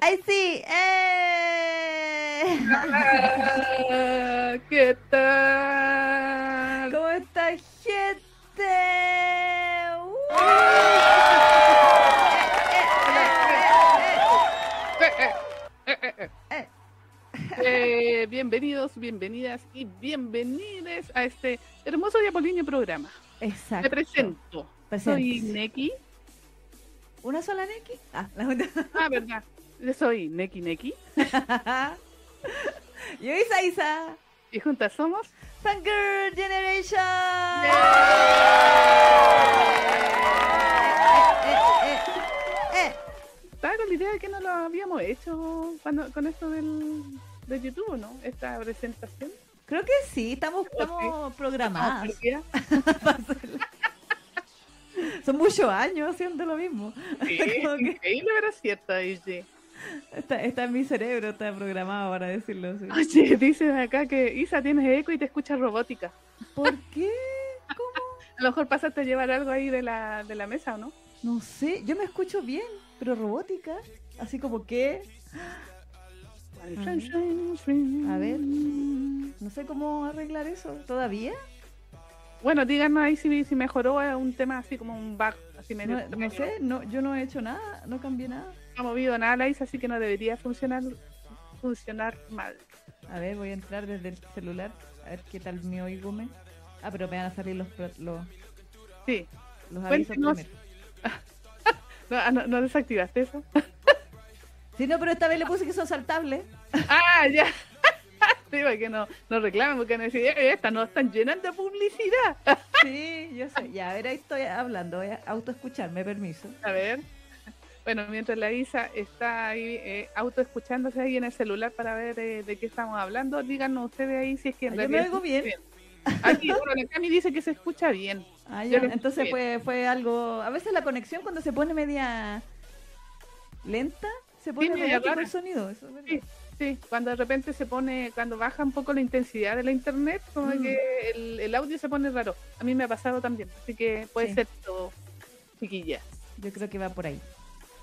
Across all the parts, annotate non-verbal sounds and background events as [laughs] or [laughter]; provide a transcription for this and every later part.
¡Ay, sí! ¡Eh! ¿Qué tal? ¿Cómo está, gente? ¡Uh! Eh, eh, bienvenidos, bienvenidas y bienvenides a este hermoso apolíneo programa. Exacto. Me presento. Soy Neki. ¿Una sola Neki? Ah, la Ah, verdad. Yo soy Neki Neki. [laughs] Yo Isa Isa. Y juntas somos Fangirl Generation. Eh, eh, eh, Estaba con la idea de que no lo habíamos hecho cuando, con esto del, de YouTube, ¿no? Esta presentación. Creo que sí, estamos, estamos programadas. Ah, [laughs] Son muchos años haciendo lo mismo. Sí, [laughs] increíble, pero es cierto, sí. Está, está, en mi cerebro, está programado para decirlo así. Oye, dices acá que Isa tienes eco y te escuchas robótica. ¿Por qué? ¿Cómo? A lo mejor pasaste a llevar algo ahí de la, de la mesa, ¿o no? No sé, yo me escucho bien, pero robótica. Así como que. A ver, no sé cómo arreglar eso. ¿Todavía? Bueno, díganos ahí si, si mejoró un tema así como un bug. Así no, no sé, no, yo no he hecho nada, no cambié nada. No ha movido nada la Isa, así que no debería funcionar funcionar mal. A ver, voy a entrar desde el celular, a ver qué tal me oigo. Me. Ah, pero me van a salir los, los, sí. los avisos primero. [laughs] no, no, ¿No desactivaste eso? Sí, no, pero esta vez le puse que son saltables. ah, ya. [laughs] Sí, para que no, no reclamen, porque no decían, estas no están llenas de publicidad. sí, yo sé. Ya, a ver, ahí estoy hablando, voy a autoescucharme, permiso. A ver. Bueno, mientras la Isa está ahí eh, autoescuchándose ahí en el celular para ver eh, de qué estamos hablando, díganos ustedes ahí si es que en ah, Yo me oigo bien. bien. Aquí, bueno, la Cami dice que se escucha bien. Ah, ya. Entonces fue, fue algo. A veces la conexión cuando se pone media lenta, se pone sí, medio el sonido. Eso es sí, sí, cuando de repente se pone, cuando baja un poco la intensidad de la internet, como mm. que el, el, audio se pone raro. A mí me ha pasado también, así que puede sí. ser todo, chiquilla. Yo creo que va por ahí.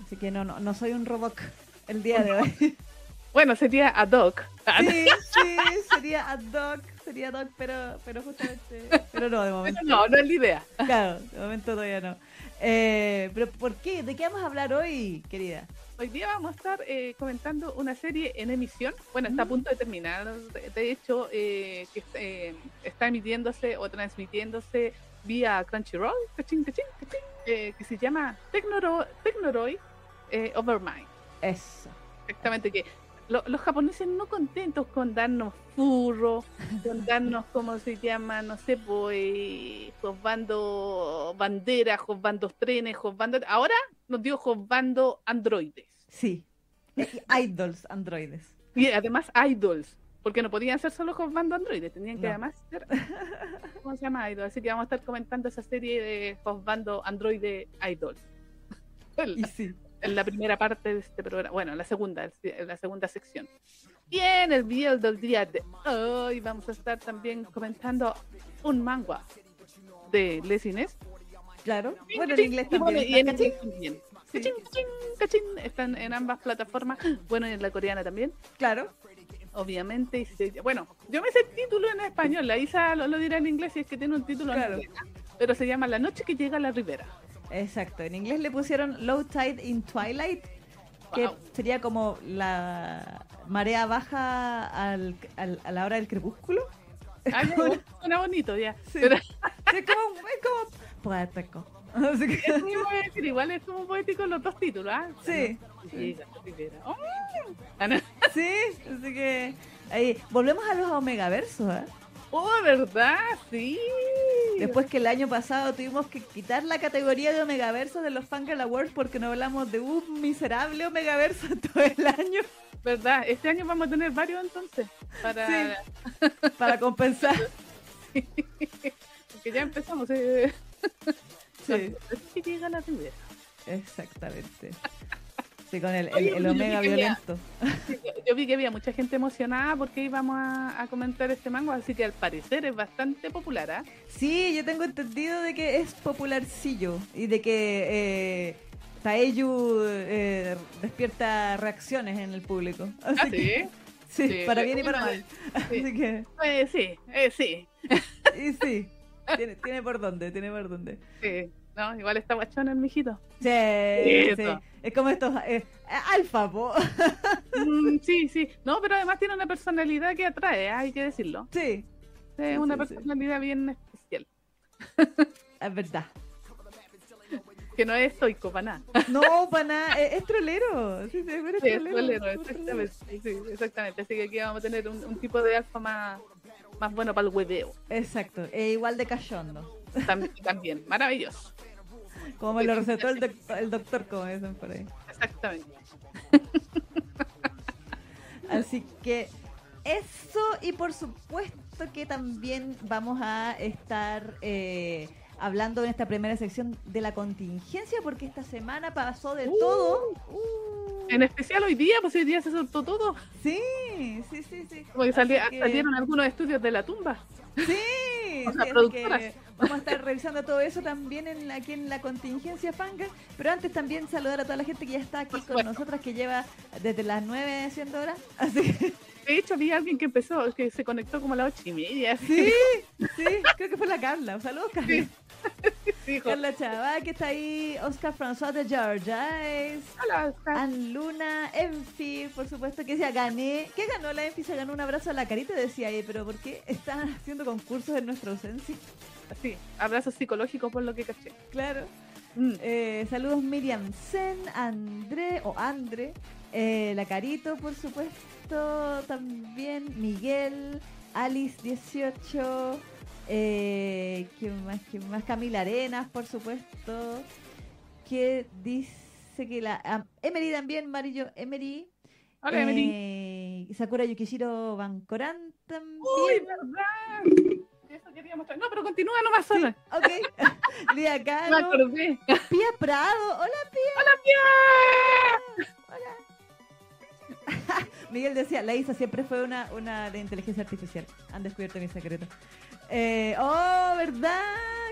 Así que no, no, no soy un robot el día de hoy. [laughs] Bueno, sería ad hoc. Sí, sí, sería ad hoc, sería ad hoc, pero, pero justamente, pero no, de momento. Pero no, no es la idea. Claro, de momento todavía no. Eh, pero ¿por qué? ¿De qué vamos a hablar hoy, querida? Hoy día vamos a estar eh, comentando una serie en emisión. Bueno, está a punto de terminar. De, hecho, eh, que eh, está emitiéndose o transmitiéndose vía Crunchyroll, cachín, que se llama Tecnoro, Tecnoroid Overmind. Eso. Exactamente, que lo, los japoneses no contentos con darnos furro, con [laughs] darnos, ¿cómo se llama? No sé, pues, josbando banderas, josbando trenes, josbando... Ahora nos dio josbando androides. Sí, idols androides. Y además idols, porque no podían ser solo josbando androides, tenían que no. además ser... [laughs] ¿Cómo se llama? Idol. Así que vamos a estar comentando esa serie de josbando androide idols. Y sí en la primera parte de este programa, bueno, en la segunda, en la segunda sección. Y en el video del día de hoy vamos a estar también comentando un manga de Les Inés. Claro, bueno, en inglés también. Y en inglés también. Cachín, cachín, cachín. Están en ambas plataformas, bueno, y en la coreana también. Claro. Obviamente, bueno, yo me sé el título en español, la Isa lo, lo dirá en inglés si es que tiene un título claro. en inglés, pero se llama La noche que llega a la ribera. Exacto, en inglés le pusieron Low Tide in Twilight, que wow. sería como la marea baja al, al, a la hora del crepúsculo. Ah, [laughs] suena bonito ya. Sí. Pero... es, como, es como poético. [laughs] Así que... es muy decir, igual es como poético los dos títulos, ¿ah? Sí. Sí. Oh. sí, así que ahí volvemos a los Omegaversos, ¿eh? Oh, ¿verdad? Sí. Después que el año pasado tuvimos que quitar la categoría de Omegaverso de los Fangirl Awards porque no hablamos de un miserable Omegaverso todo el año. ¿Verdad? Este año vamos a tener varios entonces. Para, sí, para compensar. [laughs] Sí. Porque ya empezamos. Eh. Sí. Sí, llega la primera. Exactamente. Sí, con el, el, el omega violento. Había, [laughs] yo, yo, vi que había mucha gente emocionada porque íbamos a, a, comentar este manga, así que al parecer es bastante popular, ¿ah? ¿eh? Sí, yo tengo entendido de que es popularcillo y de que eh, Taeyu eh, despierta reacciones en el público. [laughs] Así ¿Ah, que- sí? sí, para bien y para mal. [laughs] sí. Así que, Eh, sí, eh, sí, y sí, tiene, tiene por dónde, tiene por dónde. sí. No, igual está guachón el mijito. Sí, sí. Es como estos eh, alfa, po. Mm, sí, sí. No, pero además tiene una personalidad que atrae, hay que decirlo. Sí, Es Sí, una sí, personalidad bien especial. es verdad. Que no es estoico para nada. No, para nada, es, es trolero. Sí, sí, es trolero. trolero, exactamente. Sí, exactamente. Así que aquí vamos a tener un, un tipo de alfa más, más bueno para el hueveo. Exacto, e igual de cachondo. Tam- También, maravilloso. Como me lo recetó el, doc- el doctor, como dicen por ahí. Exactamente. [laughs] Así que eso y por supuesto que también vamos a estar eh, hablando en esta primera sección de la contingencia porque esta semana pasó de Uh. todo. Uh, En especial hoy día, pues hoy día se soltó todo. sí, sí, sí, sí. Como que sali- Así que- salieron algunos estudios de la tumba. Sí, Sí, así que vamos a estar revisando todo eso también en aquí en la contingencia fanga. Pero antes también saludar a toda la gente que ya está aquí con nosotras, que lleva desde las 9 haciendo horas. [laughs] Así que De hecho, había alguien que empezó, que se conectó como a las ocho y media. [laughs] sí, sí, creo que fue la Carla. Saludos, Carla. Sí. [laughs] Carla Chava, que está ahí, Oscar François de Georgia, hola, Oscar. Ann Luna, Enfi, por supuesto, que decía, gané. ¿Qué ganó la Enfi? Se ganó un abrazo a la carita, decía ahí, pero ¿por qué están haciendo concursos en nuestra ausencia? Sí, abrazos psicológicos por lo que caché. Claro. Mm. Eh, saludos Miriam Sen, André o Andre, eh, la Carito, por supuesto, también Miguel, Alice 18, eh, ¿quién más? ¿Quién más? Camila Arenas, por supuesto, que dice que la ah, Emery también, Marillo Emery, Hola, Emily. eh, Sakura Yukishiro Bancoran también. Uy, verdad. Eso quería mostrar. No, pero continúa nomás Sí, sola. ok. [laughs] Lía Me acordé. Pía Prado, hola ¡Hola, Pia! [laughs] Miguel decía, la Isa siempre fue una, una de inteligencia artificial. Han descubierto mi secreto. Eh, oh, ¿verdad?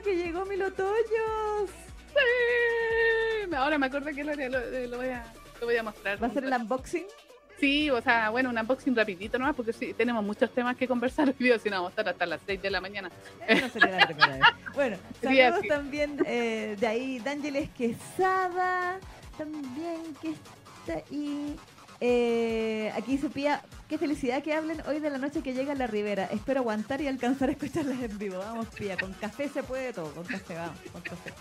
Que llegó Milo Toyos. Sí. Ahora me acordé que lo, lo, lo voy a, lo voy a mostrar. ¿Va a ser el unboxing? Sí, o sea, bueno, un unboxing rapidito nomás, porque sí, tenemos muchos temas que conversar hoy día, si no vamos a estar hasta las 6 de la mañana. Eh, no sería la primera vez. Bueno, [laughs] saludos también eh, de ahí, D'Ángeles Quesada, también que está ahí. Eh, aquí se pía, qué felicidad que hablen hoy de la noche que llega a la Ribera. Espero aguantar y alcanzar a escucharlas en vivo. Vamos, pía, con café se puede todo, con café, vamos, con café.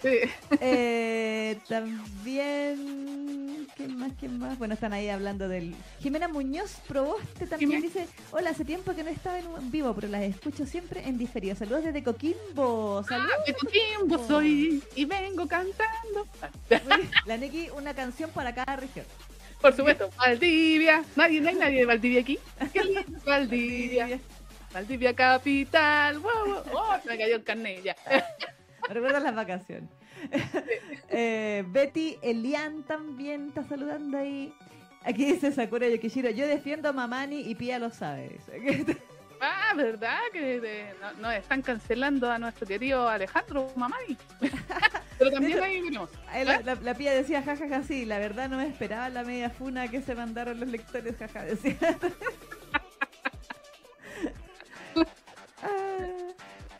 Sí. Eh, también, ¿qué más? ¿Qué más? Bueno, están ahí hablando del. Jimena Muñoz Proboste también dice: Hola, hace tiempo que no estaba en vivo, pero las escucho siempre en diferido. Saludos desde Coquimbo. Saludos. De Coquimbo soy y vengo cantando. La Neki, una canción para cada región. Por supuesto, Valdivia. Nadie, no hay nadie de Valdivia aquí. Qué lindo, Valdivia. Valdivia capital. Wow. Oh, me cayó el carnet ya. Me recuerdan las vacaciones. Eh, Betty Elian también está saludando ahí. Aquí dice Sakura Yokishiro, yo defiendo a Mamani y Pia lo sabe. [laughs] Ah, ¿verdad? Que de- no- nos están cancelando a nuestro querido Alejandro Mamani. [laughs] Pero también ahí veremos. Ahí la, la- la Pía decía, jajaja, sí, la verdad no me esperaba la media funa que se mandaron los lectores, jaja, decía. [laughs] Ah,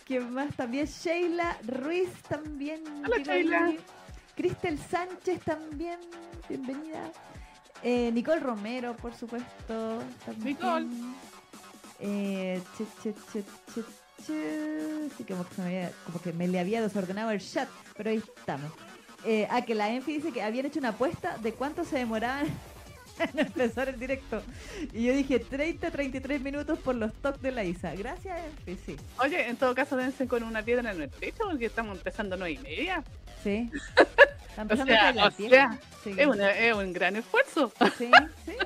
¿Quién más? También Sheila Ruiz también. Hola, Sheila. Cristel Sánchez también, bienvenida. Eh, Nicole Romero, por supuesto. También. Nicole. Eh, che, che, che, che, che. Sí, como que, se me había- como que me le había desordenado el chat, pero ahí estamos. Eh, ah, que la Enfi dice que habían hecho una apuesta de cuánto se demoraban [laughs] en empezar el directo. Y yo dije 30, 33 minutos por los toques de la Isa. Gracias, Enfi, sí. Oye, en todo caso, dense con una piedra en el pecho porque estamos empezando a nueve y media. Sí. [laughs] O empezando sea, a o sea, Sí. es, una- es un gran esfuerzo. Sí, sí. [laughs]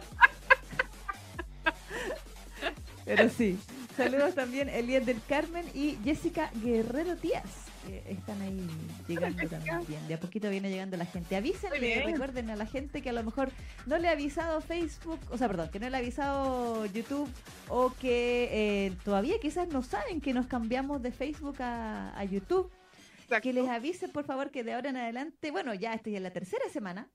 Pero sí. Saludos también Elías del Carmen y Jessica Guerrero Díaz. que están ahí llegando también. De a poquito viene llegando la gente. Avísenle, recuerden a la gente que a lo mejor no le ha avisado Facebook, o sea, perdón, que no le ha avisado YouTube o que eh, todavía quizás no saben que nos cambiamos de Facebook a, a YouTube. que les avisen, por favor, que de ahora en adelante, bueno, ya estoy en la tercera semana.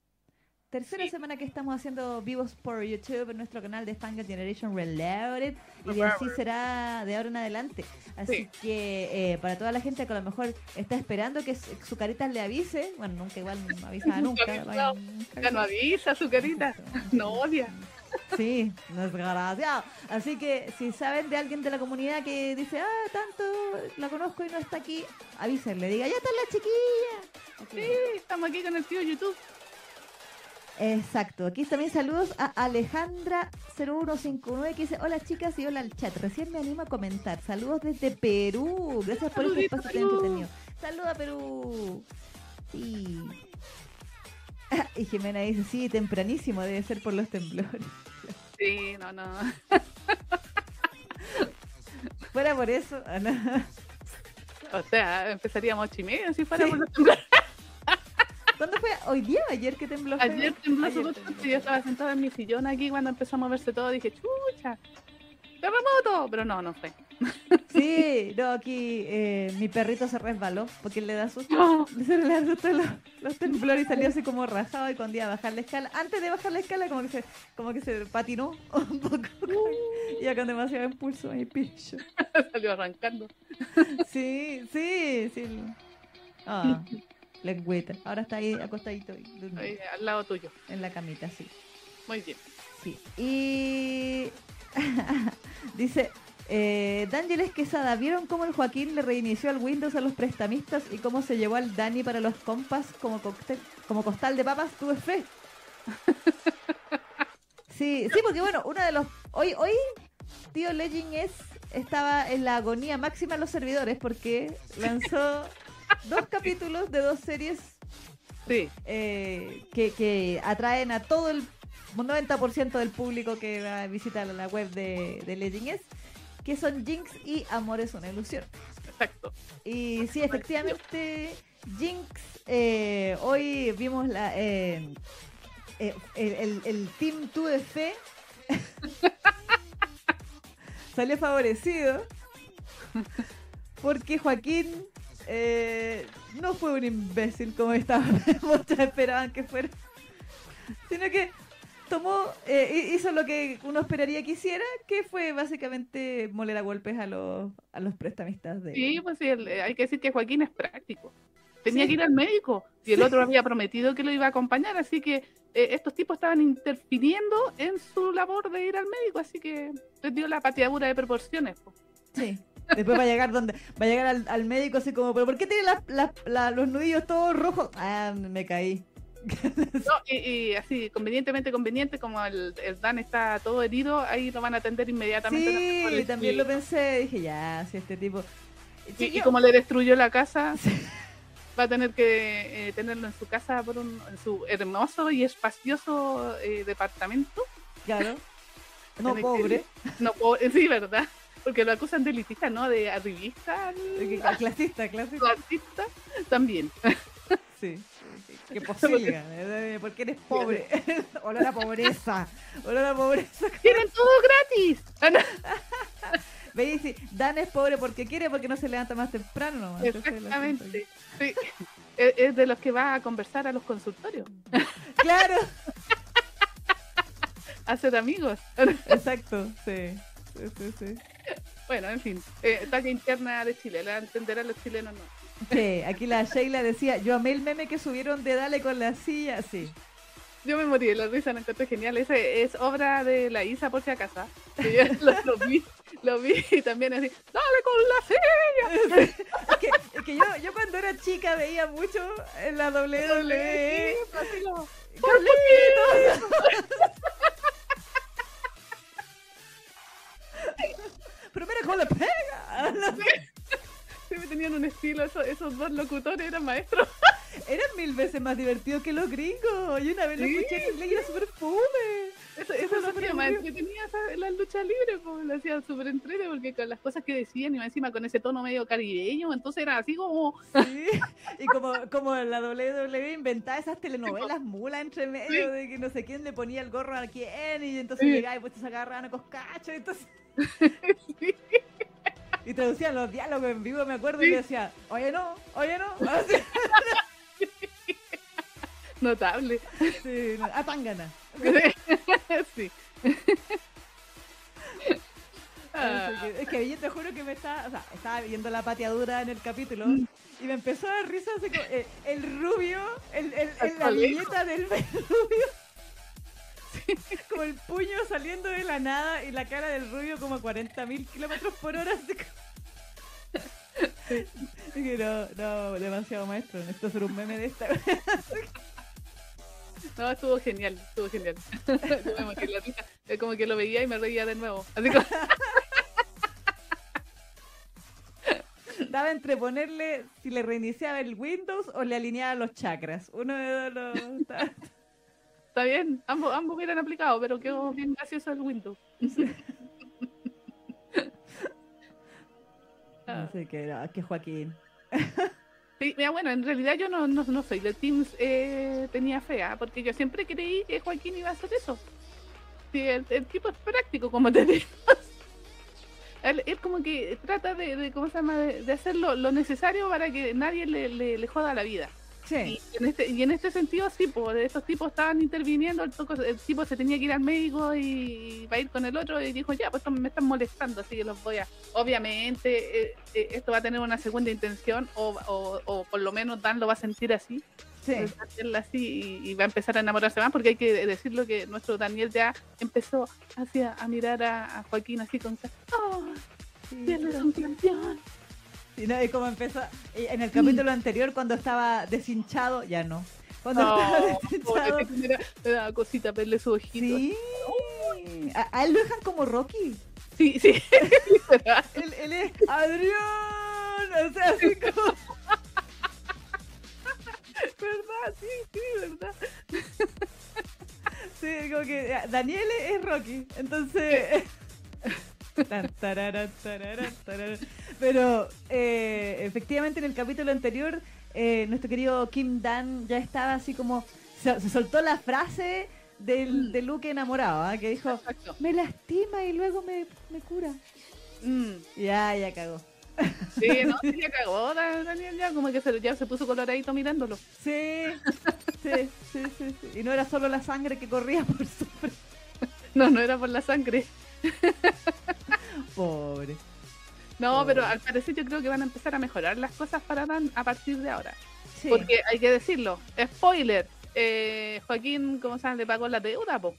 Tercera Sí. semana que estamos haciendo vivos por YouTube en nuestro canal de Fanga Generation Reloaded. Y de así será de ahora en adelante. Así Sí. que eh, para toda la gente que a lo mejor está esperando que su carita le avise, bueno, nunca igual no avisa [laughs] nunca. Nunca vaya, avisado. nunca Ya no avisa su carita. [laughs] No odia. Sí, desgraciado. Así que si saben de alguien de la comunidad que dice, ah, tanto la conozco y no está aquí, avísenle, diga, ya está la chiquilla. Aquí. Sí, estamos aquí con el tío YouTube. Exacto. Aquí también saludos a Alejandra0159 que dice, hola chicas y hola al chat. Recién me animo a comentar. Saludos desde Perú. Gracias por este espacio tan entretenido. Saludos a Perú. Sí. [laughs] Y Jimena dice, sí, tempranísimo, debe ser por los temblores. Sí, no, no. [laughs] Fuera por eso, no. O sea, empezaríamos ocho y media si fuera Sí. por los temblores. ¿Cuándo fue? ¿Hoy día o ayer que tembló? Ayer tembló súper fuerte. Yo estaba sentada en mi sillón aquí cuando empezó a moverse todo. Dije, chucha, terremoto. Pero no, no fue. [laughs] Sí, no, aquí eh, mi perrito se resbaló porque le da susto. No. Se le da susto los, los temblores y salió así como rajado y cuando iba a bajar la escala. Antes de bajar la escala como que se, como que se patinó [laughs] un poco. Ya con demasiado impulso ahí, picho. [laughs] Salió arrancando. Sí, sí, sí. Ah, lengüeta. Ahora está ahí acostadito ahí, al lado tuyo. en la camita, sí. Muy bien. Sí. Y [laughs] dice eh, D'Ángeles Quesada, ¿vieron cómo el Joaquín le reinició al Windows a los prestamistas y cómo se llevó al Dani para los compas como, cóctel- como costal de papas? Tuve fe. [laughs] Sí, sí, porque bueno, uno de los... Hoy, hoy, tío Legend es estaba en la agonía máxima en los servidores porque lanzó dos capítulos de dos series Sí, eh, que, que atraen a todo el un 90% del público que va a visitar la web de, de Legend es, que son Jinx y Amor es una ilusión. exacto. Y sí, efectivamente, Jinx, eh, hoy vimos la, eh, el, el- el Team Tuve Fe [laughs] salió favorecido porque Joaquín eh, no fue un imbécil como estaba, [laughs] muchos esperaban que fuera, sino que tomó, eh, hi- hizo lo que uno esperaría que hiciera, que fue básicamente moler a golpes a los, a los prestamistas de... Sí, pues sí, el- eh, hay que decir que Joaquín es práctico. Tenía Sí. que ir al médico y el Sí. otro había prometido que lo iba a acompañar, así que eh, estos tipos estaban interfiriendo en su labor de ir al médico, así que les dio la pateadura de proporciones. po. Sí. Después va a llegar donde va a llegar al, al médico así como, pero ¿por qué tiene las- la- los nudillos todos rojos? Ah, me caí. [laughs] No, y, y así, convenientemente conveniente, como el, el Dan está todo herido, ahí lo van a atender inmediatamente. también Sí, el también lo pensé, dije, ya, si este tipo... Y, como le destruyó la casa, va a tener que eh, tenerlo en su casa, por un, en su hermoso y espacioso eh, departamento. Claro. No, que- pobre. No, po- sí, ¿verdad? Porque lo acusan de elitista, ¿no? De arribista, Eh, Clasista, clasista. clasista también. Sí. Que [laughs] posilga, eh, porque eres pobre. [laughs] Hola la pobreza. Hola la pobreza. ¡Quieren todo gratis! Ah. [laughs] Ve y dice, Dan es pobre porque quiere, porque no se levanta más temprano. nomás. Exactamente. Sí. Es, de los que va a conversar a los consultorios, Claro, a hacer amigos. exacto, sí. Sí, sí, sí. [laughs] Bueno, en fin, eh, talla interna de Chile, la entenderán los chilenos, no. Sí, aquí la Sheila decía, yo amé el meme que subieron de Dale con la silla, sí. Yo me morí de la risa, lo encontré genial. Ese es obra de la Isa, por si acaso. Yo [laughs] lo, lo vi, lo vi y también así, ¡dale con la silla! [laughs] Es que, es que yo, yo cuando era chica veía mucho en la WWE. Pero mira cómo le pega. [laughs] Siempre tenían un estilo, esos, esos dos locutores eran maestros. [laughs] Eran mil veces más divertidos que los gringos. Y una vez lo Sí. escuché en inglés y era súper fome. Eso, Eso es lo súper más aburrido. entretenida esa- la lucha libre, pues, lo hacía súper entrete porque con las cosas que decían y encima con ese tono medio caribeño, entonces era así como, Sí. Y como, como la WWE inventaba esas telenovelas mulas entre medio de que no sé quién le ponía el gorro a quién y entonces Sí. llegaba y pues se agarraban a coscacho. Entonces, [laughs] sí, y traducían los diálogos en vivo, me acuerdo, y decía, oye no, oye no. [laughs] Así, Notable. sí, no, a tangana. [laughs] sí. [laughs] Es que- yo te juro que me estaba, o sea, estaba viendo la pateadura en el capítulo Mm. y me empezó a dar risa así como, eh, el rubio, el, el, el- la viñeta del rubio. [laughs] Como el puño saliendo de la nada y la cara del rubio como a 40.000 kilómetros por hora. Así como... [laughs] No, no, demasiado maestro. Necesito hacer un meme de esta. No, estuvo genial, estuvo genial. [laughs] Es como que lo veía y me reía de nuevo. Así como, Daba entre ponerle si le reiniciaba el Windows o le alineaba los chakras. Uno de dos los... está bien, ambos, ambos hubieran aplicado, pero quedó bien gracioso el Windows. [laughs] Ah. Así que, no, que Joaquín. [laughs] Sí, mira, bueno, en realidad yo no, no, no soy de Teams eh, tenía fea, porque yo siempre creí que Joaquín iba a hacer eso. Sí, el, el tipo es práctico, como te digo. [laughs] Él, él como que trata de, de, ¿cómo se llama? De, de hacer lo, lo necesario para que nadie le, le, le joda la vida. Sí. Y en este, y en este sentido, sí, pues, estos tipos estaban interviniendo, el, toco- el tipo se tenía que ir al médico y va a ir con el otro y dijo, ya, pues me están molestando, así que los voy a... Obviamente, eh, eh, esto va a tener una segunda intención, o, o, o por lo menos Dan lo va a sentir así, Sí. hacerla así y, y va a empezar a enamorarse más, porque hay que decirlo que nuestro Daniel ya empezó hacia, a mirar a, a Joaquín así con... ¡Oh, Sí, es un campeón! Y no, y como empezó y en el capítulo anterior cuando estaba deshinchado, ya no. Cuando estaba deshinchado. pobre, me da- me daba cosita verle su ojito. Sí. A, a él lo dejan como Rocky. Sí, sí. [laughs] Él, él es Adrián. O sea, así [laughs] como. ¿Verdad? Sí, sí, ¿verdad? Sí, como que eh, Daniel es Rocky. Entonces. [laughs] Pero eh, efectivamente en el capítulo anterior, eh, nuestro querido Kim Dan ya estaba así como. Se, se soltó la frase del, Mm. de Luke enamorado, ¿ah? que dijo. Me lastima y luego me, me cura. Mm. Ya, ya cagó. Sí, no, sí, ya cagó Da- Daniel ya, como que se, ya se puso coloradito mirándolo. Sí, sí, sí, sí, sí. Y no era solo la sangre que corría por su. No, no era por la sangre. [laughs] Pobre. No, pero al parecer yo creo que van a empezar a mejorar las cosas para Dan a partir de ahora. Sí. Porque hay que decirlo, spoiler, eh, Joaquín, ¿cómo llama? Le pagó la deuda, po.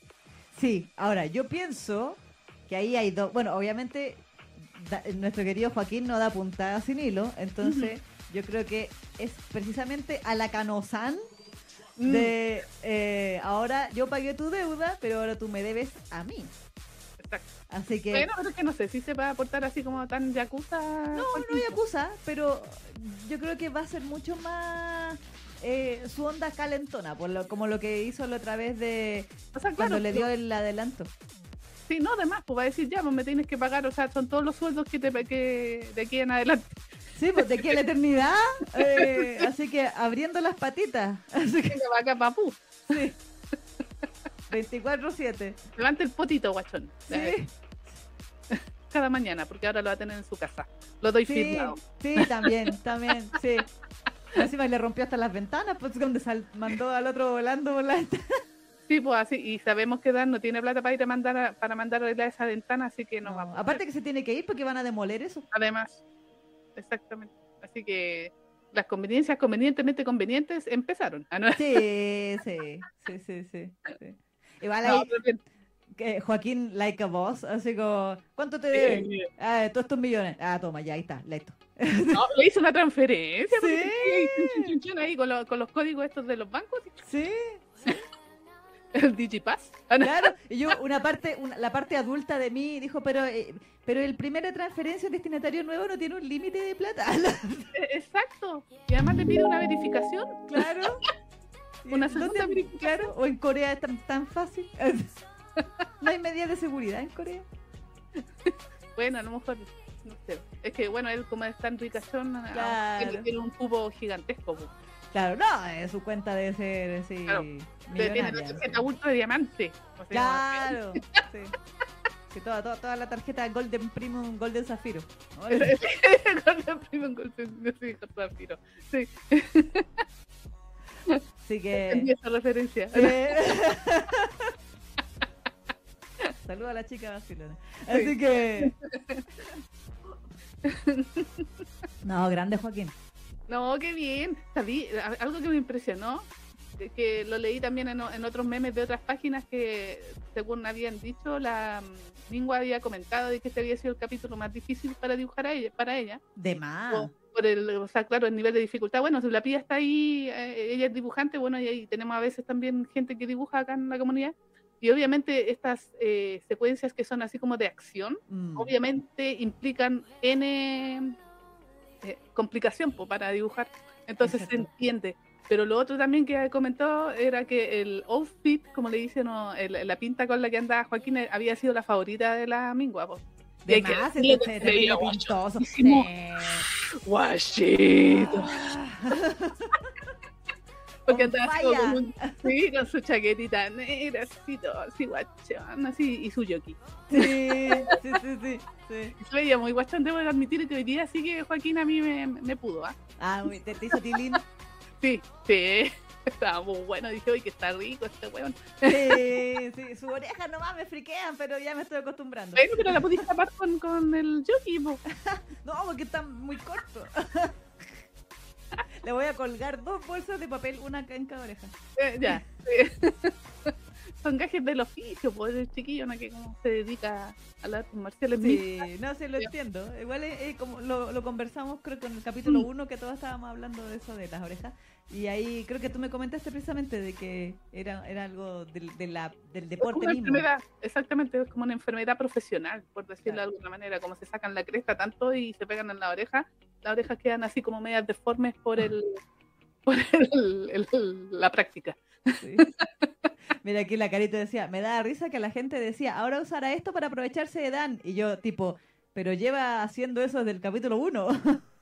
Sí, ahora yo pienso que ahí hay dos. Bueno, obviamente da- nuestro querido Joaquín no da puntada sin hilo, entonces yo creo que es precisamente a la canosan Mm, de eh, ahora yo pagué tu deuda, pero ahora tú me debes a mí. Exacto. Así que Bueno, pero es que no sé si se va a portar así como tan yakuza. no, no acusa, pero yo creo que va a ser mucho más eh, su onda calentona, por lo, como lo que hizo la otra vez de O sea, cuando claro, le dio el adelanto. Sí, no, además, pues va a decir, ya, pues me tienes que pagar, o sea, son todos los sueldos que te que de aquí en adelante. Sí, pues de aquí a la eternidad. [laughs] eh, así que abriendo las patitas. Así que vaca, papú. sí. 24-7. Levanta el potito, guachón. Sí, [laughs] Cada mañana, porque ahora lo va a tener en su casa. Lo doy sí, firmado. sí, también, también, sí. Encima le rompió hasta las ventanas, pues donde sal- mandó al otro volando por la. [laughs] Sí, pues así, y sabemos que Dan no tiene plata para ir a mandar a, para mandar a arreglar esa ventana, así que no, No, vamos. aparte que se tiene que ir porque van a demoler eso. Además, exactamente. Así que las conveniencias convenientemente convenientes empezaron. Ah, no, Sí, sí, sí, sí, sí. sí. Igual No, ahí, que Joaquín, like a boss, así como, ¿cuánto te deben? Ah, todos estos millones. Ah, toma, ya ahí está, listo. [laughs] no, le hizo una transferencia. Sí. chun, chun, chun, chun, ahí con, los- con los códigos estos de los bancos. Sí, El Digipass. [laughs] Ah, no. Claro, y yo, una parte, una- la parte adulta de mí dijo, pero eh, pero el primera transferencia destinatario nuevo no tiene un límite de plata. [laughs] Exacto. Y además le pide una verificación. claro. Una ¿Dónde- segunda verificación. Claro, o en Corea es tan, tan fácil. [laughs] No hay medidas de seguridad en Corea. Bueno, a lo mejor, no sé. Es que, bueno, él como es tan ricachón, ah, Claro. tiene, tiene un cubo gigantesco. Claro, no, eh, su cuenta debe ser sí, Claro. Le tiene la tarjeta de diamante. O sea, Claro, sí. Sí, toda, toda, toda la tarjeta Golden Premium, Golden Zafiro. [laughs] Golden Premium, Golden Zafiro. Sí. [laughs] Así que. Esa referencia. Sí. [laughs] Saluda a la chica Barcelona. Así que. No, grande Joaquín. No, qué bien. Sabí, algo que me impresionó, que, lo leí también en, otros memes de otras páginas que, según habían dicho, la mm, Lingua había comentado de que este había sido el capítulo más difícil para dibujar a ella, para ella. De más. O- por el, o sea, claro, el nivel de dificultad. Bueno, la pía está ahí, eh, ella es dibujante, bueno, y ahí tenemos a veces también gente que dibuja acá en la comunidad. Y obviamente estas eh, secuencias que son así como de acción, Mm. obviamente implican N eh, complicación po, para dibujar. Entonces Exacto. se entiende. Pero lo otro también que comentó era que el outfit, como le dicen, o el- la pinta con la que andaba Joaquín, eh, había sido la favorita de la Mingua. po. De que más, que se se veía pintoso. Guachito. [laughs] Porque On andaba con, un- sí, con su chaquetita negra, así todo, así guachón, así, y su yoki. Sí, sí, sí, sí, sí. Se veía muy guachón, debo de admitir que hoy día sí que Joaquín a mí me, me pudo, ¿ah? Ah, te, te hizo tilín. Sí, sí, [laughs] estaba muy bueno, dije, oye, que está rico este weón. Sí, sí, sus orejas nomás me friquean, pero ya me estoy acostumbrando. Bueno, pero la pudiste tapar con, con el jockey, po. [laughs] No, porque están muy cortos. [laughs] Le voy a colgar dos bolsas de papel, una en cada oreja. Eh, ya. sí. Son gajes del oficio, pues el chiquillo, ¿no? Que como se dedica a las artes marciales Sí, no, sí, lo entiendo. Igual es, es como lo, lo conversamos, creo que en el capítulo 1, que todos estábamos hablando de eso de las orejas. Y ahí creo que tú me comentaste precisamente de que era, era algo del, de la, del Es deporte como una mismo. enfermedad, exactamente, es como una enfermedad profesional, por decirlo Claro. de alguna manera, como se sacan la cresta tanto y se pegan en la oreja, las orejas quedan así como medias deformes por el [laughs] por el- el- la práctica. Sí. [laughs] Mira aquí la carita decía, me da risa que la gente decía, ahora usará esto para aprovecharse de Dan. Y yo tipo, pero lleva haciendo eso desde el capítulo 1.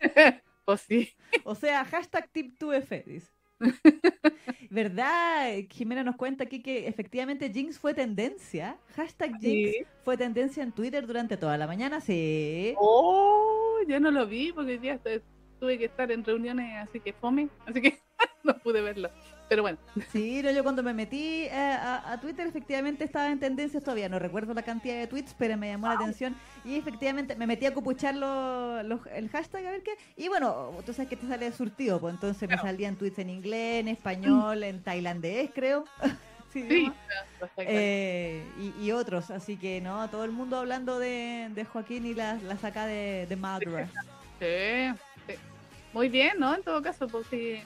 [laughs] Pues sí, [laughs] o sea, hashtag tip 2F, dice. [laughs] ¿Verdad? Jimena nos cuenta aquí que efectivamente Jinx fue tendencia. Hashtag Jinx sí. fue tendencia en Twitter durante toda la mañana, sí. Oh, ya no lo vi porque hoy día estu- tuve que estar en reuniones, así que fome, así que no pude verlo. Pero bueno, Sí, no, yo cuando me metí eh, a, a Twitter efectivamente estaba en tendencias todavía, no recuerdo la cantidad de tweets, pero me llamó la atención y efectivamente me metí a cupuchar lo- los- el hashtag a ver qué, y bueno, tú sabes que te sale surtido, pues entonces me Claro. salían tweets en inglés, en español, en tailandés creo. [laughs] Sí, sí. Eh, y, y otros, así que no, todo el mundo hablando de, de Joaquín y la, la saca de, de Madra. Sí, sí. Muy bien, ¿no? En todo caso, pues sí.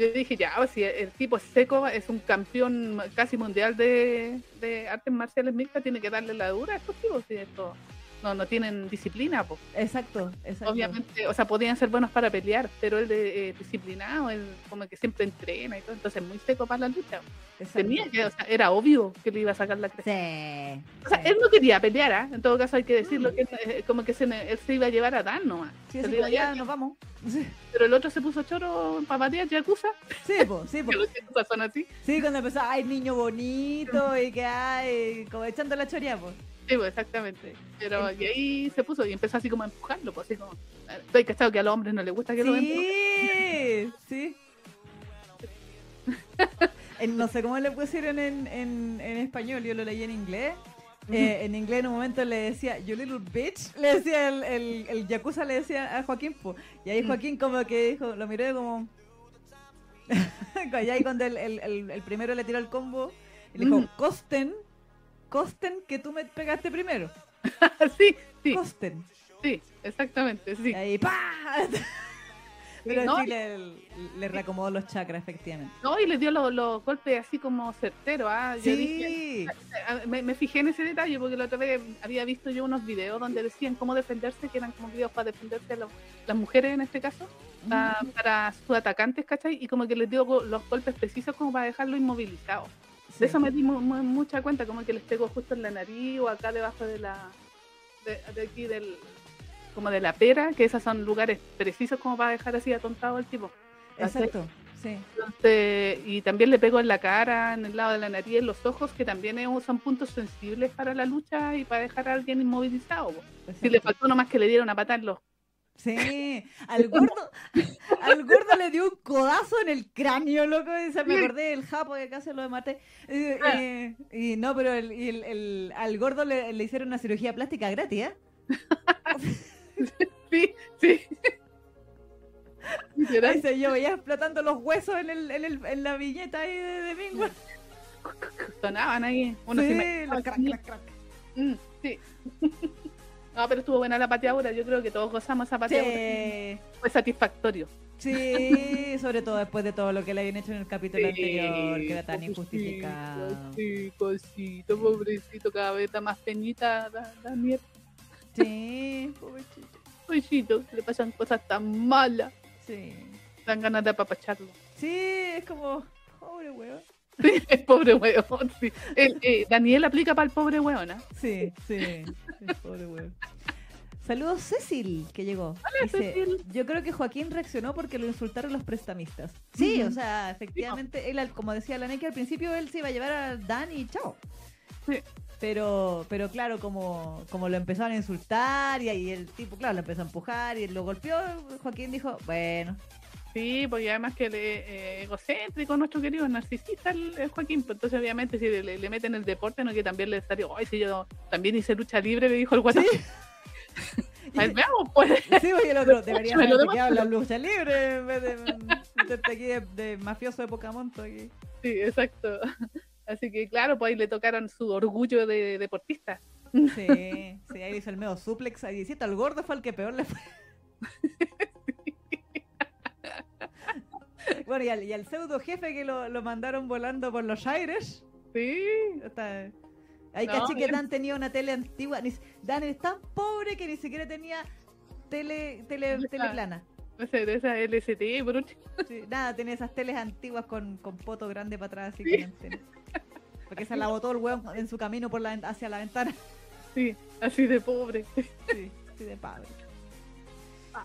Yo dije, ya, si el tipo seco, es un campeón casi mundial de, de artes marciales mixtas, tiene que darle la dura a estos tipos. Si esto no, no tienen disciplina, pues. Exacto, exacto. Obviamente, o sea, podían ser buenos para pelear, pero él de, eh, disciplinado, él como que siempre entrena y todo, entonces muy seco para la lucha. exacto. Tenía que, o sea, era obvio que le iba a sacar la cresta. Sí. O sea, sí. él no quería pelear, ¿ah? En todo caso hay que decirlo, que él, eh, como que se, él se iba a llevar a Dan nomás. Sí, Se a ya llevar, nos vamos. Sí, Pero el otro se puso choro para patear Yakuza, sí, po, sí, po. [laughs] que son así. Sí, cuando empezó, ay, niño bonito, y que ay, como echando la choría, pues. Sí, pues, exactamente. Pero y ahí se puso y empezó así como a empujarlo, pues así como. Estoy cachado que a los hombres no les gusta que lo empujen. Sí, sí. No sé cómo le pusieron en, en, en español, yo lo leí en inglés. Eh, en inglés en un momento le decía, you little bitch, le decía el, el, el Yakuza, le decía a Joaquín, po. y ahí. Joaquín como que dijo, lo miró y como... [laughs] y ahí cuando el, el, primero le tiró el combo, y le dijo, costen, costen que tú me pegaste primero, [laughs] sí, sí, costen. sí, exactamente, sí. Ahí, ¡pa! [laughs] Pero no, sí le, le reacomodó los chakras, efectivamente. No, y le dio los, los golpes así como certeros. ¿ah? Yo dije, Sí, ah, me, me fijé en ese detalle porque la otra vez había visto yo unos videos donde decían cómo defenderse, que eran como videos para defenderse a los- las mujeres en este caso, pa- para sus atacantes, ¿cachai? Y como que les dio los golpes precisos como para dejarlo inmovilizado. Sí. De eso me di mu- mu- mucha cuenta, como que les pegó justo en la nariz o acá debajo de la. de, de aquí del. como de la pera, que esos son lugares precisos como para dejar así atontado al tipo. Exacto. Sí. Entonces, y también le pegó en la cara, en el lado de la nariz, en los ojos, que también son puntos sensibles para la lucha y para dejar a alguien inmovilizado. Si le faltó nomás que le diera una pata en los Sí, al gordo, al gordo le dio un codazo en el cráneo, loco. Y se me acordé del japo que casi lo maté. Y, Ah. y- no, pero el, el- el- al gordo le, le hicieron una cirugía plástica gratis, ¿eh? [laughs] Sí, sí. Ahí se yo veía explotando los huesos en, el, en, el, en la viñeta ahí de, de Bingo. Sonaban ahí. Uno sí, se me- los crack, crack, crack. Mm, sí. [laughs] No, pero estuvo buena la pateadura. Yo creo que todos gozamos esa pateadura. Sí, Fue satisfactorio. sí, [laughs] sobre todo después de todo lo que le habían hecho en el capítulo Sí, anterior, que era tan pobrecito, injustificado. Sí, cosito, pobrecito, cada vez está más peñita la, la mierda. Sí, [laughs] pobrecito. Pobrecito, le pasan cosas tan malas. Sí. Dan ganas de apapacharlo. Sí, es como, pobre weón. Sí, el pobre weón. Sí. El, eh, Daniel aplica para el pobre weón. ¿ah? Sí, sí, sí, [laughs] [laughs] pobre weón. Saludos Cecil, que llegó. Dice, Cecil. yo creo que Joaquín reaccionó porque lo insultaron los prestamistas. Sí, o sea, efectivamente, él, como decía la Neki al principio, él se iba a llevar a Dan y chao. Sí. Pero, pero claro, como, como lo empezaron a insultar y ahí el tipo, claro, lo empezó a empujar y él lo golpeó, Joaquín dijo, bueno, Sí, porque además que le, eh, egocéntrico nuestro querido narcisista el, el Joaquín, pues entonces obviamente si le, le meten el deporte, no que también le salió, ay, si yo también hice lucha libre, me dijo el WhatsApp. [laughs] Y- Ay, veamos, pues. Sí, oye, el otro debería demuestra. habla lucha libre en vez de meterte aquí de, de mafioso de Pocamonto aquí. Sí, exacto. Así que claro, pues ahí le tocaron su orgullo de deportista. Sí, sí, ahí hizo el medio suplex ahí diecito, al gordo fue el que peor le fue. [laughs] [laughs] Bueno, y al, y al pseudo jefe que lo, lo mandaron volando por los aires. Sí, Está... Hay No, caché que. Dan tenía una tele antigua. Dan es tan pobre que ni siquiera tenía tele, tele, Ajá. tele plana. ese de esa LST, por último. Sí, nada, tenía esas teles antiguas con, con poto grande para atrás, así Sí. antena. Porque se la botó el weón en su camino por la, hacia la ventana. Sí, así de pobre. Sí, sí, de padre.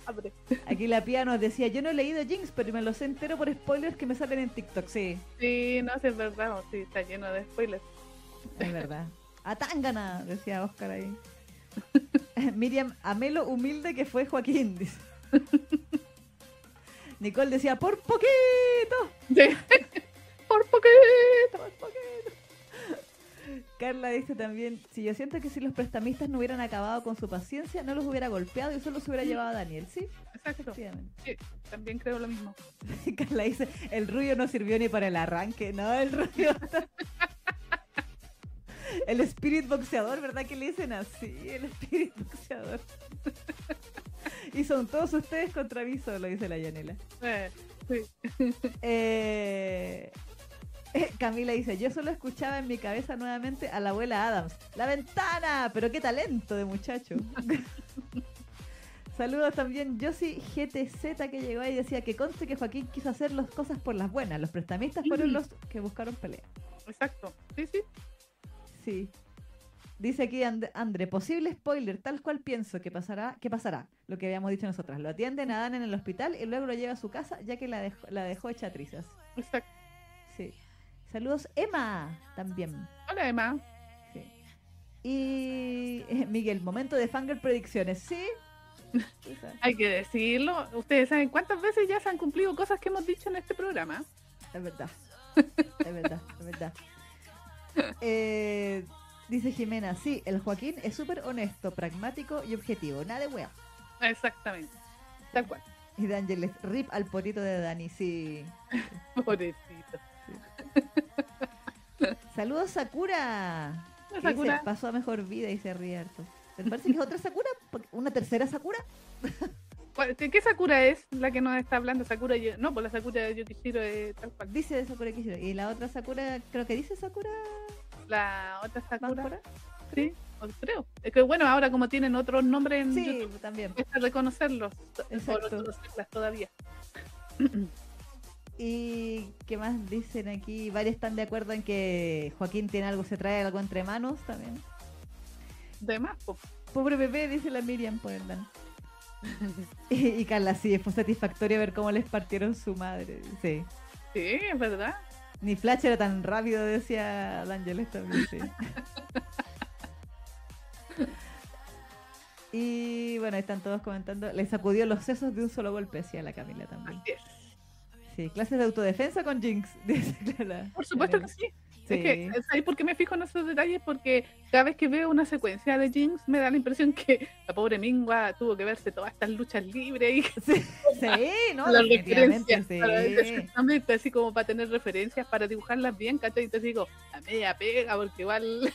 Pobre. Aquí la pía nos decía, yo no he leído Jinx, pero me lo sé entero por spoilers que me salen en TikTok. Sí, Sí, no sé, es verdad, sí, está lleno de spoilers. es verdad. A Tangana, decía Oscar ahí. [laughs] Miriam, Amelo humilde que fue Joaquín, dice. [laughs] Nicole decía, por poquito, Sí. [laughs] Por poquito. por poquito. Carla dice también, si yo siento que si los prestamistas no hubieran acabado con su paciencia, no los hubiera golpeado y solo se hubiera llevado a Daniel, ¿sí? Exacto. Sí, también creo lo mismo. [laughs] Carla dice, el rubio no sirvió ni para el arranque, no, el rubio... [laughs] el spirit boxeador, ¿verdad que le dicen así? El spirit boxeador. y son todos ustedes contra mí solo, dice la Yanela. Eh, sí. Eh, [laughs] Camila dice, yo solo escuchaba en mi cabeza nuevamente a la abuela Adams. ¡La ventana! Pero qué talento de muchacho. [laughs] Saludos también Josie GTZ que llegó ahí y decía que conste que Joaquín quiso hacer las cosas por las buenas. Los prestamistas fueron los que buscaron pelea. Exacto. Sí, sí. Sí. Dice aquí And- Andre, posible spoiler, tal cual pienso que pasará, que pasará, lo que habíamos dicho nosotras. Lo atienden a Dan en el hospital y luego lo lleva a su casa ya que la dejó, la dejó hecha trizas. Exacto. Sí. Saludos Emma también. Hola, Emma. Sí. Y eh, Miguel, momento de Fangirl predicciones. Sí. [laughs] Hay que decirlo. Ustedes saben cuántas veces ya se han cumplido cosas que hemos dicho en este programa. Es verdad. [laughs] Es verdad, es verdad. Eh, dice Jimena, sí, el Joaquín es súper honesto, pragmático y objetivo. Nada de wea. Exactamente. Tal cual. Y de Ángeles, rip al porito de Dani, sí. [laughs] Pobrecito. Saludos Sakura. La que Sakura. dice, pasó a mejor vida y se ríe harto. Me parece que es otra Sakura, una tercera Sakura. ¿Cuál- ¿Qué Sakura es la que nos está hablando? Sakura, yo- no, pues la Sakura de Yukishiro es tal cual. Dice de Sakura Kishiro. Y la otra Sakura, creo que dice Sakura La otra Sakura, Sakura. sí, creo. Es que bueno, ahora como tienen otros nombres en Sí, YouTube, también. cuesta reconocerlos. Exacto. O reconocerlas todavía. [clears throat] ¿Y qué más dicen aquí? Varios están de acuerdo en que Joaquín tiene algo, se trae algo entre manos también. De más, po. Pobre bebé, dice la Miriam por el Dan. [laughs] y, y Carla, sí, fue satisfactorio ver cómo les partieron su madre. Sí. Sí, es verdad. Ni Flash era tan rápido, decía D'Angeles también, sí. y bueno, están todos comentando. Le sacudió los sesos de un solo golpe, decía la Camila también. Así es. Sí, clases de autodefensa con Jinx, [laughs] dice Clara. Por supuesto que sí. Es que, ¿sabes por qué me fijo en esos detalles? Porque cada vez que veo una secuencia de Jinx me da la impresión que la pobre Mingua tuvo que verse todas estas luchas libres y [laughs] Sí, sí no, [laughs] las referencias, sí. exactamente, así como para tener referencias, para dibujarlas bien, ¿cachai? Y te digo, a media pega, porque igual...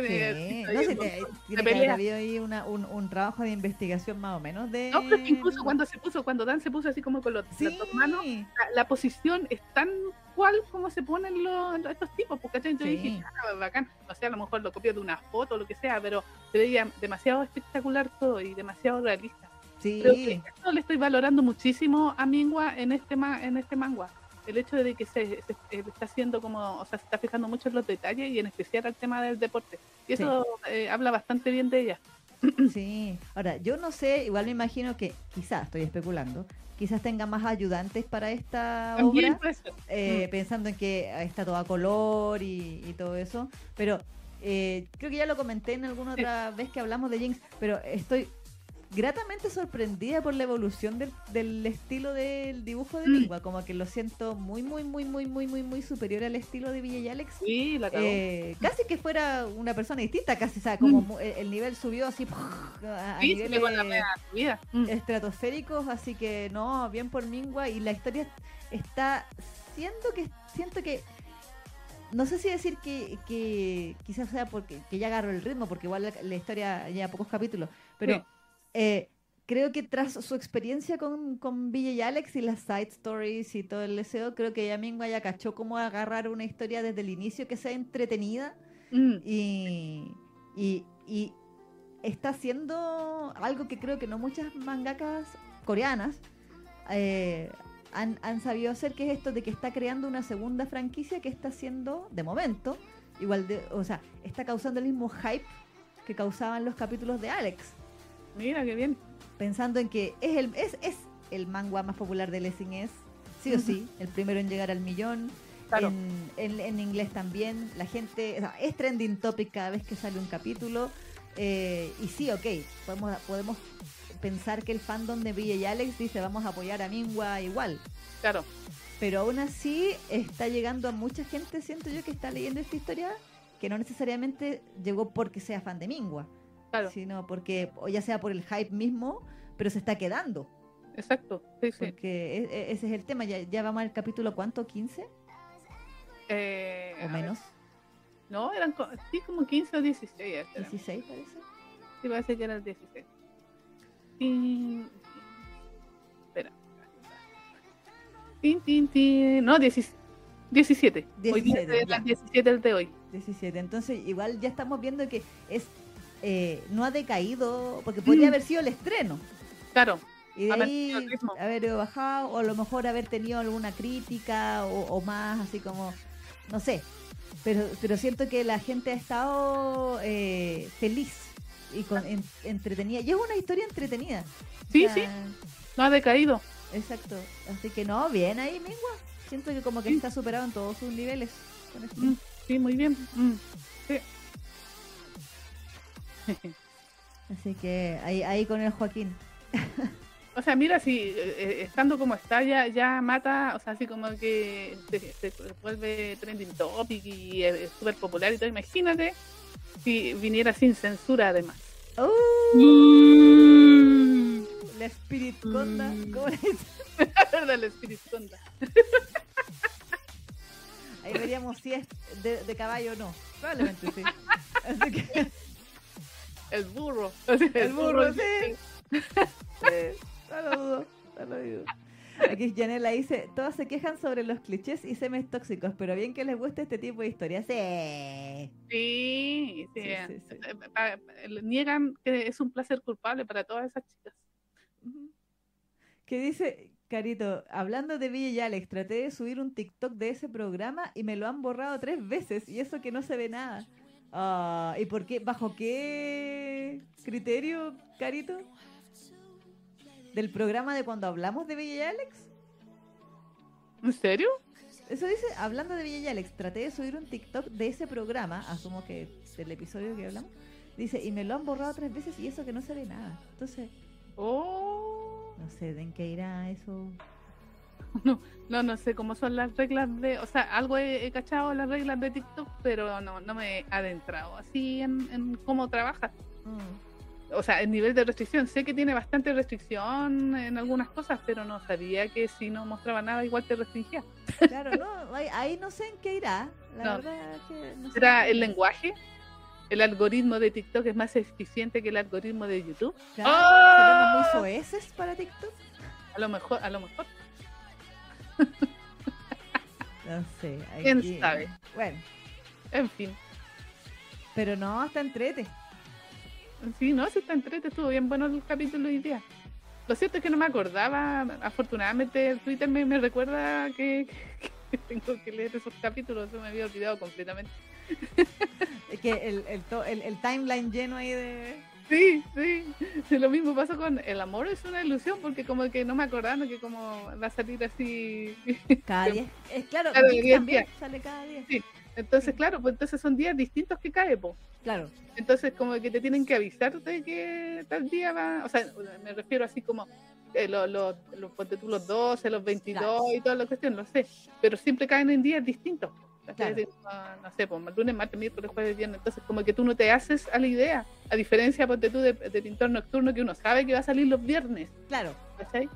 Sí, no, sí, te- tiene que haber pelea. habido ahí una, un, un trabajo de investigación más o menos de... No, pero es que incluso cuando se puso, cuando Dan se puso así como con los, Sí, las dos manos, la, la posición es tan cual como se ponen los, estos tipos, porque yo Sí. dije, ah, bacán, no sé, a lo mejor lo copió de una foto o lo que sea, pero se veía demasiado espectacular todo y demasiado realista. Sí, esto le estoy valorando muchísimo a Mingua en este ma- en este manga. El hecho de que se, se- está haciendo como, o sea, se está fijando mucho en los detalles y en especial al tema del deporte. Y eso eh, habla bastante bien de ella. sí. Ahora, yo no sé, igual me imagino que quizás, estoy especulando, quizás tenga más ayudantes para esta También obra. eh, Mm. pensando en que está todo a color y, y todo eso. Pero eh, creo que ya lo comenté en alguna Sí. otra vez que hablamos de Jinx, pero estoy gratamente sorprendida por la evolución del, del estilo del dibujo de Mm. Lingua. Como que lo siento muy, muy, muy, muy, muy, muy, muy superior al estilo de Villa y Alex. Sí, la. Eh, casi que fuera una persona distinta, casi, o sea, como Mm. el, el nivel subió así a, [laughs] a sí, se niveles pegó en la media vida. Mm. estratosféricos, así que no, bien por Mingua y la historia está siendo que siento que no sé si decir que, que quizás sea porque que ya agarró el ritmo, porque igual la, la historia lleva pocos capítulos, pero Sí. Eh, creo que tras su experiencia con, con Villa y Alex y las side stories y todo el deseo, creo que ya Mingua ya cachó cómo agarrar una historia desde el inicio que sea entretenida Mm. y, y, y está haciendo algo que creo que no muchas mangakas coreanas eh, han, han sabido hacer, que es esto de que está creando una segunda franquicia que está haciendo, de momento, igual de, o sea, está causando el mismo hype que causaban los capítulos de Alex, Mira, qué bien. pensando en que es el, es, es el manga más popular de Lessing es, sí o sí, el primero en llegar al millón, Claro. en, en- en inglés también. La gente, o sea, es trending topic cada vez que sale un capítulo. eh, y sí, ok, podemos, podemos pensar que el fandom de Villa y Alex dice vamos a apoyar a Mingua igual. Claro. Pero aún así está llegando a mucha gente, siento yo, que está leyendo esta historia que no necesariamente llegó porque sea fan de Mingua, Claro. sino porque, o ya sea por el hype mismo, pero se está quedando. Exacto. Sí, sí. Porque e- e- ese es el tema. Ya, ya vamos al capítulo, ¿cuánto? ¿15 Eh, o ver. menos? No, eran sí, como 15 o 16. este era. 16 parece. Sí, parece que era el 16. Tin. Espera. Tin, tin, tin. No, 10 17. Hoy día 17, ya. las 17 el de hoy. 17. Entonces, igual ya estamos viendo que es eh, no ha decaído, porque podría Mm. haber sido el estreno. Claro. Y de ahí haber bajado, o a lo mejor haber tenido alguna crítica o, o más, así como, no sé. Pero, pero siento que la gente ha estado eh, feliz y con, en- entretenida. Y es una historia entretenida. Sí, O sea, sí, no ha decaído. Exacto. Así que no, bien ahí, Mingua. Siento que como que Sí. está superado en todos sus niveles. Mm, sí, muy bien. Mm. Sí. [laughs] Así que ahí, ahí con el Joaquín. O sea, mira, si eh, eh, estando como está, ya, ya mata, o sea, así como que se, se vuelve trending topic y es es súper popular y todo. Imagínate si viniera sin censura, además. ¡Uh! Mm. La Spirit Conda. Mm. ¿Cómo? [laughs] ¿Verdad? El Spirit Conda. Ahí veríamos si es de, de caballo o no. Probablemente sí. [laughs] Así que El burro. [laughs] El burro, sí. eh, [laughs] no lo dudo, no lo dudo. Aquí Janela dice, todas se quejan sobre los clichés y semes tóxicos, pero bien que les guste este tipo de historias. Sí. Sí, sí. Sí, sí, sí. Eh, pa- le Niegan que es un placer culpable para todas esas chicas. Que dice, Carito, hablando de Villa y Alex, traté de subir un TikTok de ese programa y me lo han borrado tres veces y eso que no se ve nada. Ah, ¿Y por qué? ¿Bajo qué criterio, Carito? ¿Del programa de cuando hablamos de Bella y Alex? ¿En serio? Eso dice, hablando de Villa y Alex, traté de subir un TikTok de ese programa, asumo que del episodio que hablamos. Dice, y me lo han borrado tres veces y eso que no se ve nada. Entonces, Oh. no sé de en qué irá eso. [laughs] No, no, no sé cómo son las reglas de. O sea, algo he, he cachado las reglas de TikTok, pero no, no me he adentrado así en, en cómo trabaja. Mm. O sea, el nivel de restricción. Sé que tiene bastante restricción en algunas cosas, pero no sabía que si no mostraba nada, igual te restringía. [laughs] Claro, no, ahí, no sé en qué irá. La No. verdad que no sé ¿Será el lenguaje? ¿El algoritmo de TikTok es más eficiente que el algoritmo de YouTube? Claro, ¡Ah! ¿Seremos muy soeces para TikTok? A lo mejor, a lo mejor. [laughs] No sé. hay ¿Quién que- sabe? Bueno, En fin. pero no, hasta entrete. Sí, no, sí está entrete, estuvo bien bueno el capítulo hoy día. Lo cierto es que no me acordaba, afortunadamente el Twitter me, me recuerda que, que [laughs] tengo que leer esos capítulos, se me había olvidado completamente. Es que el, el, to- el- el timeline lleno ahí de... Sí, sí, Sí, [laughs] lo mismo pasó con El amor es una ilusión, porque como que no me acordaba que como va a salir así. [laughs] Cada día. Es claro, Cada día, también día. sale cada día. Entonces, claro, pues entonces son días distintos que cae, po. Claro. Entonces, como que te tienen que avisar de que tal día va. O sea, me refiero así como eh, los, los, los, los 12, los 22 Claro. y toda la cuestión, lo sé. Pero siempre caen en días distintos. Claro. No, no sé, pues lunes, martes, miércoles, jueves, viernes. Entonces, como que tú no te haces a la idea. A diferencia, ponte tú, de, de pintor nocturno, que uno sabe que va a salir los viernes. Claro, ¿Cachai?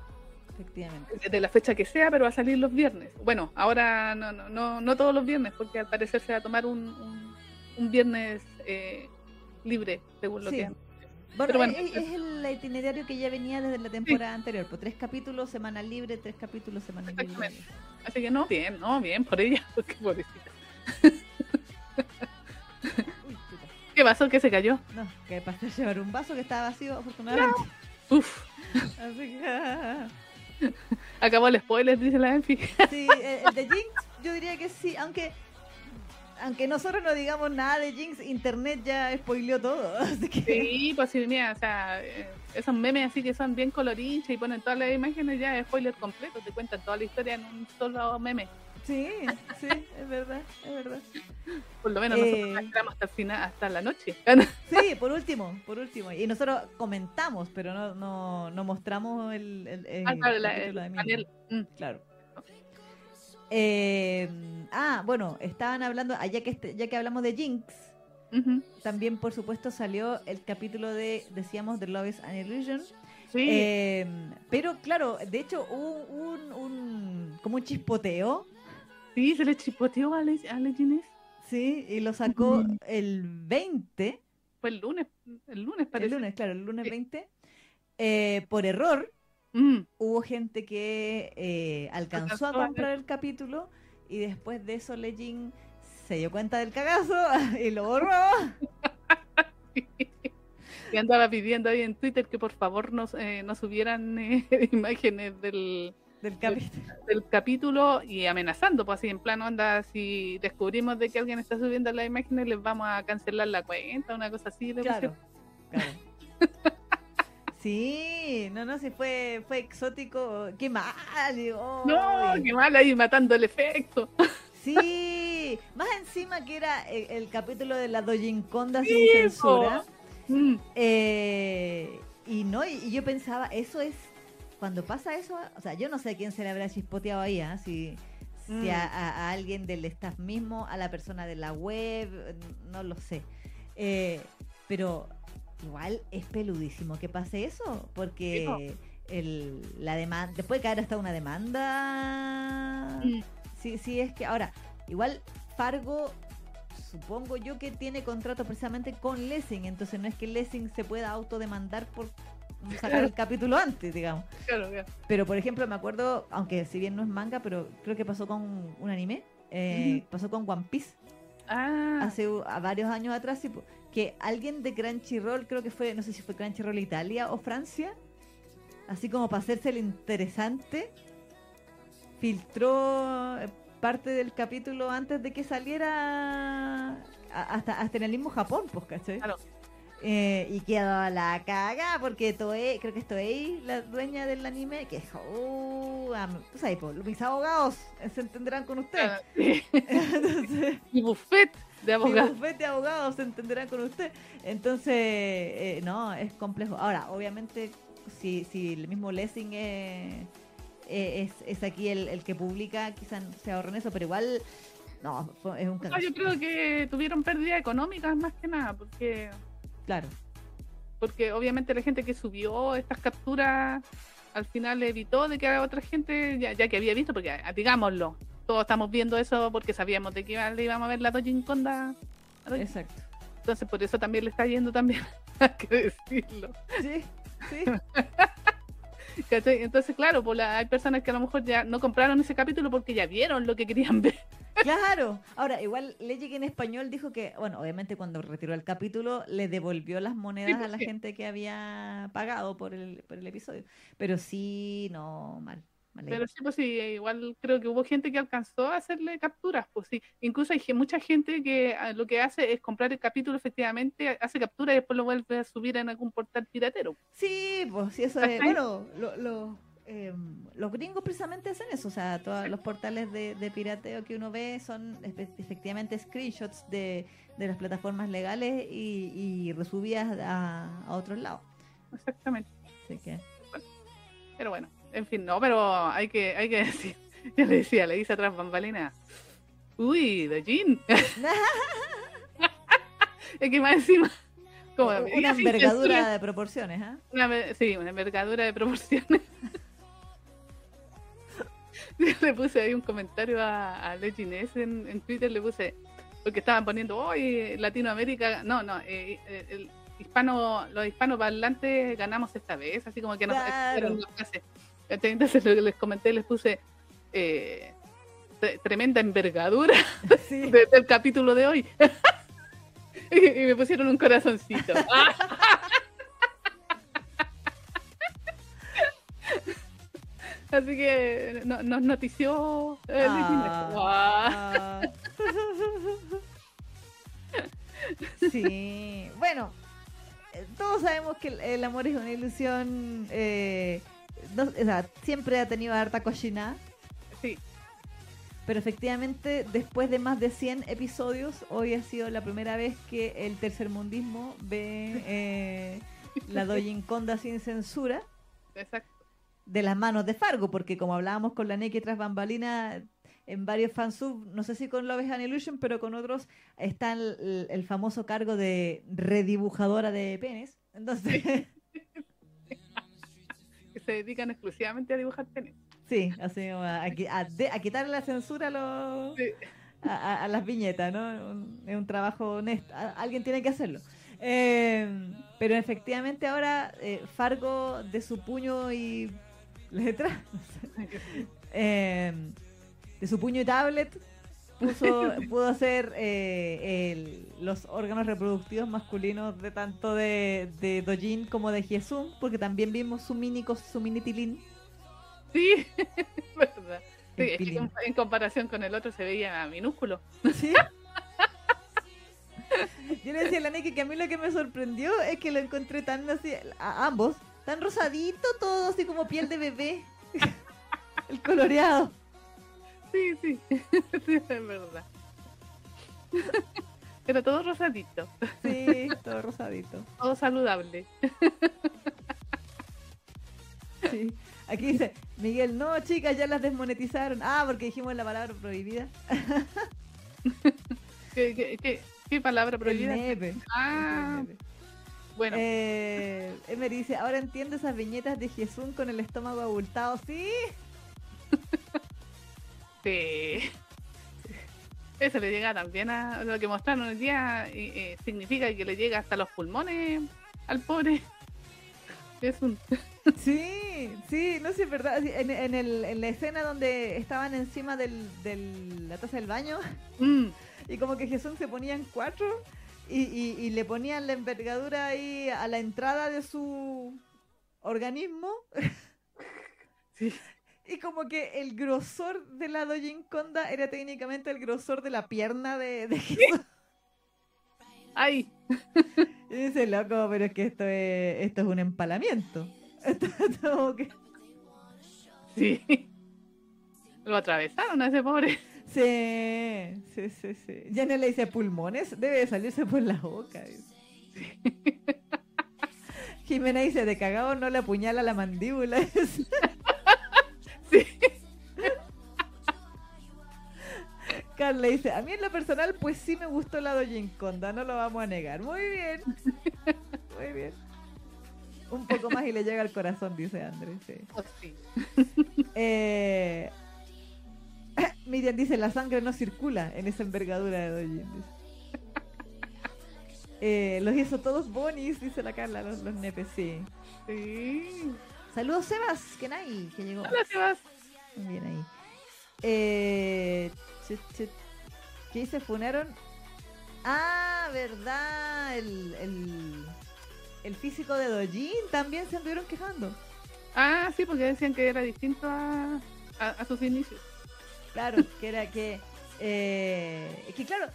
efectivamente. De la fecha que sea, pero va a salir los viernes. Bueno, ahora no, no, no, no todos los viernes, porque al parecer se va a tomar un, un, un viernes eh, libre, según lo Sí. que Bueno, Pero bueno, es, es el itinerario que ya venía desde la temporada anterior. Por tres capítulos, semana libre, tres capítulos, semana libre. Así que no, bien, no, bien por ella, [laughs] porque pobrecita. Uy. ¿Qué pasó? ¿Qué se cayó? No, que pasé a llevar un vaso que estaba vacío, afortunadamente. Uf, Así que... [laughs] acabó el spoiler, dice la Enfi. Sí, el de Jinx, yo diría que sí, aunque aunque nosotros no digamos nada de Jinx, internet ya spoileó todo. [laughs] Así que Sí, pues sí, mira, o sea, eh, esos memes así que son bien colorinches y ponen todas las imágenes ya, spoiler completo, te cuentan toda la historia en un solo meme. sí, sí, es verdad, es verdad. Por lo menos nosotros Eh. la hasta el final, hasta la noche. [laughs] Sí, por último, por último. Y nosotros comentamos, pero no, no, no mostramos el, el, el Ah, claro, la- de. Mm. Claro. Eh, ah, bueno, estaban hablando, ah, ya que, este- ya que hablamos de Jinx, también por supuesto salió el capítulo de, decíamos, The Love is an Illusion. Sí, Eh, pero claro, de hecho hubo un, un- como un chispoteo, sí, se le chipoteó a Le, a Le Ginés. sí, y lo sacó el 20, Fue el lunes, el lunes el parece. lunes, claro, el lunes Sí. 20, eh, por error. Mm, Hubo gente que eh, alcanzó Alcanzó a comprar el capítulo y después de eso Legend se dio cuenta del cagazo [laughs] y lo borró. [laughs] y andaba pidiendo ahí en Twitter que por favor nos, eh, nos subieran eh, [laughs] imágenes del, Del capítulo. del capítulo y amenazando, pues así en plano anda, si descubrimos de que alguien está subiendo las imágenes, les vamos a cancelar la cuenta, una cosa así. Claro, claro. Sí, no, no, sí fue, fue exótico. Qué mal. digo, No, ay. qué mal ahí matando el efecto. [laughs] Sí, más encima que era el, el capítulo de la Dojinconda sin censura. Mm, Eh, y no, y, y yo pensaba, eso es, cuando pasa eso, o sea, yo no sé a quién se le habrá chispoteado ahí, ¿ah? si, si Mm. a, a- a alguien del staff mismo, a la persona de la web, no lo sé. Eh, pero igual es peludísimo que pase eso, porque el, la demanda, después de caer hasta una demanda, mm. Sí, sí, es que ahora, igual Fargo, supongo yo que tiene contrato precisamente con Lessing, entonces no es que Lessing se pueda autodemandar por sacar el capítulo antes, digamos. Claro, claro. Pero por ejemplo, me acuerdo, aunque si bien no es manga, pero creo que pasó con un anime, eh, pasó con One Piece. Ah, hace a varios años atrás, que alguien de Crunchyroll, creo que fue, no sé si fue Crunchyroll Italia o Francia, así como para hacerse el interesante, filtró eh, parte del capítulo antes de que saliera hasta, hasta en el mismo Japón, pues, ¿cachai? Claro. Eh, y quedó la caga porque Toei, creo que es Toei, la dueña del anime, que am- tú sabes, pues, mis abogados se entenderán con usted. Claro, sí. [laughs] [laughs] Entonces, Y buffet de mi abogados. bufete de abogados se entenderán con usted. Entonces, eh, no, es complejo. Ahora, obviamente, si, si el mismo Lessing eh, eh, es, es aquí el, el que publica, quizás se ahorren eso, pero igual, no, fue- es un No, yo creo que tuvieron pérdidas económicas más que nada, porque Claro, porque obviamente la gente que subió estas capturas al final evitó de que a otra gente, ya, ya que había visto, porque digámoslo, todos estamos viendo eso porque sabíamos de que iba- le íbamos a ver la Dojin Conda. exacto. Entonces por eso también le está yendo también, [laughs] hay que decirlo. Sí, sí. [laughs] ¿cachai? Entonces, claro, pues la- hay personas que a lo mejor ya no compraron ese capítulo porque ya vieron lo que querían ver. Claro. Ahora, igual Leye que en español dijo que, bueno, obviamente cuando retiró el capítulo le devolvió las monedas a la gente que había pagado por el, por el episodio. Pero sí, no, mal. Pero sí, pues sí, igual creo que hubo gente que alcanzó a hacerle capturas, pues sí. Incluso hay mucha gente que ah, lo que hace es comprar el capítulo efectivamente, hace captura y después lo vuelve a subir en algún portal piratero. Sí, pues sí, eso es. Bueno, lo- lo, em, los gringos precisamente hacen eso. O sea, todos los portales de, de pirateo que uno ve son efe- efectivamente screenshots de, de las plataformas legales y, y resubidas a, a otros lados. Exactamente. Así que. Pero bueno, en fin, no, pero hay que, hay que [laughs] decir, ya le decía, le dice atrás bambalina. Uy, de Jean. [laughs] es que más encima. Como una envergadura de proporciones, ¿ah? una sí, una envergadura de proporciones. Yo [laughs] le puse ahí un comentario a, a Legend S en, en Twitter, le puse, porque estaban poniendo, hoy Latinoamérica, no, no, eh, eh, el hispano, los hispanoparlantes ganamos esta vez, así como que Claro. ¿Cachai? Entonces les comenté, les puse eh, tre- tremenda envergadura [laughs] Sí. de- del capítulo de hoy. [laughs] y, y me pusieron un corazoncito. [laughs] Así que no- nos notició eh. Ah. Ah. Sí, bueno, eh, todos sabemos que el, el amor es una ilusión. eh, no- o sea, siempre ha tenido harta cochina, Sí, pero efectivamente, después de más de 100 episodios, hoy ha sido la primera vez que el tercermundismo ve eh, la Dojin Conda sin censura exacto. de las manos de Fargo, porque como hablábamos con la Neki tras bambalina, en varios fansub, no sé si con Love is an Illusion, pero con otros está el, el famoso cargo de redibujadora de penes. Entonces, se dedican exclusivamente a dibujar penes. sí, así a, a de- quitarle la censura a, los, Sí. a, a- las viñetas, ¿no? Un- es un trabajo honesto, alguien tiene que hacerlo. Eh, pero efectivamente ahora eh, Fargo de su puño y [laughs] letra, eh, de su puño y tablet puso, [laughs] pudo hacer eh, el- los órganos reproductivos masculinos de tanto de, de Dojin como de Hyesung, porque también vimos su mini, su mini tilín. Sí, [laughs] verdad. Sí, El es que en, comparación con el otro se veía minúsculo. ¿Sí? Yo le decía a la Neki que a mí lo que me sorprendió es que lo encontré tan así, a ambos, tan rosadito todo, así como piel de bebé. [laughs] El coloreado. Sí, sí, [laughs] sí, es verdad. [laughs] Pero todo rosadito, Sí, todo rosadito. todo saludable. [laughs] Sí. Aquí dice, Miguel, no, chicas, ya las desmonetizaron. Ah, porque dijimos la palabra prohibida. ¿Qué, qué, qué, qué palabra prohibida? El. Ah, El bueno, Eh, Emery dice, ahora entiendo esas viñetas de Jesús con el estómago abultado. Sí, sí. [laughs] Eso le llega también a lo que mostraron hoy día. eh, significa que le llega hasta los pulmones al pobre. [laughs] Es un. [laughs] sí, sí, no sé, es verdad. En, en el- en la escena donde estaban encima de del, la taza del baño Mm, y como que Jesús se ponían cuatro y, y- y le ponían la envergadura ahí a la entrada de su organismo sí. Y como que el grosor de la Dojin Conda era técnicamente el grosor de la pierna de, de Jesús. ¡Ay! Y dice, loco, pero es que esto es, esto es un empalamiento. Esto que- Sí. Lo atravesaron a ese pobre. Sí, sí, sí, sí. Ya no le dice pulmones, debe de salirse por la boca. dice. Jimena dice, de cagado no le apuñala la mandíbula. [laughs] Sí. [laughs] Carla dice, a mí en lo personal pues sí me gustó la Dojin Conda, no lo vamos a negar. Muy bien. Muy bien. Un poco más y le llega al corazón, dice Andrés. sí. Oh, sí. Eh, [laughs] Miriam dice, la sangre no circula en esa envergadura de Dojin. Eh, los hizo todos bonis, dice la Carla, los, los nepes, sí. Sí. Saludos Sebas, que nadie, que llegó. Hola, Sebas. Bien ahí. Eh, chut, chut. ¿Qué se funaron? Ah, verdad. El, el, el físico de Dojin también se anduvieron quejando. Ah, sí, porque decían que era distinto a, a, a sus inicios. Claro, que era que. Eh, que claro,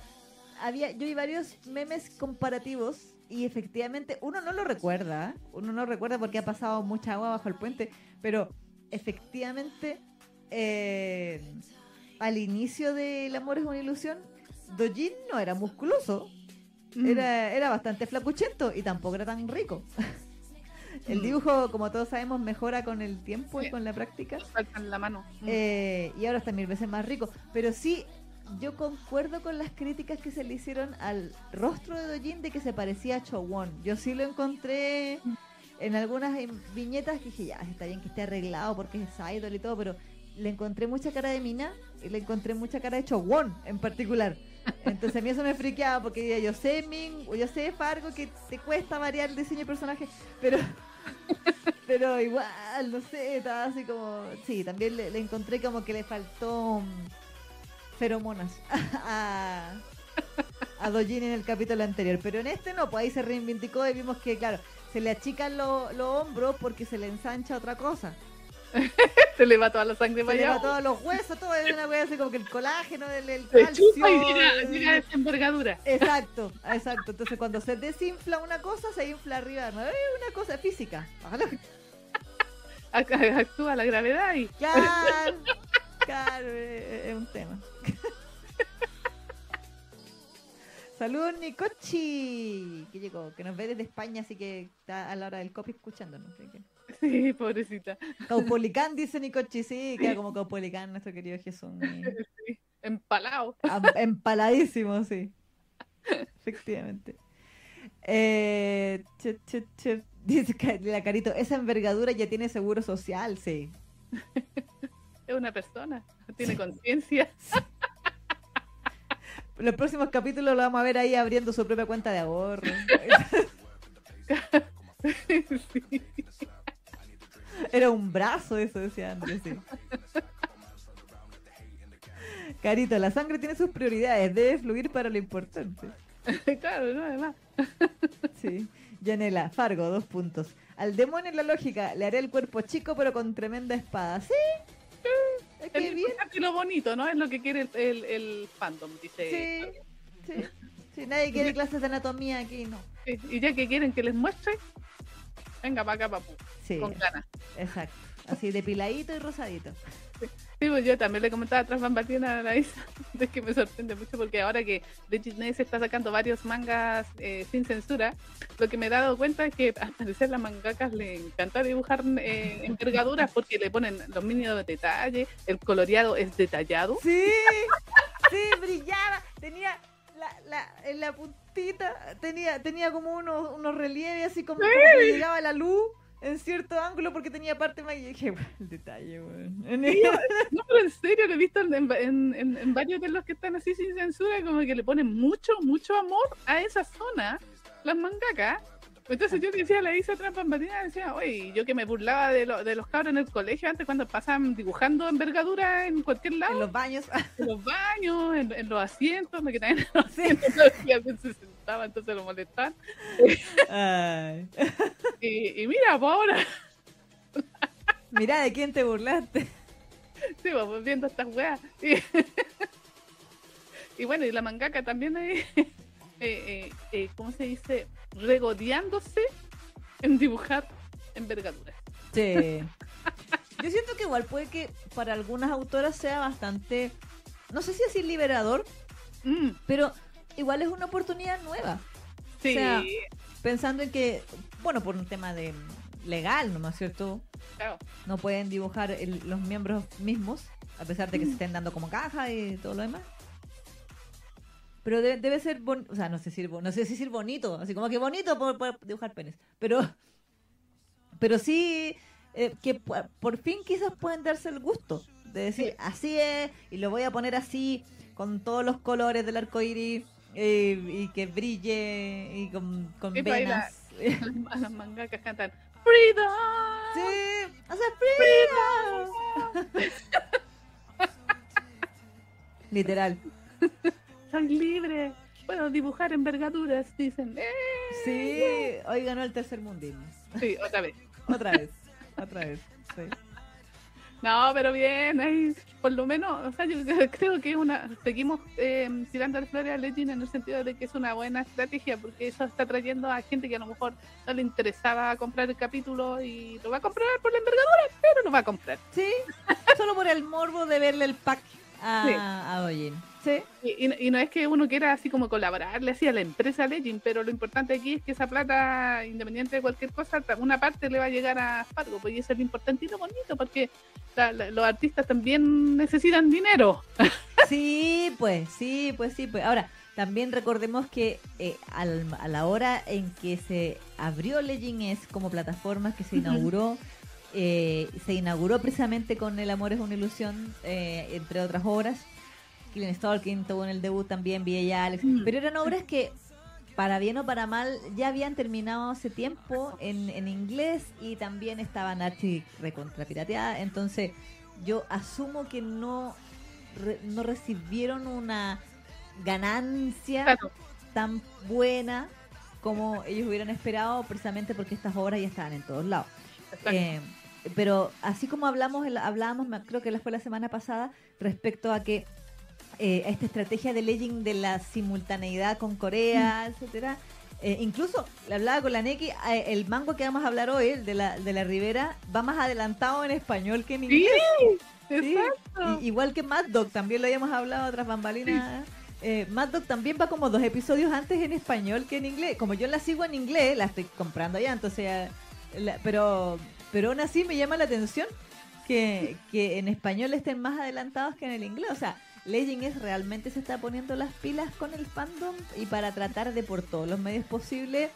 había, yo vi varios memes comparativos y efectivamente uno no lo recuerda. Uno no recuerda porque ha pasado mucha agua bajo el puente, pero efectivamente eh, al inicio de El amor es una ilusión, Dojin no era musculoso, Mm. era, era bastante flacuchento y tampoco era tan rico. [laughs] El Mm. dibujo, como todos sabemos, mejora con el tiempo y con la práctica. Faltan la mano. Mm. Eh, y ahora está mil veces más rico. Pero sí, yo concuerdo con las críticas que se le hicieron al rostro de Dojin de que se parecía a Chowon. Yo sí lo encontré en algunas em, viñetas que dije, ya, está bien que esté arreglado porque es idol y todo, pero le encontré mucha cara de Mina y le encontré mucha cara de Chowon en particular. Entonces a mí eso me friqueaba porque yo sé Min, yo sé Fargo que te cuesta variar el diseño de personaje, pero [laughs] pero igual, no sé, estaba así como, sí, también le, le encontré como que le faltó feromonas [laughs] a a Dojin en el capítulo anterior, pero en este no, pues ahí se reivindicó y vimos que claro, se le achican lo- los hombros porque se le ensancha otra cosa. [laughs] Se le va toda la sangre Se para le va allá. todos los huesos, todo es una wea así como que el colágeno, el, el Se calcio. chupa y llega, el- llega a esa envergadura. Exacto, exacto. Entonces cuando se desinfla una cosa, se infla arriba. ¿no? Es una cosa física. [laughs] Actúa la gravedad y Claro, claro, es, es un tema. [laughs] Saludos Nicochi, que llegó, que nos ve desde España, así que está a la hora del copy escuchándonos. así que- sí, pobrecita. Caupolicán, dice Nicochi, sí, queda como Caupolicán, nuestro querido Jesús. [laughs] Sí, empalado. Empaladísimo, sí. Efectivamente. Eh, che, che, che, dice la Carito, esa envergadura ya tiene seguro social, sí. [laughs] Es una persona. Tiene conciencia. [laughs] Los próximos capítulos lo vamos a ver ahí abriendo su propia cuenta de ahorro. Sí. [laughs] Era un brazo eso, decía Andrés, sí. Carito, la sangre tiene sus prioridades, debe fluir para lo importante. [laughs] Claro, no, además. Sí. Yanela, Fargo, dos puntos. Al demonio en la lógica, le haré el cuerpo chico pero con tremenda espada. Sí, es Es que lo bien. lo bonito, ¿no? Es lo que quiere el, el, el fandom, dice. Sí, sí, sí. Nadie quiere clases de anatomía aquí, no. Sí, Y ya que quieren que les muestre, venga para acá, papu. Sí, Con ganas. exacto. Así depiladito y rosadito. Sí, pues yo también le comentaba tras bambalinas a la Isa, [laughs] de que me sorprende mucho porque ahora que Disney se está sacando varios mangas eh, sin censura, lo que me he dado cuenta es que [laughs] al parecer las mangakas le encanta dibujar eh, envergaduras porque le ponen los mínimos detalles, el coloreado es detallado. Sí, sí, brillaba. Tenía la, la, en la puntita, tenía, tenía como unos, unos relieves así como, como que le llegaba la luz en cierto ángulo porque tenía parte más. Y dije, "Bueno, el detalle, weón. [laughs] No, pero en serio, lo he visto en, en- en- en varios de los que están así sin censura, como que le ponen mucho, mucho amor a esa zona, las mangakas. Entonces yo le decía a la Isa tras bambalinas, decía, oye, yo que me burlaba de, lo- de los cabros en el colegio antes cuando pasaban dibujando envergadura en cualquier lado, en los baños. en los baños, en, en los asientos, me quedaban en los [laughs] Sí. asientos, y entonces lo molestaban. Ay. [laughs] Y, y mira, pues ahora, Mira, ¿de quién te burlaste? sí, pues viendo estas weas. Y, [laughs] y bueno, y la mangaka también ahí [laughs] eh, eh, eh, ¿cómo se dice? Regodeándose en dibujar envergaduras. Sí. Yo siento que igual puede que para algunas autoras sea bastante, no sé si así liberador, Mm, pero igual es una oportunidad nueva. sí, sea, Pensando en que, bueno, por un tema de legal, ¿no es cierto? claro. No pueden dibujar el- los miembros mismos, a pesar de que se estén dando como caja y todo lo demás. Pero de- debe ser, bon- o sea, no sé si no sé si decir bonito, así como que bonito por, por dibujar penes, pero pero sí eh, que pu- por fin quizás pueden darse el gusto de decir, Sí. así es, y lo voy a poner así, con todos los colores del arco iris, eh, y que brille, y con, con Y venas. [laughs] Las, las mangakas cantan Freedom. sí, o sea, Freedom. [laughs] literal. Soy libre. Puedo dibujar envergaduras, dicen. ¡Eh! Sí, hoy ganó el tercer mundial. Sí, otra vez. Otra vez, otra vez. Sí. No, pero bien, ahí por lo menos, o sea, yo [laughs] creo que es una, seguimos eh, tirando al flores a Legend en el sentido de que es una buena estrategia, porque eso está trayendo a gente que a lo mejor no le interesaba comprar el capítulo y lo va a comprar por la envergadura, pero lo va a comprar. Sí, solo por el morbo de verle el pack a, Sí. a. Sí, Y, y- y no es que uno quiera así como colaborarle así a la empresa Legend, pero lo importante aquí es que esa plata, independiente de cualquier cosa, una parte le va a llegar a Fargo, pues y eso es lo importante y lo bonito, porque la- la- los artistas también necesitan dinero. [laughs] sí, pues, sí, pues sí, pues. Ahora, también recordemos que eh, al- a la hora en que se abrió Legend es como plataforma que se inauguró, eh, se inauguró precisamente con El amor es una ilusión, eh, entre otras obras. Killing Stalking tuvo en el debut también, Villa Alex, Mm. pero eran obras que para bien o para mal, ya habían terminado hace tiempo en, en inglés y también estaban archi recontra pirateadas. Entonces, yo asumo que no, re- no recibieron una ganancia Claro. tan buena como ellos hubieran esperado, precisamente porque estas obras ya estaban en todos lados. Eh, pero así como hablamos, hablábamos, creo que la fue la semana pasada, respecto a que eh, a esta estrategia de Legend de la simultaneidad con Corea, etcétera. Eh, incluso le hablaba con la Neki, eh, el mango que vamos a hablar hoy, el de la, de la Rivera, va más adelantado en español que en inglés. [laughs] Sí. exacto. Igual que Mad Dog, también lo habíamos hablado otras bambalinas. Eh, Mad Dog también va como dos episodios antes en español que en inglés. Como yo la sigo en inglés, la estoy comprando ya, entonces. la- pero, pero aún así me llama la atención que, que en español estén más adelantados que en el inglés. O sea, Legend es realmente se está poniendo las pilas con el fandom y para tratar de por todos los medios posibles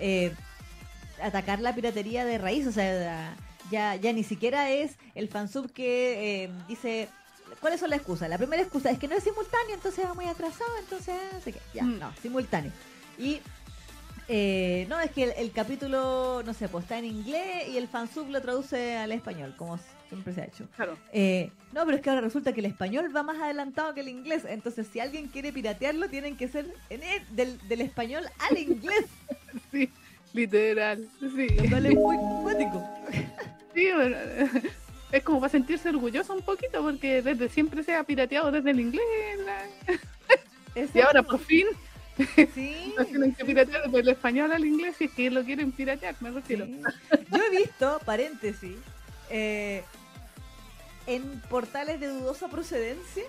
eh, atacar la piratería de raíz. O sea, ya, ya ni siquiera es el fansub que eh, dice. ¿Cuáles son las excusas? La primera excusa es que no es simultáneo, entonces va muy atrasado, entonces ya, Mm. no, simultáneo. Y eh, no, es que el, el capítulo, no sé, pues está en inglés y el fansub lo traduce al español, como siempre se ha hecho. Claro. Eh, no, pero es que ahora resulta que el español va más adelantado que el inglés. Entonces, si alguien quiere piratearlo, tienen que ser en el- del, del español al inglés. [laughs] Sí, literal. Sí, Lo cual es muy cuático. sí, bueno, [laughs] es como para sentirse orgulloso un poquito porque desde siempre se ha pirateado desde el inglés. la- Y ahora por fin Sí. tienen que piratear el español al inglés si es que lo quieren piratear, me refiero. Sí. Yo he visto, paréntesis, eh, en portales de dudosa procedencia,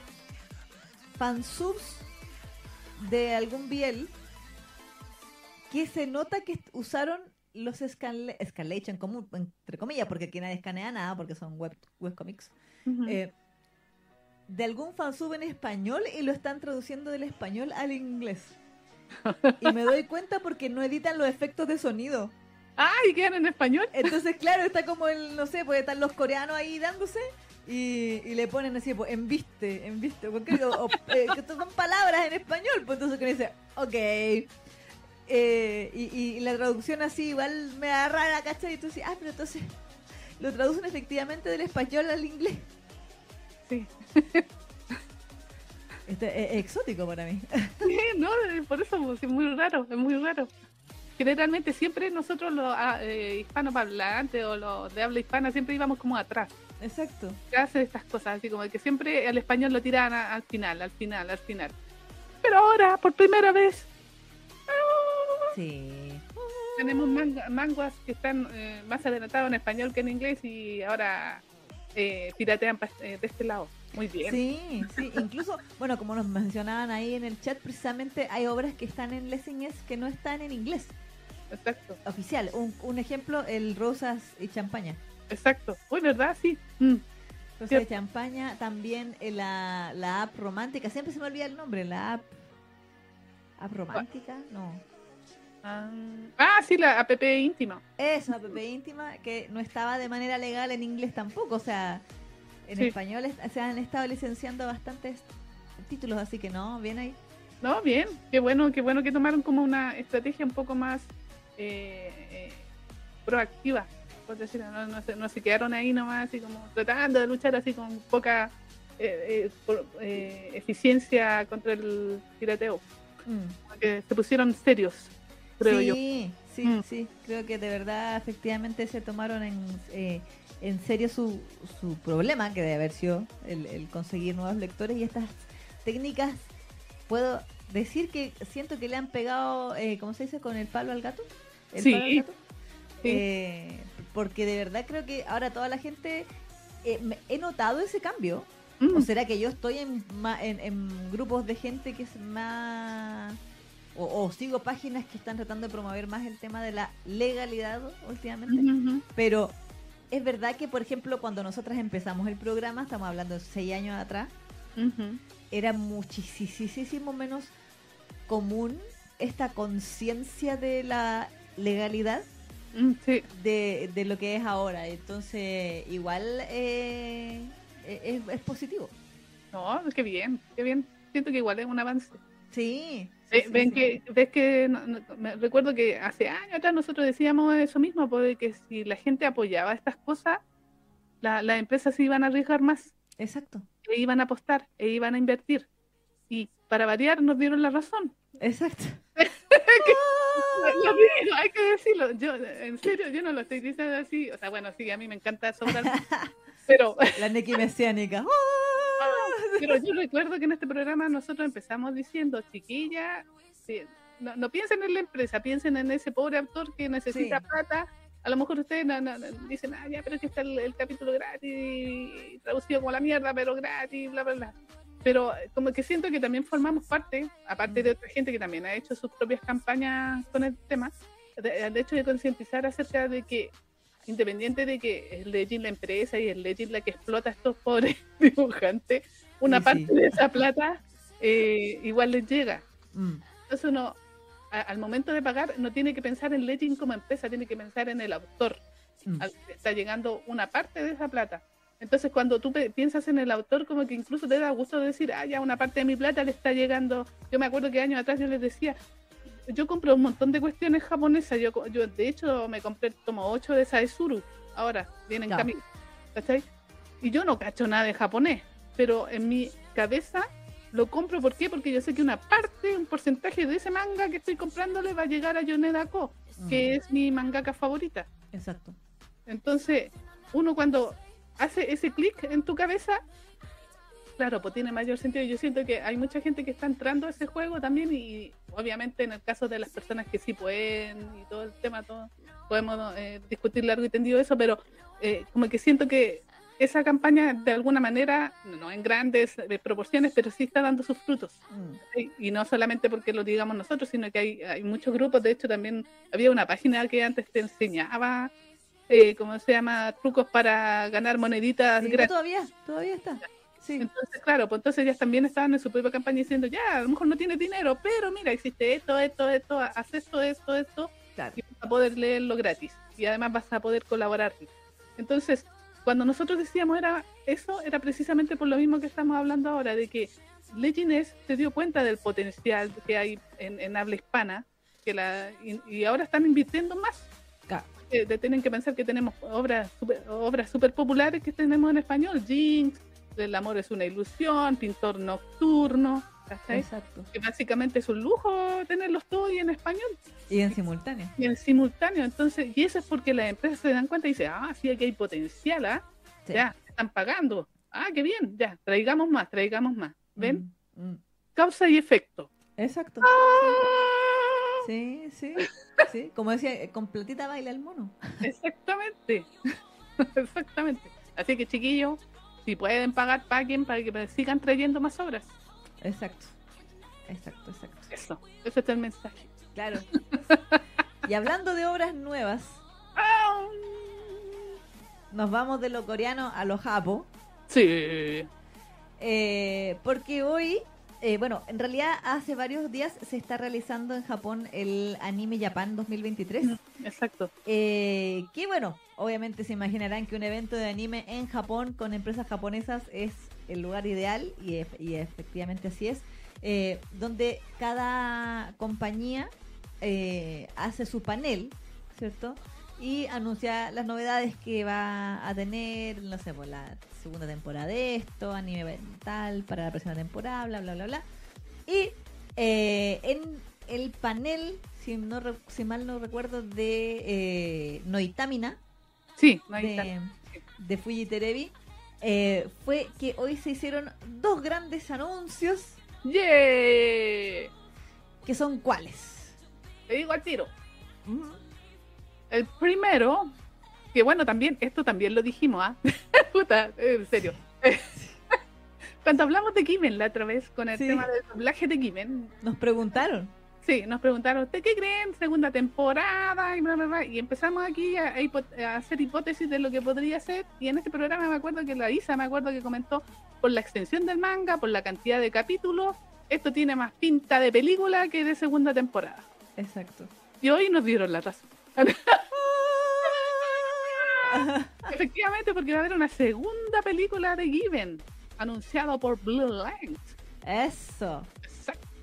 fansubs de algún biel que se nota que usaron los escala- escalation común, entre comillas, porque aquí nadie escanea nada porque son web, webcomics. Eh, de algún fansub en español y lo están traduciendo del español al inglés. [laughs] Y me doy cuenta porque no editan los efectos de sonido. ¡Ay, quedan en español! Entonces, claro, está como el, no sé, pues están los coreanos ahí dándose y, y le ponen así, pues, en viste, en viste, porque, o, eh, que son palabras en español, pues entonces que dice, ok. Eh, y, y la traducción así igual me da rara, ¿cachai? Y tú dices, ah, pero entonces lo traducen efectivamente del español al inglés. Sí. [laughs] Este, es, es exótico para mí. [laughs] No, por eso pues, es muy raro, es muy raro. Generalmente siempre nosotros los ah, eh, hispanoparlantes o los de habla hispana siempre íbamos como atrás. Exacto. hace estas cosas, así como que siempre al español lo tiran a- al final, al final, al final. Pero ahora, por primera vez, Sí. Tenemos manga- manguas que están eh, más adelantados en español que en inglés y ahora eh, piratean eh, de este lado. Muy bien. Sí, sí, incluso, bueno, como nos mencionaban ahí en el chat, precisamente hay obras que están en Lessing que no están en inglés Exacto, oficial. Un, un ejemplo, el Rosas y Champaña. exacto. Uy, ¿verdad? Sí. Mm. Rosas y Champaña, también eh, la, la app romántica, siempre se me olvida el nombre, la app... ¿App romántica? No. Ah, ah, sí, la app íntima. Esa app íntima que no estaba de manera legal en inglés tampoco, o sea, en Sí. español es- se han estado licenciando bastantes títulos, así que no, bien ahí. No, bien. Qué bueno, qué bueno que tomaron como una estrategia un poco más eh, eh, proactiva. Por decirlo, no, no se, no se quedaron ahí nomás así como tratando de luchar así con poca eh, eh, por- eh, eficiencia contra el pirateo. Mm. Que se pusieron serios, creo sí, yo. Sí, Mm. sí, creo que de verdad efectivamente se tomaron en, eh, en serio su, su problema, que debe haber sido el, el conseguir nuevos lectores y estas técnicas, puedo decir que siento que le han pegado, eh, ¿cómo se dice? Con el palo al gato. ¿El Sí. palo al gato? Sí. Eh, porque de verdad creo que ahora toda la gente, eh, he notado ese cambio. Mm, ¿O será que yo estoy en, en, en grupos de gente que es más... O, o sigo páginas que están tratando de promover más el tema de la legalidad últimamente? Pero es verdad que, por ejemplo, cuando nosotras empezamos el programa, estamos hablando de seis años atrás, era muchísimo menos común esta conciencia de la legalidad Mm, Sí, de, de lo que es ahora. Entonces, igual eh, es, es positivo. no, qué bien, qué bien. Siento que igual es un avance. Sí. Eh, sí, ven sí. que, ves que no- no- me recuerdo que hace años atrás nosotros decíamos eso mismo, porque si la gente apoyaba estas cosas, la- las empresas se iban a arriesgar más, Exacto, e iban a apostar, e iban a invertir. Y para variar nos dieron la razón. exacto. [laughs] Lo digo, hay que decirlo. Yo, en serio, yo no lo estoy diciendo así. O sea, bueno, sí, a mí me encanta sobrar, [laughs] pero, La Neki mesiánica. Pero yo recuerdo que en este programa nosotros empezamos diciendo, chiquilla, sí, no, no piensen en la empresa, piensen en ese pobre autor que necesita Sí. plata. A lo mejor ustedes no- dicen, ah, ya, pero es que está el, el capítulo gratis, traducido como la mierda, pero gratis, bla, bla, bla. Pero eh, como que siento que también formamos parte, aparte de otra gente que también ha hecho sus propias campañas con el tema, de, de hecho de concientizar acerca de que, independiente de que es Legend la empresa y es Legend la que explota a estos pobres [laughs] dibujantes, una Sí, parte sí. de esa plata eh, igual les llega. Mm, Entonces uno, a- al momento de pagar, no tiene que pensar en Legend como empresa, tiene que pensar en el autor. mm. Al está llegando una parte de esa plata. Entonces cuando tú piensas en el autor, como que incluso te da gusto decir, ah, ya una parte de mi plata le está llegando. Yo me acuerdo que años atrás yo les decía, yo compro un montón de cuestiones japonesas. Yo, yo de hecho, me compré como 8 de Saezuru. Ahora, vienen Ya. camino. ¿Cachai? Y yo no cacho nada de japonés, pero en mi cabeza lo compro. ¿Por qué? Porque yo sé que una parte, un porcentaje de ese manga que estoy comprándole va a llegar a Yoneda Ko, que Mm, es mi mangaka favorita. Exacto. Entonces, uno cuando hace ese clic en tu cabeza, claro, pues tiene mayor sentido. Yo siento que hay mucha gente que está entrando a ese juego también y obviamente en el caso de las personas que sí pueden y todo el tema, todo, podemos eh, discutir largo y tendido eso, pero eh, como que siento que esa campaña de alguna manera, no en grandes eh, proporciones, pero sí está dando sus frutos. Mm, Sí, Y no solamente porque lo digamos nosotros, sino que hay, hay muchos grupos. De hecho, también había una página que antes te enseñaba, eh, ¿cómo se llama? Trucos para ganar moneditas sí, gratis. todavía, todavía está. Sí. Entonces, claro, pues entonces ellas también estaban en su propia campaña diciendo, ya, a lo mejor no tiene dinero, pero mira, existe esto, esto, esto, haz esto, esto, esto, Claro. y vas a poder leerlo gratis. Y además vas a poder colaborar. Entonces, cuando nosotros decíamos era eso, era precisamente por lo mismo que estamos hablando ahora, de que Legines se dio cuenta del potencial que hay en, en habla hispana, que la, y, y ahora están invirtiendo más. Claro. Eh, de- tienen que pensar que tenemos obras super, obras super populares que tenemos en español, Jinx, El amor es una ilusión, Pintor nocturno, ¿cachai? Exacto. que básicamente es un lujo tenerlos todos y en español Y en simultáneo. y en simultáneo. Entonces, y eso es porque las empresas se dan cuenta y dicen, ah, sí, aquí hay potencial, ¿ah? Sí. Ya, están pagando. Ah, qué bien, ya, traigamos más, traigamos más. ¿Ven? Mm, mm. Causa y efecto. Exacto. ¡Ah! Sí, sí, sí. Como decía, con platita baila el mono. Exactamente. [laughs] Exactamente. Así que, chiquillos, si pueden pagar, paguen para que sigan trayendo más obras. Exacto. Exacto, exacto. Eso, ese es el mensaje. Claro. [laughs] y hablando de obras nuevas, nos vamos de lo coreano a lo japo. Sí. Eh, porque hoy, eh, bueno, en realidad hace varios días se está realizando en Japón el Anime Japan 2023. Exacto. Eh, que bueno, obviamente se imaginarán que un evento de anime en Japón con empresas japonesas es el lugar ideal y, y efectivamente así es. donde cada compañía hace su panel, ¿cierto? y anuncia las novedades que va a tener, no sé, por la segunda temporada de esto, anime mental para la próxima temporada, bla, bla, bla, bla. Y eh, en el panel, si, no, si mal no recuerdo, de eh, Noitamina, sí, de, de Fuji Terebi, eh, fue que hoy se hicieron dos grandes anuncios. ¡Yeah! ¿Que son cuáles? Te digo al tiro. El primero, que bueno, también, esto también lo dijimos, ¿ah? [laughs] Puta, en serio. [laughs] Cuando hablamos de Kimen la otra vez con el tema del doblaje de Kimen. Nos preguntaron. Sí, nos preguntaron, ¿usted qué creen? Segunda temporada y bla, bla, bla. Y empezamos aquí a, hacer hipótesis de lo que podría ser. Y en este programa me acuerdo que la Isa, me acuerdo que comentó, por la extensión del manga, por la cantidad de capítulos, esto tiene más pinta de película que de segunda temporada. Exacto. Y hoy nos dieron la razón. [laughs] Efectivamente, porque va a haber una segunda película de Given, anunciado por Blue Light. Eso.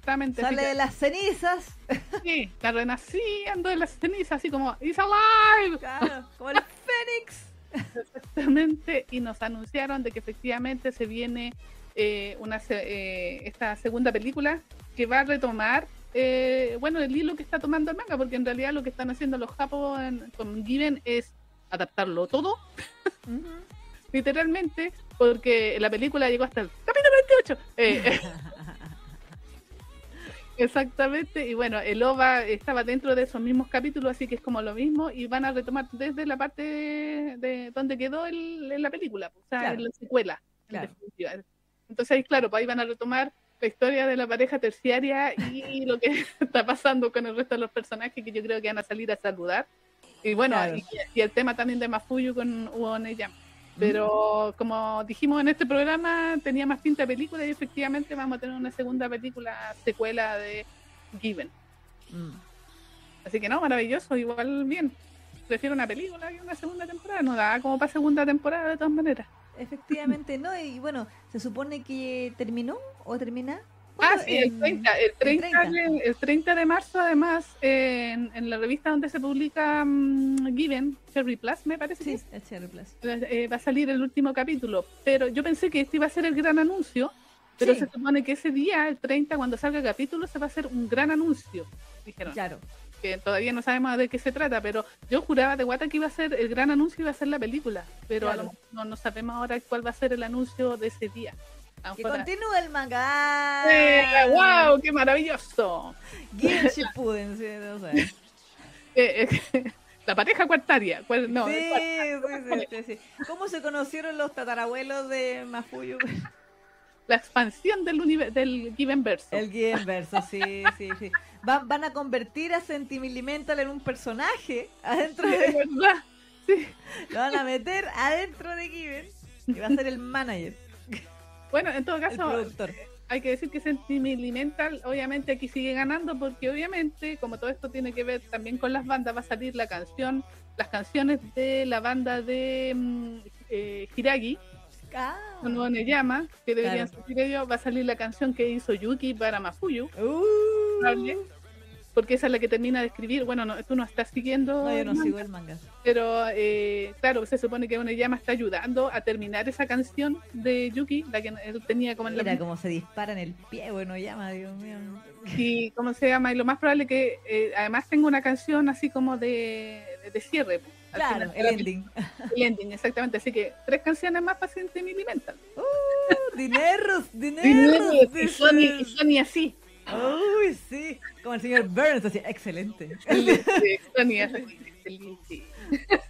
Exactamente. Sale de las cenizas. [laughs] Sí, está renaciendo de las cenizas, así como ¡It's alive! Claro, como el [laughs] Fénix. Exactamente, y nos anunciaron de que efectivamente se viene eh, una eh, esta segunda película que va a retomar eh, bueno, el hilo que está tomando el manga, porque en realidad lo que están haciendo los japos con Given es adaptarlo todo, [laughs] literalmente, porque la película llegó hasta el capítulo 28. Exactamente, y bueno, el OVA estaba dentro de esos mismos capítulos, así que es como lo mismo, y van a retomar desde la parte de, donde quedó en la película, o sea, en la secuela. Entonces ahí, claro, pues ahí van a retomar la historia de la pareja terciaria y lo que [laughs] está pasando con el resto de los personajes que yo creo que van a salir a saludar. Y bueno, y, el tema también de Mafuyu con Uone Pero como dijimos en este programa, tenía más pinta de película y efectivamente vamos a tener una segunda película, secuela de Given. Mm. Así que no, maravilloso, igual bien. Prefiero una película que una segunda temporada, no da como para segunda temporada de todas maneras. Efectivamente, ¿no? Y bueno, se supone que terminó o termina. Ah, sí, el 30, el 30, de marzo, además, en, la revista donde se publica mm, Given, Cherry Plus, me parece. Sí, es Cherry Plus. Eh, va a salir el último capítulo. Pero yo pensé que este iba a ser el gran anuncio, pero se supone que ese día, el 30, cuando salga el capítulo, se va a hacer un gran anuncio, dijeron. Claro que todavía no sabemos de qué se trata, pero yo juraba de Guata que iba a ser el gran anuncio, iba a ser la película, pero no, no, sabemos ahora cuál va a ser el anuncio de ese día. Que continúe el manga. ¡Wow! ¡Qué maravilloso! [laughs] Eh, eh, [laughs] la pareja cuartaria. No, sí, sí, sí, ¿Cómo se conocieron los tatarabuelos de Mafuyu? La expansión del, del Given Verso. El Given Verso, sí, sí, sí van, a convertir a Sentimental en un personaje adentro de. [laughs] verdad. Sí. Lo van a meter adentro de Given y va a ser el manager. Bueno, en todo caso, hay que decir que Sentimental obviamente aquí sigue ganando porque obviamente, como todo esto tiene que ver también con las bandas, va a salir la canción, las canciones de la banda de mm, eh, Hiragi. Ah. Cuando me llama, que deberían claro. va a salir la canción que hizo Yuki para Mafuyu. Uh porque esa es la que termina de escribir. Bueno, no, tú no estás siguiendo. No, yo no sigo el manga. Pero eh, claro, se supone que llama está ayudando a terminar esa canción de Yuki, la que él tenía como en Mira como se dispara en el pie, bueno, llama, Dios mío. Y cómo se llama, y lo más probable que eh, además tengo una canción así como de, de cierre. Claro, el ending. El ending, exactamente. Así que tres canciones más para Sentimental. Uh, dineros, [laughs] dineros. y, Sony, y Sony así Uy, sí. Como el señor Burns, así, excelente. Sí. [laughs]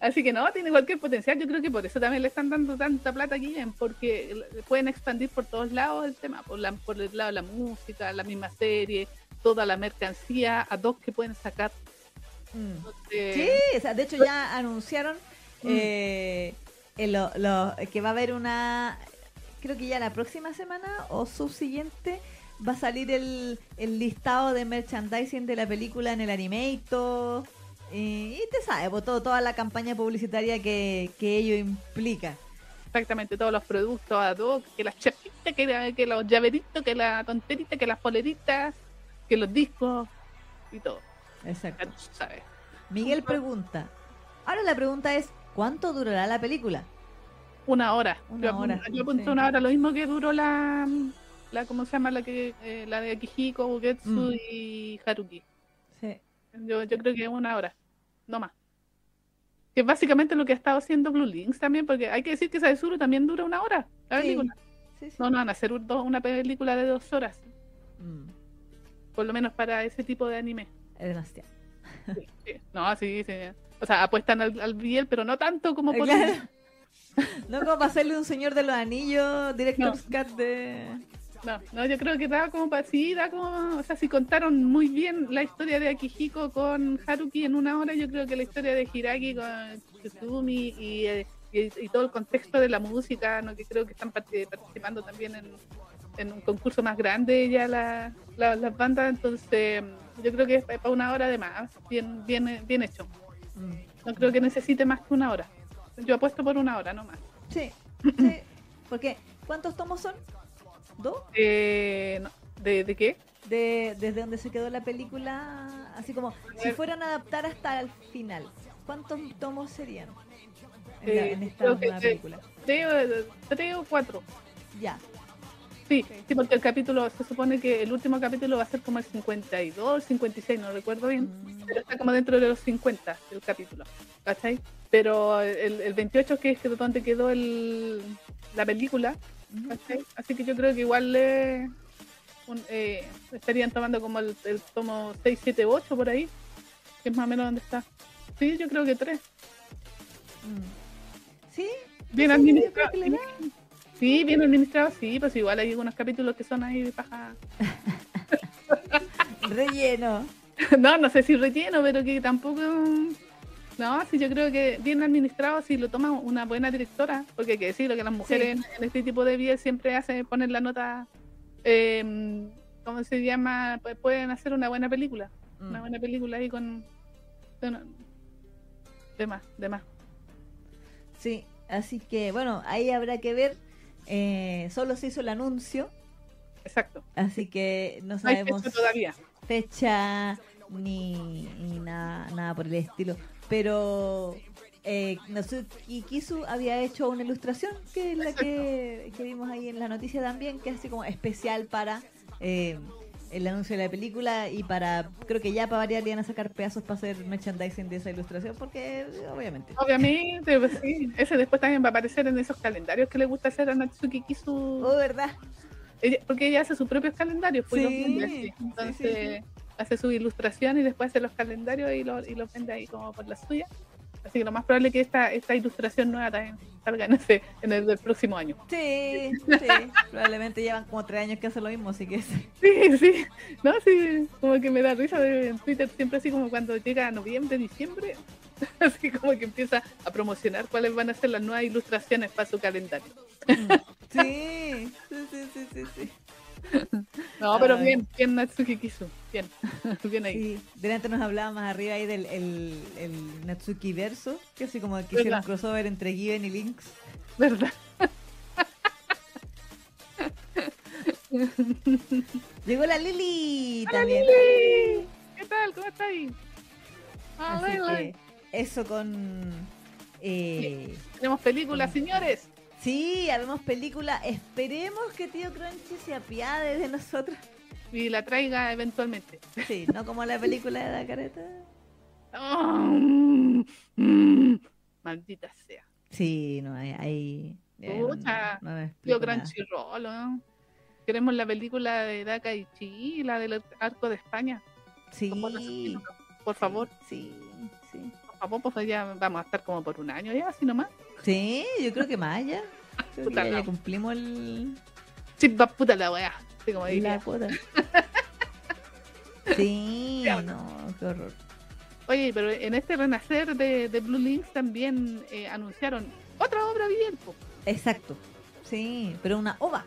Así que no, tiene cualquier potencial. Yo creo que por eso también le están dando tanta plata aquí, porque pueden expandir por todos lados el tema, por, la, por el lado de la música, la misma serie, toda la mercancía, a dos que pueden sacar. Mm. Entonces, Sí, o sea, de hecho ya anunciaron eh, en lo- lo- que va a haber una, creo que ya la próxima semana o subsiguiente va a salir el, el listado de merchandising de la película en el Animator. eh, y te sabe, pues, todo, toda la campaña publicitaria que, que ello implica. exactamente todos los productos a dos, que las chapitas, que, la- que los llaveritos, que la tonterita, que las poleritas, que los discos y todo. Exacto. Ya sabes. Miguel pregunta. Ahora la pregunta es, ¿cuánto durará la película? Una hora. Una yo, hora, Yo apunté sí. una hora, lo mismo que duró la, la ¿cómo se llama? La que eh, la de Akihiko, Bugetsu Mm. y Haruki. Sí. Yo, yo creo que una hora, no más. Que básicamente lo que ha estado haciendo Blue Links también, porque hay que decir que Saizuru también dura una hora, la Sí. película. Sí. No, no van a hacer una película de dos horas, Mm, por lo menos para ese tipo de anime. es demasiado. No, sí, sí. O sea, apuestan al, al Biel, pero no tanto como por... Claro. No como para hacerle un señor de los anillos, Director's Cut de... No, no, yo creo que da como para sí, da como, o sea, si contaron muy bien la historia de Akihiko con Haruki en una hora, yo creo que la historia de Hiraki con Tsuzumi y, y, y todo el contexto de la música, ¿no? que creo que están parti- participando también en, en un concurso más grande ya la- la- las bandas, entonces yo creo que es para una hora de más, bien, bien, bien hecho. Mm. No creo que necesite más que una hora. Yo apuesto por una hora, no más. Sí, [clears throat] sí. Porque, ¿cuántos tomos son? ¿Dos? Eh, no, ¿de, ¿De qué? De, desde donde se quedó la película, así como, si fueran a adaptar hasta el final, ¿cuántos tomos serían en, la- Eh, en esta creo que película? Tres, tres o cuatro. Ya, Sí, sí, porque el capítulo, se supone que el último capítulo va a ser como el 52, 56, no recuerdo bien, Mm, pero está como dentro de los 50 el capítulo, ¿cachai? Pero el, el 28 que es que donde quedó el, la película. ¿cachai? Así que yo creo que igual un- eh, estarían tomando como el, el tomo 6, 7, 8 por ahí, que es más o menos donde está. Sí, yo creo que tres. Mm. ¿Sí? Bien Sí, administrado. Sí, bien administrado, sí, pues igual hay algunos capítulos que son ahí de paja. [laughs] Relleno. [laughs] No, no sé si relleno, pero que tampoco. No, sí, yo creo que bien administrado si lo toma una buena directora, porque hay que decirlo que las mujeres en, en este tipo de vías siempre hacen poner la nota, eh, ¿cómo se llama? Pues pueden hacer una buena película, una Mm. buena película ahí con, con- de más, de más. Sí, así que bueno, ahí habrá que ver. Eh, solo se hizo el anuncio, Exacto. así que no sabemos fecha todavía. fecha ni, ni nada, nada por el estilo. Pero eh, Natsuki Kisu había hecho una ilustración, que es la que, que vimos ahí en la noticia también, que es así como especial para eh, el anuncio de la película y para, creo que ya para variar iban a sacar pedazos para hacer merchandising de esa ilustración, porque obviamente. Obviamente, pues sí. Ese después también va a aparecer en esos calendarios que le gusta hacer a Natsuki Kisu. Oh, ¿verdad? Ella- porque ella hace sus propios calendarios, pues, y los Sí, vende así. sí, Entonces hace su ilustración y después hace los calendarios y los y los vende ahí como por la suya. Así que lo más probable es que esta, esta ilustración nueva también salga en, ese, en el del próximo año. Sí, sí, probablemente llevan como tres años que hacen lo mismo, así que sí. Sí, sí. No, sí, como que me da risa de, en Twitter siempre así como cuando llega noviembre, diciembre, [laughs] así como que empieza a promocionar cuáles van a ser las nuevas ilustraciones para su calendario. Sí, sí, sí, sí, sí, sí. [laughs] No, pero bien, bien Natsuki Kisu, bien, [laughs] bien ahí. Sí, delante nos hablaba más arriba ahí del el, el Natsuki Verso, que así como que hicieron crossover entre Given y Lynx. ¿Verdad? [laughs] Llegó la Lili también. Lili, ¿Qué tal? ¿Cómo estás ahí? Ah, Así que eso con... Eh, Tenemos películas, señores. Sí, habemos película. Esperemos que Tío Crunchy se apiade de nosotros. Y la traiga eventualmente. Sí, no como la película de la careta. Oh, [laughs] mm, mm, maldita sea. Sí, no hay... hay Pucha, no Tío. Crunchyroll, ¿no? queremos la película de Daka y Chi, la del arco de España. Sí. Por favor, Sí, sí. Favor, pues ya vamos a estar como por un año ya, así nomás. Sí, yo creo que más ya. [laughs] Creo que Puta ya, la- ya cumplimos el, Sí, va puta la weá. Así como la diría. cuota. [laughs] Sí, Ya. no, qué horror. Oye, pero en este renacer de, de Blue Links también eh, anunciaron otra obra po. Exacto. Sí, pero una ova.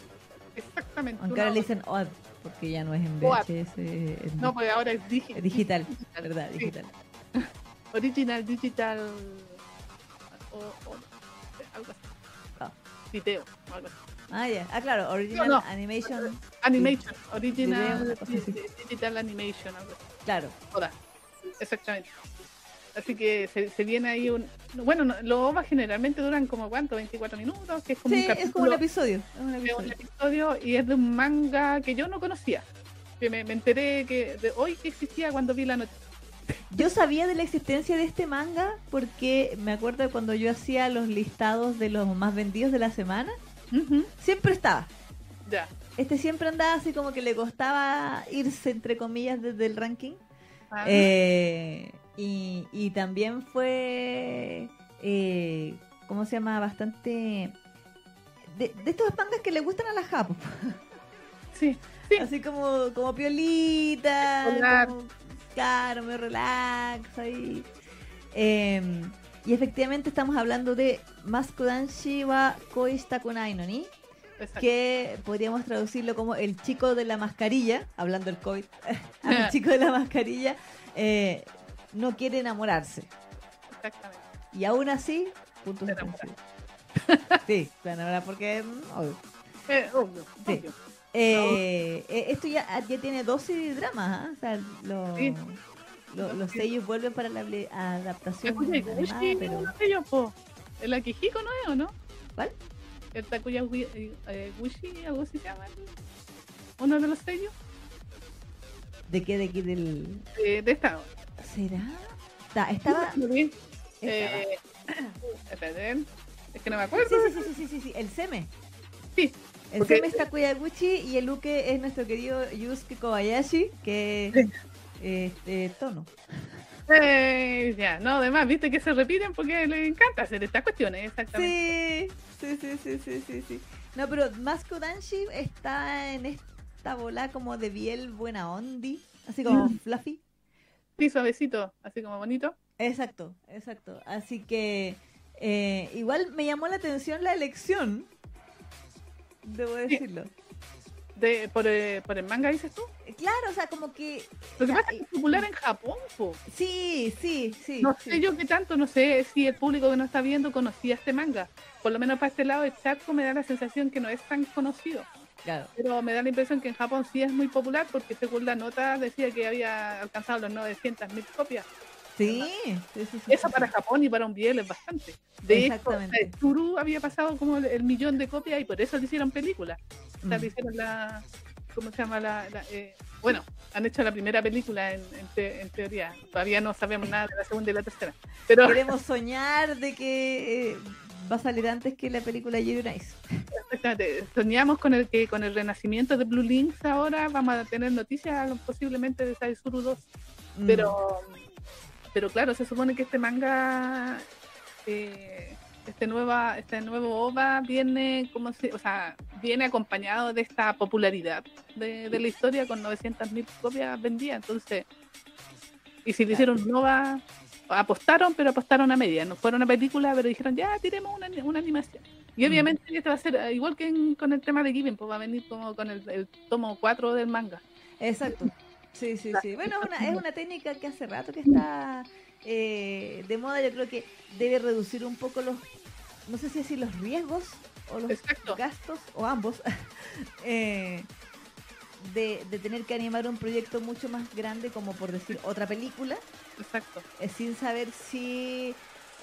Exactamente. Aunque ahora le dicen OAD, porque ya no es en. VHS, es No, pues ahora es digi- es digital, digital, ¿verdad? sí. Digital. [laughs] Original Digital. O, o- algo así. Ah. Video. algo así. Ah, ya. Ah, claro, Original No, no. Animation, Animation. Original Digital Animation. Algo así. claro. Exactamente. Así que se, se viene ahí un. Bueno, no, los OVA generalmente duran como cuánto, 24 minutos, que es como Sí, un es como capítulo un episodio. Es un episodio y es de un manga que yo no conocía. Que me, me enteré que de hoy que existía cuando vi la noticia. Yo sabía de la existencia de este manga porque me acuerdo de cuando yo hacía los listados de los más vendidos de la semana, siempre estaba. Ya. Este siempre andaba así como que le costaba irse, entre comillas, desde el ranking. Ah, Eh, y, y también fue, eh, ¿cómo se llama? Bastante... De, de estos mangas que le gustan a la Japo. sí, sí. Así como, como piolita, como, claro, me relax ahí. Eh, y efectivamente estamos hablando de Maskudanshi wa Koishita Kunai no ni, que podríamos traducirlo como el chico de la mascarilla, hablando del COVID, [laughs] el chico de la mascarilla eh, no quiere enamorarse. Exactamente. Y aún así, puntos suspensivos. Sí, enamora porque... mm, obvio. Eh, obvio, Sí. Eh, eh, esto ya, ya tiene 12 dramas, ¿ah? o sea, lo- Sí. lo- los sellos vuelven para la adaptación Takuya animada, Gushi, pero uno de ellos, po. El Akihiko, ¿no es o no? ¿cuál? El Takuya Wi- eh, eh, Gushi, algo así se llama. Uno de los sellos ¿De qué? ¿De qué? Del... de, de esta. ¿Será? Ta- estaba... Vi. estaba- Eh, [clears throat] es que no me Sí, acuerdo. sí, sí, sí, sí, sí, sí, el Seme. Sí, El Seme está Kuyaguchi y el Uke es nuestro querido Yusuke Kobayashi, que es este, tono. Eh, ya, no, además, viste que se repiten porque le encanta hacer estas cuestiones, exactamente. Sí, sí, sí, sí, sí, sí. No, pero Masko Danshi está en esta bola como de biel buena ondi, así como Mm. fluffy. Sí, suavecito, así como bonito. Exacto, exacto. Así que eh, igual me llamó la atención la elección, debo decirlo. De, por, eh, por el manga, dices tú. Eh, Claro, o sea, como que... Lo que sea, pasa es que es popular en Japón, po. Sí, sí, sí. No sí. sé yo qué tanto, no sé si el público que nos está viendo conocía este manga. Por lo menos para este lado de Chatco me da la sensación que no es tan conocido. Claro. Pero me da la impresión que en Japón sí es muy popular porque según la nota decía que había alcanzado los 900.000 copias. Sí, sí, Eso para. Japón y para un biel es bastante. De hecho, Exactamente. eh, Turu había pasado como el, el millón de copias y por eso le hicieron película. O sea, Mm. le hicieron la... ¿Cómo se llama? la, la, eh, Bueno, han hecho la primera película en, en te- en teoría. Todavía no sabemos nada de la segunda y la tercera. Pero Queremos soñar de que eh, va a salir antes que la película Yuri Nice. Exactamente. Soñamos con el que con el renacimiento de Blue Links ahora vamos a tener noticias posiblemente de Saizuru 2. Mm. Pero, pero claro, se supone que este manga, eh, este nueva, este nuevo OVA viene como si, o sea, viene acompañado de esta popularidad de, de la historia con 900.000 copias vendidas. Entonces, y si le hicieron un OVA, apostaron, pero apostaron a media. No fueron una película, pero dijeron, ya, tiremos una, una animación. Y Mm. obviamente este va a ser eh, igual que en- con el tema de Given, pues va a venir como con el, el tomo 4 del manga. Exacto. Sí, sí, sí. Bueno, es una, es una técnica que hace rato que está eh, de moda. Yo creo que debe reducir un poco los, no sé si decir los riesgos o los Exacto. gastos, o ambos, [laughs] eh, de, de tener que animar un proyecto mucho más grande, como por decir otra película, Exacto. eh, sin saber si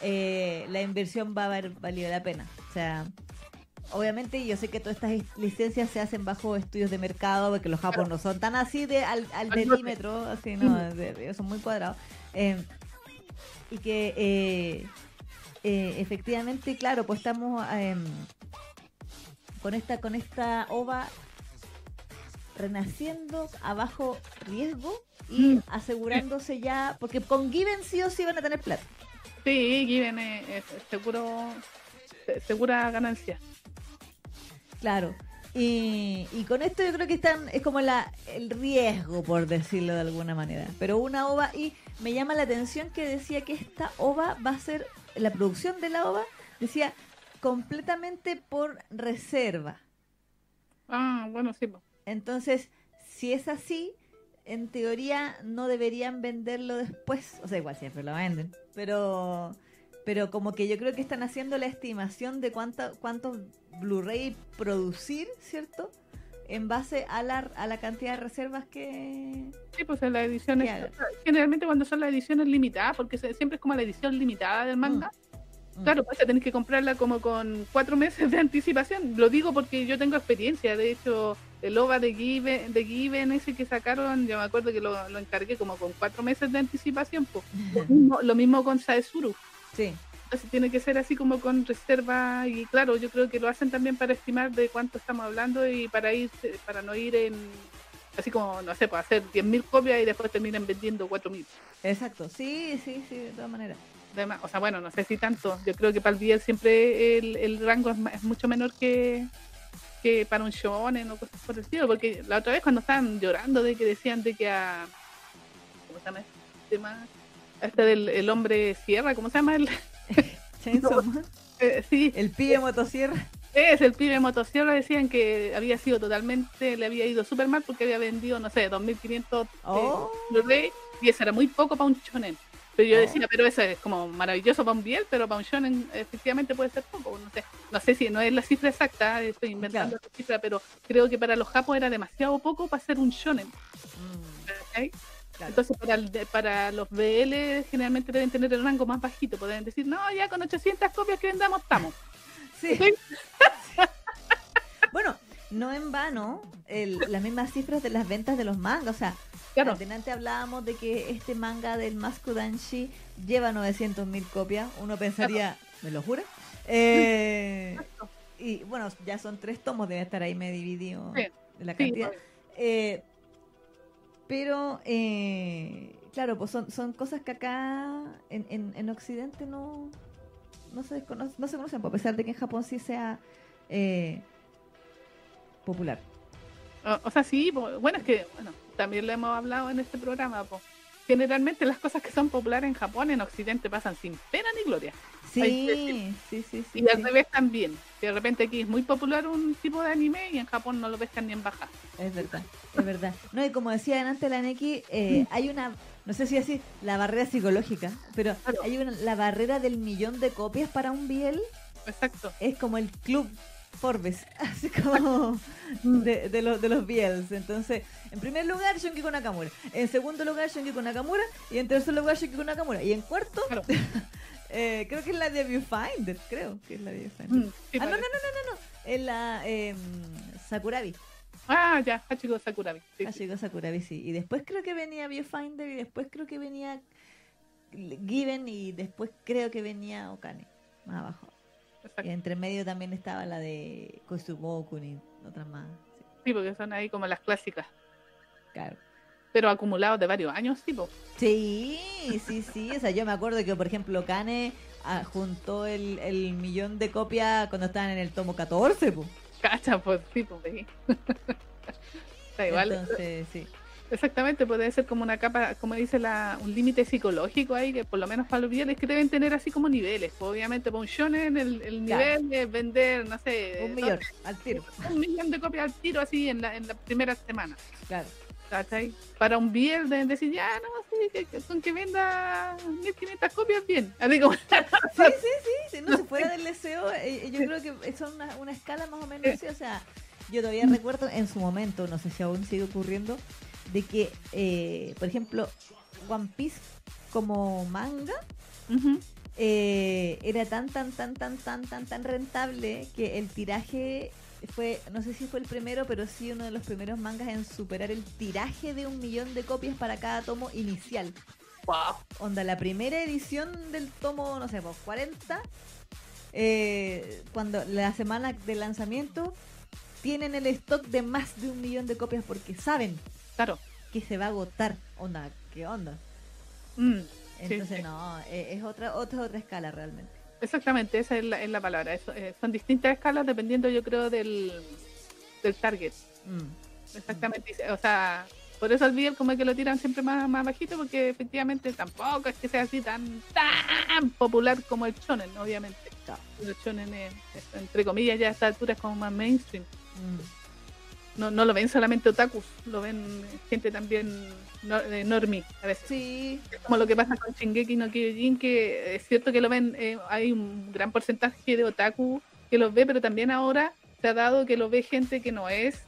eh, la inversión va a valido la pena. O sea, obviamente yo sé que todas estas licencias se hacen bajo estudios de mercado, porque los japoneses no son tan así de al, al milímetro, así, no, de- son muy cuadrados. Eh, y que eh, eh, efectivamente, claro, pues estamos em, con esta con esta ova renaciendo a bajo riesgo y Mm. asegurándose ya, porque con Given sí o sí van a tener plata. Sí, Given es, es seguro, se- segura ganancia. Claro. Y, y con esto yo creo que están, es como la, el riesgo, por decirlo de alguna manera. Pero una ova, y me llama la atención que decía que esta ova va a ser, la producción de la ova, decía completamente por reserva. Ah, bueno, sí. Entonces, si es así, en teoría no deberían venderlo después. O sea, igual siempre lo venden. Pero, pero como que yo creo que están haciendo la estimación de cuánta, cuántos Blu-ray producir, ¿cierto? En base a la, a la cantidad de reservas que... Sí, pues en las ediciones, generalmente cuando son las ediciones limitadas, porque siempre es como la edición limitada del manga, Mm. claro, pues tenés que comprarla como con cuatro meses de anticipación. Lo digo porque yo tengo experiencia, de hecho, el OVA de Given, de Given ese que sacaron, yo me acuerdo que lo, lo encargué como con cuatro meses de anticipación, pues. Lo [laughs] mismo, lo mismo con Saesuru. Sí, Entonces tiene que ser así como con reserva y claro, yo creo que lo hacen también para estimar de cuánto estamos hablando y para ir para no ir en así como no sé, para hacer 10.000 copias y después terminen vendiendo 4.000. exacto. Sí, sí, sí, de todas maneras. Además, o sea, bueno, no sé si tanto. Yo creo que para el Biel siempre el, el rango es mucho menor que que para un shonen o cosas por el estilo, porque la otra vez cuando estaban llorando de que decían de que a ¿cómo se llama este tema? Este del el hombre sierra, ¿cómo se llama el? [laughs] Eh, sí, El pibe motosierra. Es el pibe motosierra, decían que había sido totalmente, le había ido súper mal porque había vendido, no sé, 2.500 Oh. eh, y eso era muy poco para un shonen. Pero yo Oh. decía, pero eso es como maravilloso para un biel, pero para un shonen efectivamente puede ser poco. No sé, no sé si no es la cifra exacta, estoy inventando la cifra, pero creo que para los japos era demasiado poco para ser un shonen. Mm. Claro. Entonces para, el de- para los BL generalmente deben tener el rango más bajito, pueden decir, no, ya con 800 copias que vendamos estamos. Sí. [laughs] ¿Sí? [laughs] Bueno, no en vano el- las mismas cifras de las ventas de los mangas. O sea, Claro. Delante hablábamos de que este manga del Maskudanshi lleva 900.000 copias. Uno pensaría, ¿me lo jura? Eh, y bueno, ya son tres tomos, debe estar ahí me dividido Sí, la Sí, cantidad. Eh, pero, eh, claro, pues son, son cosas que acá en, en, en Occidente no, no, se descono- no se conocen, pues, a pesar de que en Japón sí sea eh, popular. O, o sea, sí, bueno, es que, bueno, también lo hemos hablado en este programa, po. generalmente las cosas que son populares en Japón, en Occidente pasan sin pena ni gloria. Sí, sí, sí, sí. Y al sí. revés también. De repente aquí es muy popular un tipo de anime y en Japón no lo pescan ni en baja. Es verdad, es verdad. No, y como decía antes la Neki, eh, hay una, no sé si así, la barrera psicológica, pero Claro. hay una, la barrera del millón de copias para un Biel Exacto. es como el club Forbes, [laughs] así como de, de, los, de los Biels. Entonces, en primer lugar, Shunkiku Nakamura. En segundo lugar, Shunkiku Nakamura. Y en tercer lugar, Shunkiku Nakamura. Y en cuarto, Claro. [laughs] eh, creo que es la de Viewfinder. Creo que es la de Viewfinder. Mm, sí, ah, no, no, no, no, no, no. Es la eh, Sakurabi. Ah, ya, Hachiko Sakurabi. Sí, Ah, sí. llegó Sakurabi, sí. Y después creo que venía Viewfinder y después creo que venía Given y después creo que venía Okane, más abajo. Y Exacto. entre medio también estaba la de Kosuboku y otras más. Sí, Sí, porque son ahí como las clásicas. claro. Pero acumulados de varios años, tipo. Sí, sí, sí. O sea, yo me acuerdo que, por ejemplo, Kane ah, juntó el, el millón de copias cuando estaban en el tomo 14, pues. Cacha, pues sí, pues. sí. Está igual. Entonces, sí. Exactamente, puede ser como una capa, como dice la, un límite psicológico ahí, que por lo menos para los bieles que deben tener así como niveles. Pues, obviamente, para un shonen el, el Claro. nivel es vender, no sé, Un millón, al tiro. un millón de copias al tiro así en la, en la primera semana. Claro. ¿Cachai? Para un deben decir, ya, no, sí, que, que con que venda 1500 copias, bien. Así como, Sí, sí, sí, sí, no, si fuera del deseo, eh, yo creo que son una, una escala más o menos así, o sea, yo todavía recuerdo en su momento, no sé si aún sigue ocurriendo, de que, eh, por ejemplo, One Piece como manga eh, era tan, tan, tan, tan, tan, tan, tan rentable que el tiraje fue, no sé si fue el primero, pero sí uno de los primeros mangas en superar el tiraje de un millón de copias para cada tomo inicial. Wow. Onda, la primera edición del tomo, no sé, pues 40, eh, cuando la semana de lanzamiento tienen el stock de más de un millón de copias porque saben Claro. que se va a agotar. Onda, ¿qué onda? Mm, Entonces, sí. no, eh, es otra, otra, otra escala realmente. Exactamente, esa es la, es la palabra. Eso, eh, son distintas escalas dependiendo, yo creo, del, del target. Mm. Exactamente. O sea, por eso al video como que lo tiran siempre más, más bajito, porque efectivamente tampoco es que sea así tan tan popular como el shonen, obviamente. El shonen es, es, entre comillas, ya a esta altura es como más mainstream. Mm. No, no lo ven solamente otakus, lo ven gente también no, eh, normie a veces. Sí, Es como lo que pasa con Shingeki no Kyojin, que es cierto que lo ven, eh, hay un gran porcentaje de otaku que los ve, pero también ahora se ha dado que lo ve gente que no es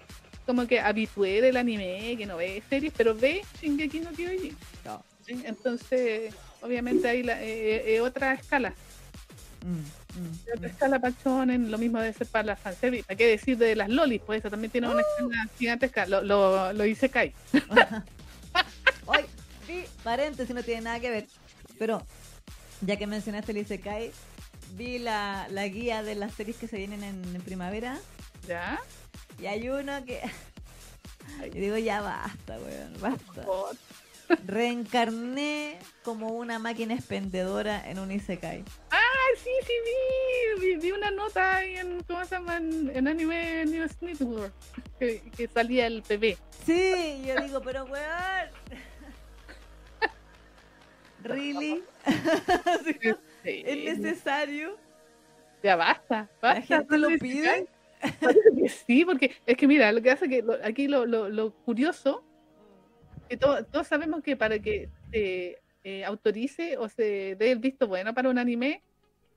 como que habitué del anime, que no ve series, pero ve Shingeki no Kyojin. no. ¿sí? Entonces, obviamente hay la, eh, eh, otra escala. Mm, mm, Otra mm. escala para shonen, lo mismo debe ser para las fanservice. ¿Para qué decir de las lolis? Pues eso también tiene una escala gigantesca. Lo, lo, lo hice Kai. [laughs] Sí, paréntesis, no tiene nada que ver. Pero, ya que mencionaste el Isekai, vi la, la guía de las series que se vienen en, en primavera. ¿Ya? Y hay uno que. [laughs] Yo digo, ya basta, weón, basta. [laughs] Reencarné como una máquina expendedora en un Isekai. Ay, sí, sí, vi, vi, vi una nota ahí en, ¿cómo se llama? En, en Anime News Network, que, que salía el bebé. Sí, yo digo, pero weón. [laughs] ¿Really? [laughs] Sí. ¿Es necesario? Ya basta, ¿La basta. gente lo pide? Sí, porque es que mira, lo que hace que lo- aquí lo, lo, lo curioso, que to- todos sabemos que para que se eh, autorice o se dé el visto bueno para un anime,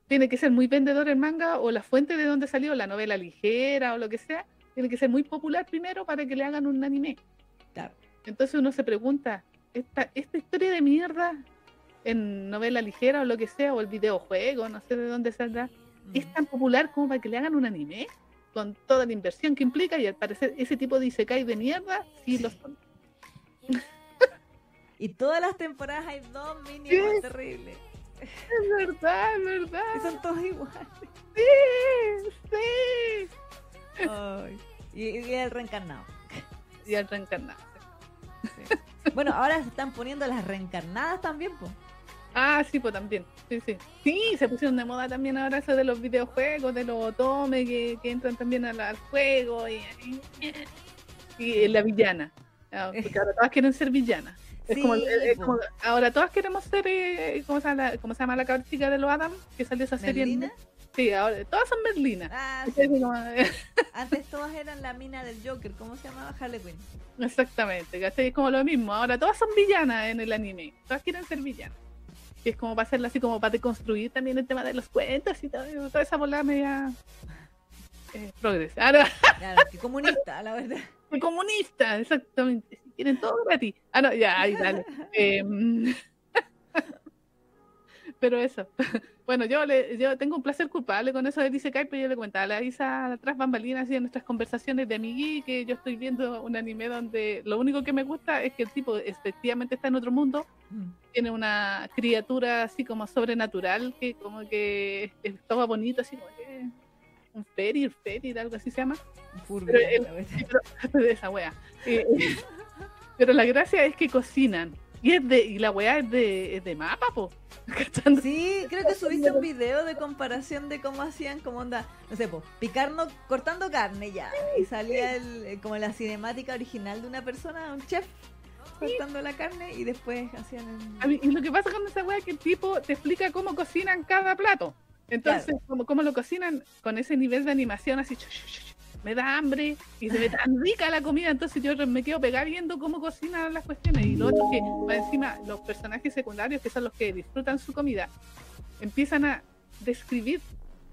tiene que ser muy vendedor el manga o la fuente de donde salió, la novela ligera o lo que sea, tiene que ser muy popular primero para que le hagan un anime. Claro. Entonces uno se pregunta, esta, esta historia de mierda en novela ligera o lo que sea, o el videojuego, no sé de dónde saldrá, es tan popular como para que le hagan un anime con toda la inversión que implica y al parecer ese tipo de isekai de mierda sí lo son. [laughs] Y todas las temporadas hay dos mínimos Sí. terribles. Es verdad, es verdad. Y son todos iguales. Sí, sí. Y, y el reencarnado. Y al reencarnado. Bueno, ahora se están poniendo las reencarnadas también, pues. Ah, sí, pues también. Sí, sí. Sí, se pusieron de moda también ahora eso de los videojuegos, de los otome que, que entran también al, al juego y, y la villana. Ah, Porque ahora todas quieren ser villanas. Es Sí, como, es- ahora todas queremos ser, eh, ¿cómo, se llama la, cómo se llama la cabrita de los Adam? Que salió esa serie. Sí, ahora todas son Merlina. Ah, Es sí. como- [laughs] Antes todas eran la mina del Joker. ¿Cómo se llamaba? Harley Quinn. Exactamente, ¿cachai? Es como lo mismo. Ahora todas son villanas en el anime. Todas quieren ser villanas. Que es como para hacerlo así, como para deconstruir también el tema de los cuentos y todo, toda esa volada media. Eh, progres. Ahora, [laughs] Claro, que comunista, la verdad. comunista, exactamente. Quieren todo gratis. Ah, no, ya, ahí dale. [laughs] Em, [laughs] pero eso. Bueno, yo le, yo tengo un placer culpable con eso de Dice Kai, pero yo le comentaba a la Isa tras bambalinas así en nuestras conversaciones de amigui que yo estoy viendo un anime donde lo único que me gusta es que el tipo efectivamente está en otro mundo, Mm. tiene una criatura así como sobrenatural que como que estaba bonito, así como que un ferir, ferir, algo así se llama. Pero el- [laughs] esa wea. Eh, [laughs] pero la gracia es que cocinan. Y es de, y la wea es de, es de mapa, po. [laughs] ¿Cachando? Sí, creo que subiste un video de comparación de cómo hacían, como onda, no sé, po, picando, cortando carne ya. Y salía el, eh, como la cinemática original de una persona, un chef, cortando la carne y después hacían el... A mí- y lo que pasa con esa wea es que el tipo te explica cómo cocinan cada plato. Entonces, como, cómo lo cocinan con ese nivel de animación así, chu, me da hambre y se ve tan rica la comida, entonces yo me quedo pegada viendo cómo cocinan las cuestiones. Y lo otro que, más encima, los personajes secundarios, que son los que disfrutan su comida, empiezan a describir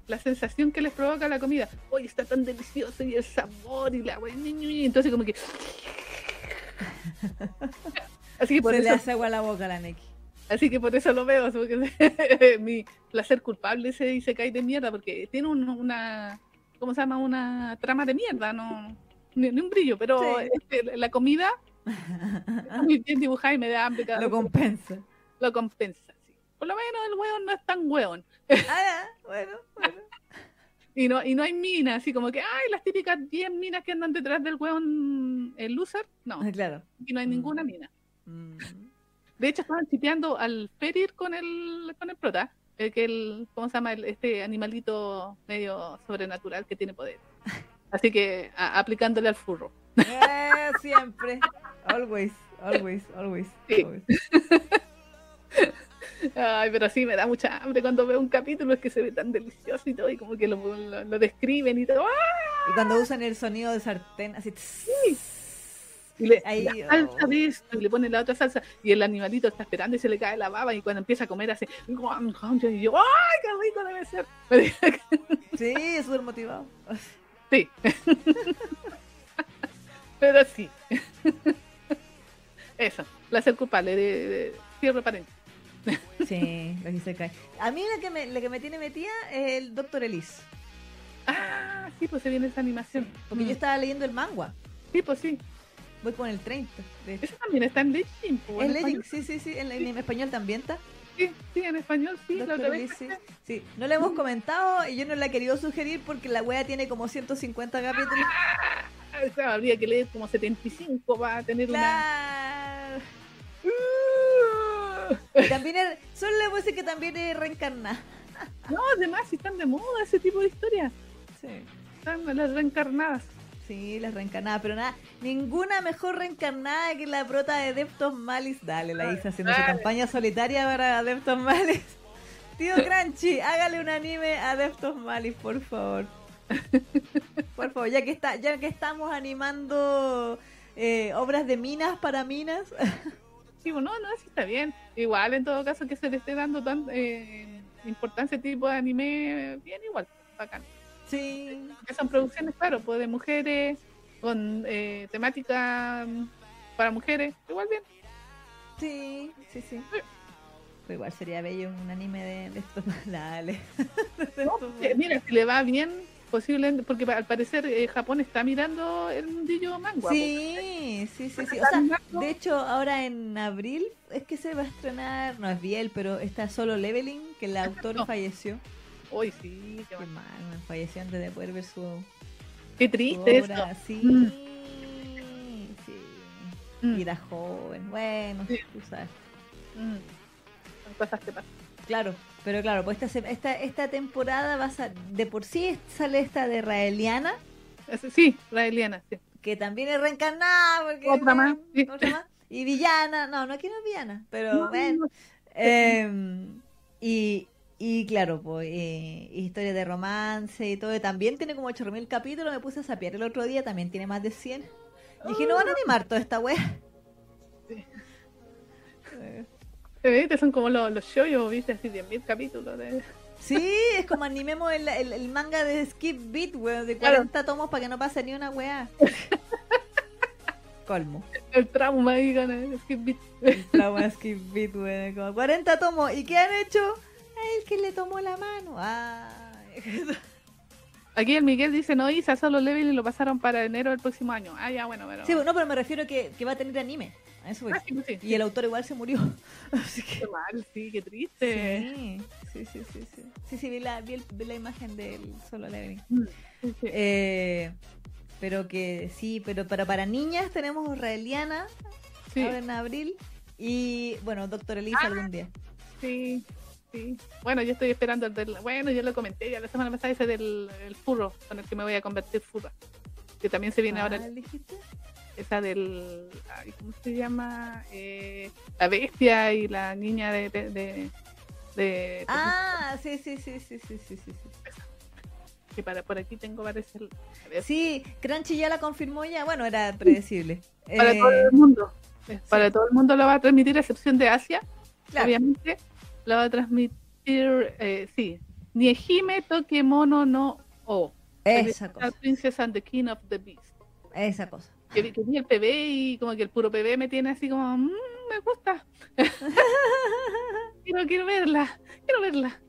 la sensación que les provoca la comida. Oye, está tan delicioso y el sabor y la ñi. entonces como que... [laughs] Así que por Se le eso hace agua a la boca a la Neki. Así que por eso lo veo, porque [laughs] mi placer culpable ese dice cae de mierda, porque tiene un- una, ¿cómo se llama? Una trama de mierda, no ni, ni un brillo, pero Sí. este, la comida está muy bien dibujada y me da hambre cada Lo vez compensa. lo compensa. sí. Por lo menos el hueón no es tan hueón. Ah, bueno, bueno. [laughs] Y no, y no hay minas, así como que, ay, las típicas 10 minas que andan detrás del weón, el loser. No, Ah, claro. aquí no hay Mm. ninguna mina. Mm. De hecho, estaban chipeando al Ferir con el, con el prota, el que el, ¿cómo se llama? El- este animalito medio sobrenatural que tiene poder. [laughs] Así que a- aplicándole al furro. Eh, siempre. Always, always, always. Sí. always. [laughs] Ay, pero sí, me da mucha hambre cuando veo un capítulo, es que se ve tan delicioso y todo, y como que lo, lo- lo describen y todo. ¡ah! Y cuando usan el sonido de sartén, así. tss, Y le la salsa de esto, y le pone la otra salsa, y el animalito está esperando y se le cae la baba, y cuando empieza a comer hace. Y yo, ¡ay, qué rico debe ser! [laughs] Sí, es súper motivado. Sí. [laughs] Pero sí. [laughs] Eso, placer culpable de, de cierre paréntesis. Sí, lo hice caer. A mí la que me, la que me tiene metida es el Doctor Elise. Ah, sí, pues se viene esa animación. Porque Mm. yo estaba leyendo el manga. Sí, pues sí. Voy con el 30, de hecho. Eso también está en pues, Es en español. sí, sí, sí. En, en español también está. Sí, sí, en español sí. la otra vez. Sí. Sí, no le hemos comentado y yo no la he querido sugerir porque la wea tiene como 150 capítulos. Ah, o sea, habría que leer como 75 para tener Claro. una. Y también es, solo le voy a decir que también es reencarnada. No, además, si están de moda ese tipo de historias. Sí. Están las reencarnadas. Sí, las reencarnadas, pero nada, ninguna mejor reencarnada que la prota de Deptos Malis. Dale, la hice haciendo su campaña solitaria para Deptos Malis. Tío [laughs] Crunchy, hágale un anime a Deptos Malis, por favor. Por favor, ya que está, ya que estamos animando eh, obras de minas para minas. [laughs] Sí, no, no, sí está bien. Igual, en todo caso, que se le esté dando tan eh, importancia este tipo de anime, bien igual, bacán. Sí, Que son producciones, claro, pues de mujeres, con eh, temática mm, para mujeres, igual bien. sí, sí, sí. Pero igual sería bello un anime de, de estos. [laughs] Dale. No, [laughs] mira, si le va bien, posiblemente, porque al parecer eh, Japón está mirando el mundillo manga. pues. Sí, sí, sí, sí. O sea, de hecho, ahora en abril es que se va a estrenar, no es Biel, pero está solo Leveling, que el autor No. falleció. Uy, sí, qué, Qué mal. falleció antes de poder ver su, Qué su triste eso. obra. Sí, Mm. sí. Mm, Y era joven, bueno, Sí. tú sabes. mm. Son cosas que pasan. Claro, pero claro, pues esta, esta, esta temporada va a de por sí sale esta de Raeliana, Sí, la Eliana, sí. que también es reencarnada, porque Otra más, sí. otra más. Y villana, no, no quiero villana, pero No, bueno. no, Em, y, y claro, pues eh, historia de romance y todo. También tiene como 8000 capítulos. Me puse a sapear el otro día, también tiene más de 100. Y dije, no van a animar toda esta wea. Sí. [laughs] ¿Viste? Son como los, los shoyos, ¿viste? Así 10.000 capítulos. De... Sí, es como animemos el, el- el manga de Skip Beat, weón, de Claro. 40 tomos para que no pase ni una wea. [laughs] Colmo. El trauma. Es que vi- El trauma Skip Beat, weón. Como 40 tomos. ¿Y qué han hecho? El que le tomó la mano. Ay. [laughs] Aquí el Miguel dice, no, Isa, solo level y lo pasaron para enero del próximo año. Ah, ya, bueno, pero... Sí, no, pero me refiero que, que va a tener anime. A eso voy. Ah, sí, sí. Y el autor igual se murió. [laughs] Así que. Qué mal, sí, qué triste. Sí, sí, sí, sí. Sí, sí, sí vi, la, vi, el- vi la imagen del solo leveling. Mm. Eh, pero que sí, pero para, para niñas tenemos Raeliana Sí, ahora en abril. Y bueno, Doctor Elisa Ah. algún día. sí, sí. Bueno, yo estoy esperando el del... Bueno, yo lo comenté ya la semana pasada, ese del el furro, con el que me voy a convertir furra. Que también se viene ahora ¿Cuál dijiste? esa del... ay, ¿Cómo se llama? Eh, la bestia y la niña de... de, de, de- Ah, sí, sí, sí, sí, sí, sí, sí. que para por aquí tengo parece el- Sí, Crunchy ya la confirmó ya. Bueno, era predecible. para Eh, todo el mundo para todo el mundo lo va a transmitir a excepción de Asia claro. obviamente lo va a transmitir eh, sí. Niehime Tokemono no O. Esa cosa, Princess and the King of the Beast. Esa cosa. que, vi- que vi el PB y como que el puro PB me tiene así como "Mm, me gusta [laughs] quiero, quiero verla quiero verla.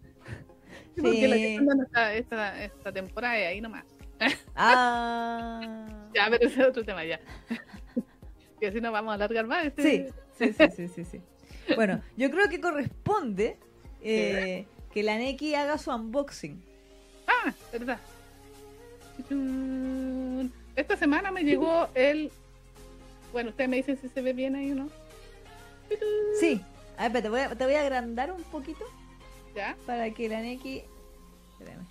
Sí, porque la que dando esta, esta, temporada es ahí nomás. Ah. [laughs] ya pero ese es otro tema ya. [laughs] Que así nos vamos a alargar más este Sí, sí, sí, sí, sí, sí. Bueno, yo creo que corresponde eh, que la Neki haga su unboxing. ah verdad. Esta semana me llegó el. Bueno, ustedes me dicen si se ve bien ahí o no. Sí. A ver, te voy a, te voy a agrandar un poquito ¿Ya? para que la Neki. Espérame.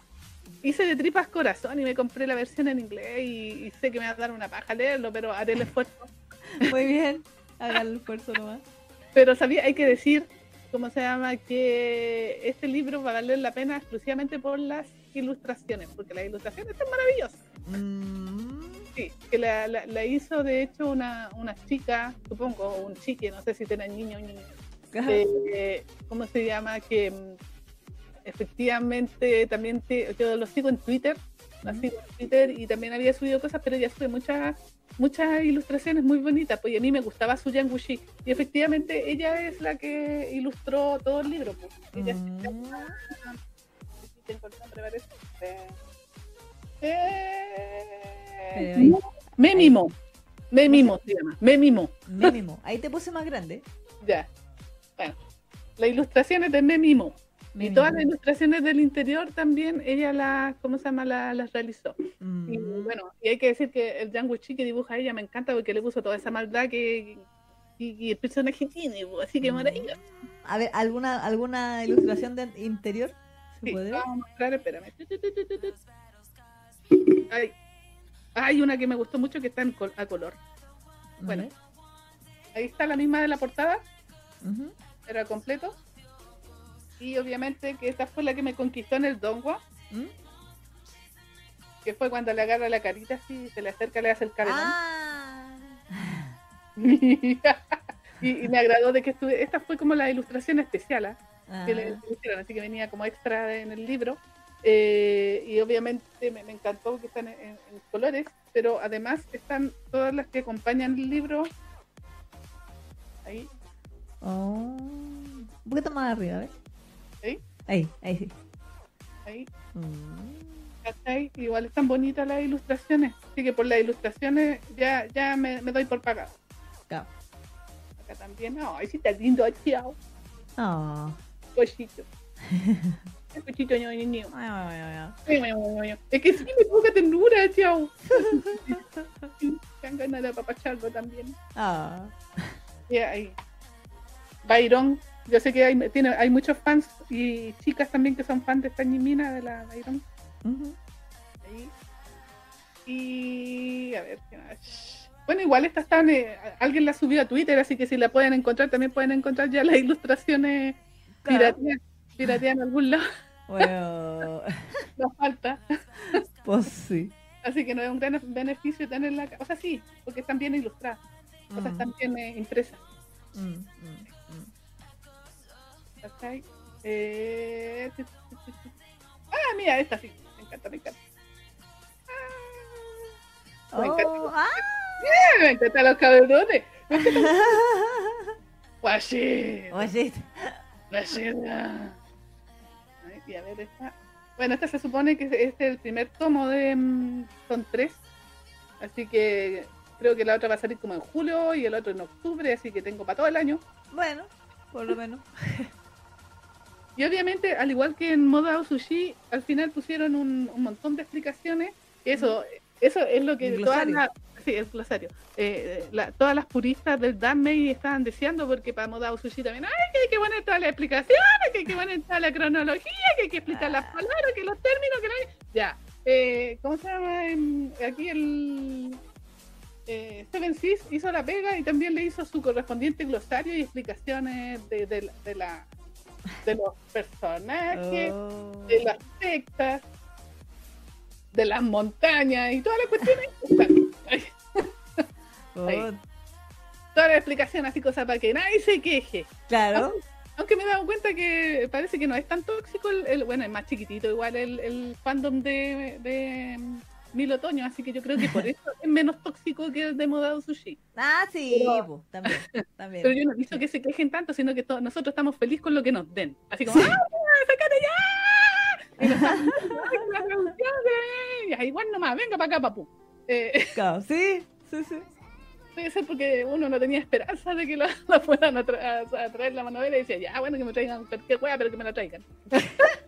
Hice de tripas corazón y me compré la versión en inglés y, y sé que me va a dar una paja leerlo, pero haré el esfuerzo. [laughs] Muy bien. Haga el esfuerzo nomás. Pero sabía, hay que decir, ¿cómo se llama? Que este libro va a valer la pena exclusivamente por las ilustraciones, porque las ilustraciones están maravillosas. Mm. Sí, que la, la- la hizo de hecho una, una chica, supongo, o un chique, no sé si tiene niño o niña. eh, ¿Cómo se llama? Que mm, efectivamente también te- yo lo sigo en Twitter, sigo en Twitter y también había subido cosas, pero ella sube muchas muchas ilustraciones muy bonitas, pues y a mí me gustaba su Yangushi y efectivamente ella es la que ilustró todo el libro. Pues. Ella se Mm. Eh, Pero ahí- Memimo. Memimo se llama. Memimo. Mínimo. Ahí te puse más grande. [laughs] Ya. Bueno. Las ilustraciones de Y todas las ilustraciones del interior también ella las, ¿cómo se llama? La- Las realizó. Mm. Y bueno, y hay que decir que el Yanguchi que dibuja ella me encanta porque le puso toda esa maldad que y, y el personaje tiene, pues, así que Mm. maravilloso. A ver, ¿alguna, alguna ilustración de interior? ¿Se Sí, puede? vamos a mostrar, espérame. Hay, hay una que me gustó mucho que está en col- a color. bueno. Ahí está la misma de la portada, Ujú. era completo. Y obviamente que esta fue la que me conquistó en el Dongwa, ¿Mm? que fue cuando le agarra la carita así, se le acerca, le hace el caremón. Ah. [laughs] y, y me agradó de que estuve. Esta fue como la ilustración especial ¿ah? que le Ah. que le hicieron, así que venía como extra en el libro. Eh, y obviamente me, me encantó que están en, en- en colores, pero además están todas las que acompañan el libro. Ahí, Oh. Un poquito más arriba, ver. ¿Ahí? Ahí, ahí sí. ahí, Mm. ¿cachai? Igual están bonitas las ilustraciones, así que por las ilustraciones ya, ya me, me doy por pagado. Claro. Acá también, ay, sí está lindo, chao, Ah. cochito. Cochito ño, ño, ño. Es que sí me provoca ternura, chao. [laughs] Dan ganas de apapacharlo también. Ah. Y ahí. Byron, yo sé que hay, tiene, hay muchos fans y chicas también que son fans de esta Mina de la. Ujú. Ahí. Y a ver. Bueno, igual estas están, eh, alguien la subió a Twitter, así que si la pueden encontrar, también pueden encontrar ya las ilustraciones [laughs] Claro. pirateadas en algún lado, Bueno, [laughs] no falta. pues sí. Así que no es un gran beneficio tenerla. O sea, sí, porque están bien ilustradas, o sea, Mm, están bien eh, impresas. mm, mm. ¿Cachai? Eh. Ah, mira, esta sí, me encanta, me encanta. Ah, me encanta. Oh, ah. Me encantan los cabrones. Oye, [laughs] guashi. Ay, Y a ver, esta. Bueno, esta se supone que es el primer tomo de. mm, Son tres. Así que creo que la otra va a salir como en julio y el otro en octubre, así que tengo para todo el año. bueno, por lo menos. [laughs] Y obviamente, al igual que en Moda Sushi, al final pusieron un, un montón de explicaciones. Eso, eso es lo que todas las, sí, el glosario. Eh, la- todas las puristas del Danmei estaban deseando porque para Moda Sushi también, ay, que hay que poner todas las explicaciones, que hay que poner toda la cronología, que hay que explicar las Ah. palabras, que los términos, que la... Ya. Eh, ¿Cómo se llama? Em, Aquí el... Eh, Seven Seas hizo la pega y también le hizo su correspondiente glosario y explicaciones de, de la [laughs] de los personajes, Oh. de las sectas, de las montañas y todas las cuestiones. [laughs] están. Oh. Toda la explicación así, cosas para que nadie se queje. Claro. Aunque me he dado cuenta que parece que no es tan tóxico, el, el- bueno, es más chiquitito igual el, el fandom de, de Mil Otoño, así que yo creo que por eso es menos tóxico que el de Modao Sushi. Ah, sí, Pero- po, también. también. Pero yo no he visto que se quejen tanto, sino que nosotros estamos felices con lo que nos den. Así como, ¡ah, sácate ya! Y nos igual nomás, venga para acá, papu. Eh, [laughs] Claro, sí, sí, sí. debe ser porque uno no tenía esperanza de que la, la fueran a, tra- a- a traer la manovela y decía, ya, bueno, que me traigan cualquier wea, pero que me la traigan. [laughs]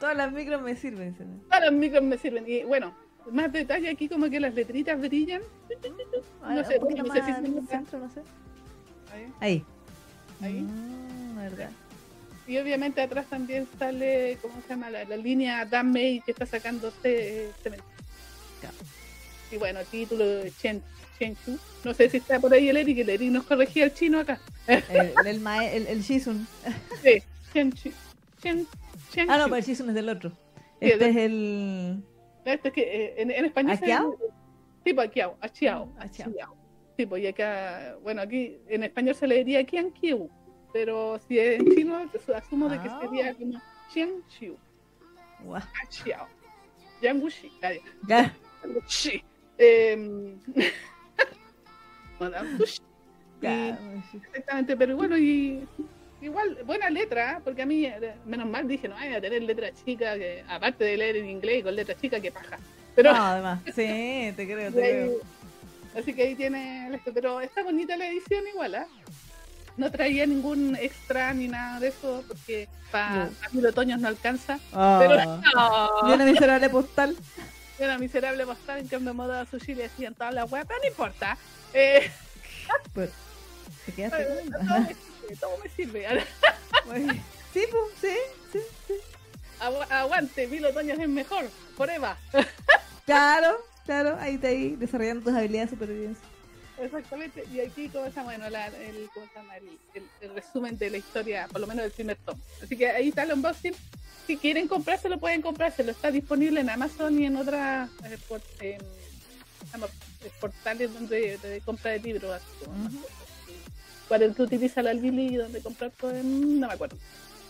Todas las micros me sirven. Todas las micros me sirven. Y bueno, más detalle aquí como que las letritas brillan. Ah, No sé, no sé si se centro, no sé. Ahí. Ahí. Ahí. Mm, verdad. Y obviamente atrás también sale, ¿cómo se llama? La, la línea Dan May que está sacando este cemento. Claro. Y bueno, título de Chen, Chen Chu. No sé si está por ahí el Eric, el Eric nos corregía el chino acá. El, el, el, el Shizun. Sí, Chen Chu. Chen, Ah, no, pero el Shizun es del otro. Este es el. Esto es que eh, en, en español. se- ¿Aquiao? Tipo Aquiao, Achiao. Mm, Achiao. Tipo, y acá, bueno, aquí en español se le diría Qian pero si es en chino, pues, asumo de que Ah. sería como Qian Guau. Achiao, Yang Wuxi, Ya. Yang Wuxi. Em. [laughs] Y-. Exactamente, pero bueno, y igual, buena letra, ¿eh? porque a mí, eh, menos mal, dije, no, vaya a tener letra chica, que aparte de leer en inglés con letra chica, que paja. Pero, No, además. [laughs] Sí, te creo, te ahí- creo. así que ahí tiene esto, pero está bonita la edición igual, ¿ah? No traía ningún extra ni nada de eso, porque para mil otoños no alcanza. Ah. Pero una miserable postal. era miserable postal en cambio moda sushi le hacían toda la web, pero no importa. Eh, Pues, te quedaste todo, [laughs] [laughs] todo me sirve. Sí, pues, sí, sí, sí. Agu- aguante, mil otoños es mejor, forever. [laughs] Claro, claro, ahí está ahí desarrollando tus habilidades de supervivencia. Exactamente, y aquí como está bueno la- el, ¿cómo se llama? El, el- el resumen de la historia, por lo menos del primer tomo. Así que ahí está el unboxing. Si quieren comprárselo, pueden comprárselo. Está disponible en Amazon y en otras por- eh, portales donde de compra de libros. así como, Ujú. Para el que utiliza la Lili, donde comprar, pues, no me acuerdo.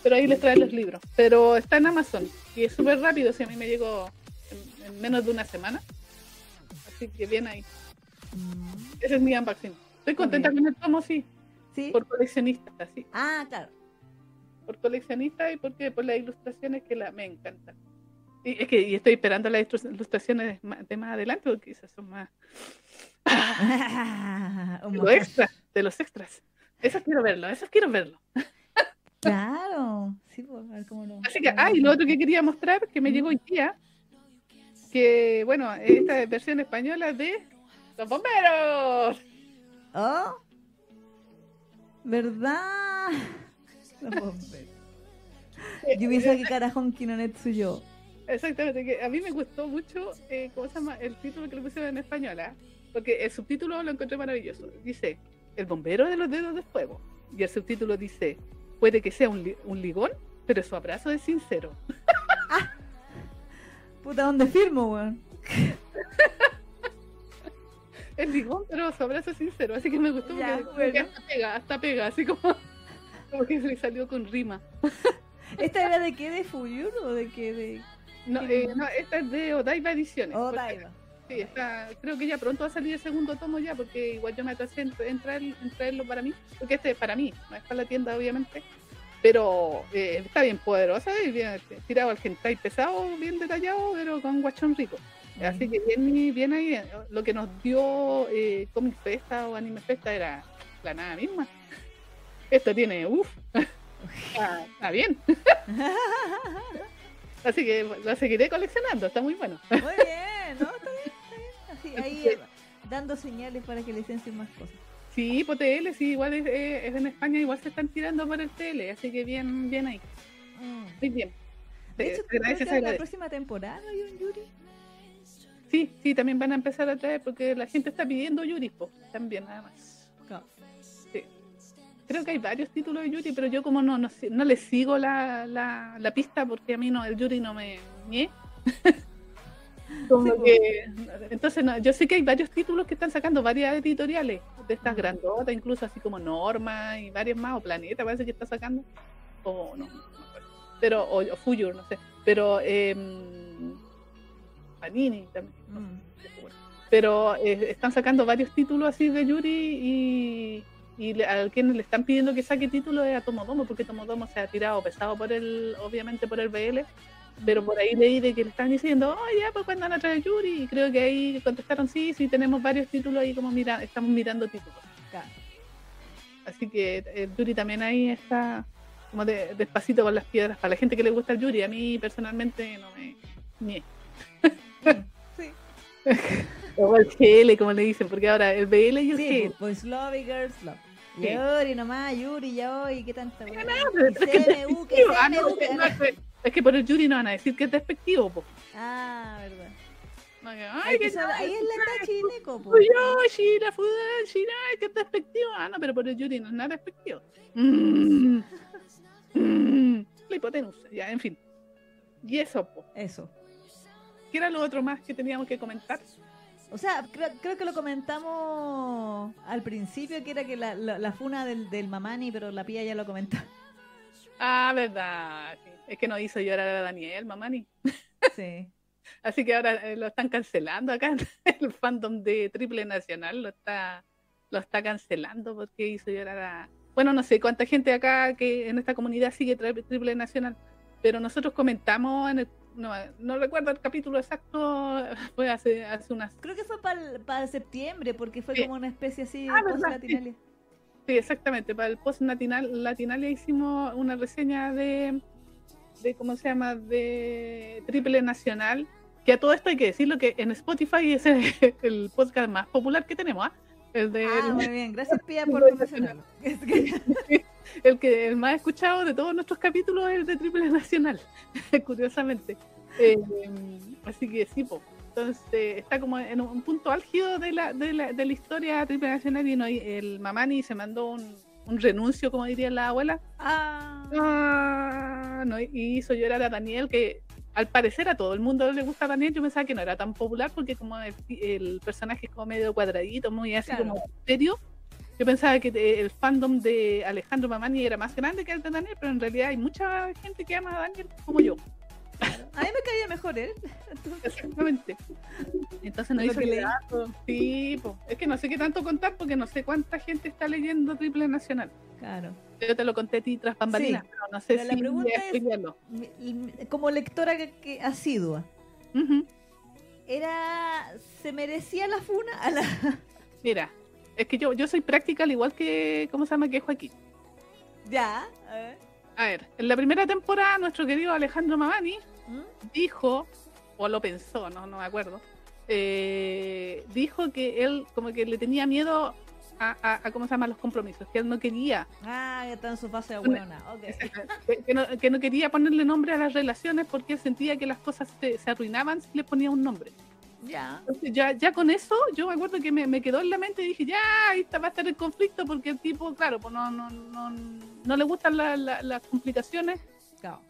Pero ahí les traen los libros. Pero está en Amazon y es súper rápido. Si a mí me llegó en, en menos de una semana. Así que bien ahí. Mm, Ese es mi unboxing. Estoy contenta con el tomo, sí, Sí. por coleccionista, sí, Ah, claro. por coleccionista y porque por las ilustraciones que la, me encantan. Y es que y estoy esperando las ilustraciones de más adelante porque esas son más [laughs] de montaje. extras, de los extras. Esos quiero verlo, esos quiero verlo. Claro. Sí, pues, a ver cómo lo. Así que, ah, y lo otro que quería mostrar, que me llegó hoy día, que bueno, esta versión española de Los Bomberos. Oh. ¿Verdad? [laughs] Los bomberos. Yubisaki Karahon Kinonetsu yo. Exactamente, que a mí me gustó mucho, eh, ¿cómo se llama? El título que le pusieron en español, ¿ah? porque el subtítulo lo encontré maravilloso. Dice, el bombero de los dedos de fuego. Y el subtítulo dice, puede que sea un, li- un ligón, pero su abrazo es sincero. Puta, ¿dónde firmo, weón? [laughs] El ligón, pero su abrazo es sincero. Así que me gustó Ya, porque bueno. hasta pega, hasta pega, así como, [laughs] como que se le salió con rima. [laughs] ¿Esta era de qué? ¿De Fuyur o de qué? De No, eh, no, esta es de Odaiba Ediciones. Oh, porque- Daiba. Sí, está, creo que ya pronto va a salir el segundo tomo ya, porque igual yo me atrasé en, en traer- en traerlo para mí, porque este es para mí, no es para la tienda obviamente, pero eh, está bien poderosa y bien tirado al hentai pesado, bien detallado, pero con guachón rico. Así que bien, bien ahí, eh, lo que nos dio eh, Comic Festa o Anime Festa era la nada misma. Esto tiene, uff, [laughs] está, está bien, [laughs] así que lo seguiré coleccionando, está muy bueno. Muy bien, [laughs] ahí eh, dando señales para que licencien más cosas. Sí, por TL, sí, igual es, es- es en España, igual se están tirando por el TL, así que bien, bien ahí, muy bien. De hecho, se creo que la próxima temporada hay un Yuri. Sí, sí, también van a empezar a traer porque la gente está pidiendo Yuri, po, también nada más. Claro. Sí. Creo que hay varios títulos de Yuri, pero yo como no, no, no les sigo la, la, la pista porque a mí no, el Yuri no me... ñe. [laughs] Como Sí, po. que, entonces, no, yo sé que hay varios títulos que están sacando varias editoriales de estas grandotas, incluso así como Norma y varias más, o Planeta parece que está sacando, o no, no pero, o, o Fuyur, no sé, pero eh, Panini también, no sé, Mm. segura. pero eh, están sacando varios títulos así de Yuri y, y le- a quienes le están pidiendo que saque títulos es a Tomodomo, porque Tomodomo se ha tirado pesado por el, obviamente por el BL, pero por ahí leí de que le están diciendo, oh ya, pues cuando van a traer Yuri, y creo que ahí contestaron, sí, sí, tenemos varios títulos ahí como mira, estamos mirando títulos. Claro. Así que el Yuri también ahí está como de, despacito con las piedras para la gente que le gusta el Yuri. A mí personalmente no me. Ni. [laughs] Sí. [laughs] o el GL, como le dicen, porque ahora el BL y el Sí, GL. pues Love y Girls Love. Sí. Yuri nomás, Yuri, ya hoy, qué tanta que CMU, que [laughs] CMU, es, que, por el Yuri no van a decir que es despectivo, po. Ah, verdad. Ay, que solo- ahí es la tachi Neko, po. Yoshi, la Fudashi, ay, que es despectivo. Ah, no, pero por el Yuri no es nada despectivo. Mm. Mm. La hipotenusa, ya, en fin. Y eso, po. Eso. ¿Qué era lo otro más que teníamos que comentar? O sea, creo, creo que lo comentamos al principio, que era que la, la, la funa del, del Mamani, pero la pía ya lo comentó. Ah, verdad. sí. Es que no hizo llorar a Daniel, mamani. Sí. [laughs] Así que ahora eh, lo están cancelando acá. [laughs] El fandom de Triple Nacional lo está, lo está cancelando porque hizo llorar a. Bueno, no sé cuánta gente acá que en esta comunidad sigue Tri- Triple Nacional, pero nosotros comentamos en el. No, no recuerdo el capítulo exacto, [laughs] fue hace, hace unas. Creo que fue para septiembre, porque fue Sí. como una especie así de Ah, verdad, latinalia. Sí, exactamente. Para el post latinal, latinalia hicimos una reseña de, de, ¿cómo se llama? De Triple Nacional. Que a todo esto hay que decirlo que en Spotify es el, [laughs] el podcast más popular que tenemos, ¿ah? El de Ah, muy bien. Gracias, Pía, por mencionarlo. [laughs] El que el más escuchado de todos nuestros capítulos es el de Triple Nacional, [laughs] curiosamente. Eh, así que sí, po. Entonces está como en un punto álgido de la, de la, de la historia Triple Nacional y no, el Mamani se mandó un, un renuncio, como diría la abuela, Ah, Ah, no, y hizo llorar a Daniel, que al parecer a todo el mundo le gusta Daniel. Yo pensaba que no era tan popular porque como el, el personaje es como medio cuadradito, muy así Claro. como serio. Yo pensaba que el fandom de Alejandro Mamani era más grande que el de Daniel, pero en realidad hay mucha gente que ama a Daniel como yo. Claro. A mí me caía mejor él. [laughs] Exactamente. Entonces no hizo que leí. Sí, po. es que no sé qué tanto contar porque no sé cuánta gente está leyendo Triple Nacional. Claro. Yo te lo conté a ti tras bambalinas, Sí. pero no sé Pero la pregunta es- Como lectora que, que asidua, era ¿se merecía la funa? A la... [laughs] Mira, es que yo, yo soy práctica al igual que, ¿cómo se llama? Que Joaquín. ya, a ver. A ver, en la primera temporada nuestro querido Alejandro Mamani ¿Mm? dijo, o lo pensó, no, no me acuerdo, eh, dijo que él como que le tenía miedo a, a- a, ¿cómo se llama? los compromisos, que él no quería, Ah, ya está en su fase buena. Ok. que, que no, que no quería ponerle nombre a las relaciones porque él sentía que las cosas se, se arruinaban si le ponía un nombre. Ya. Entonces, ya, ya con eso, yo me acuerdo que me, me quedó en la mente y dije, ya, ahí está, va a estar el conflicto porque el tipo, claro, pues no, no, no, no le gustan la- la- las complicaciones Claro.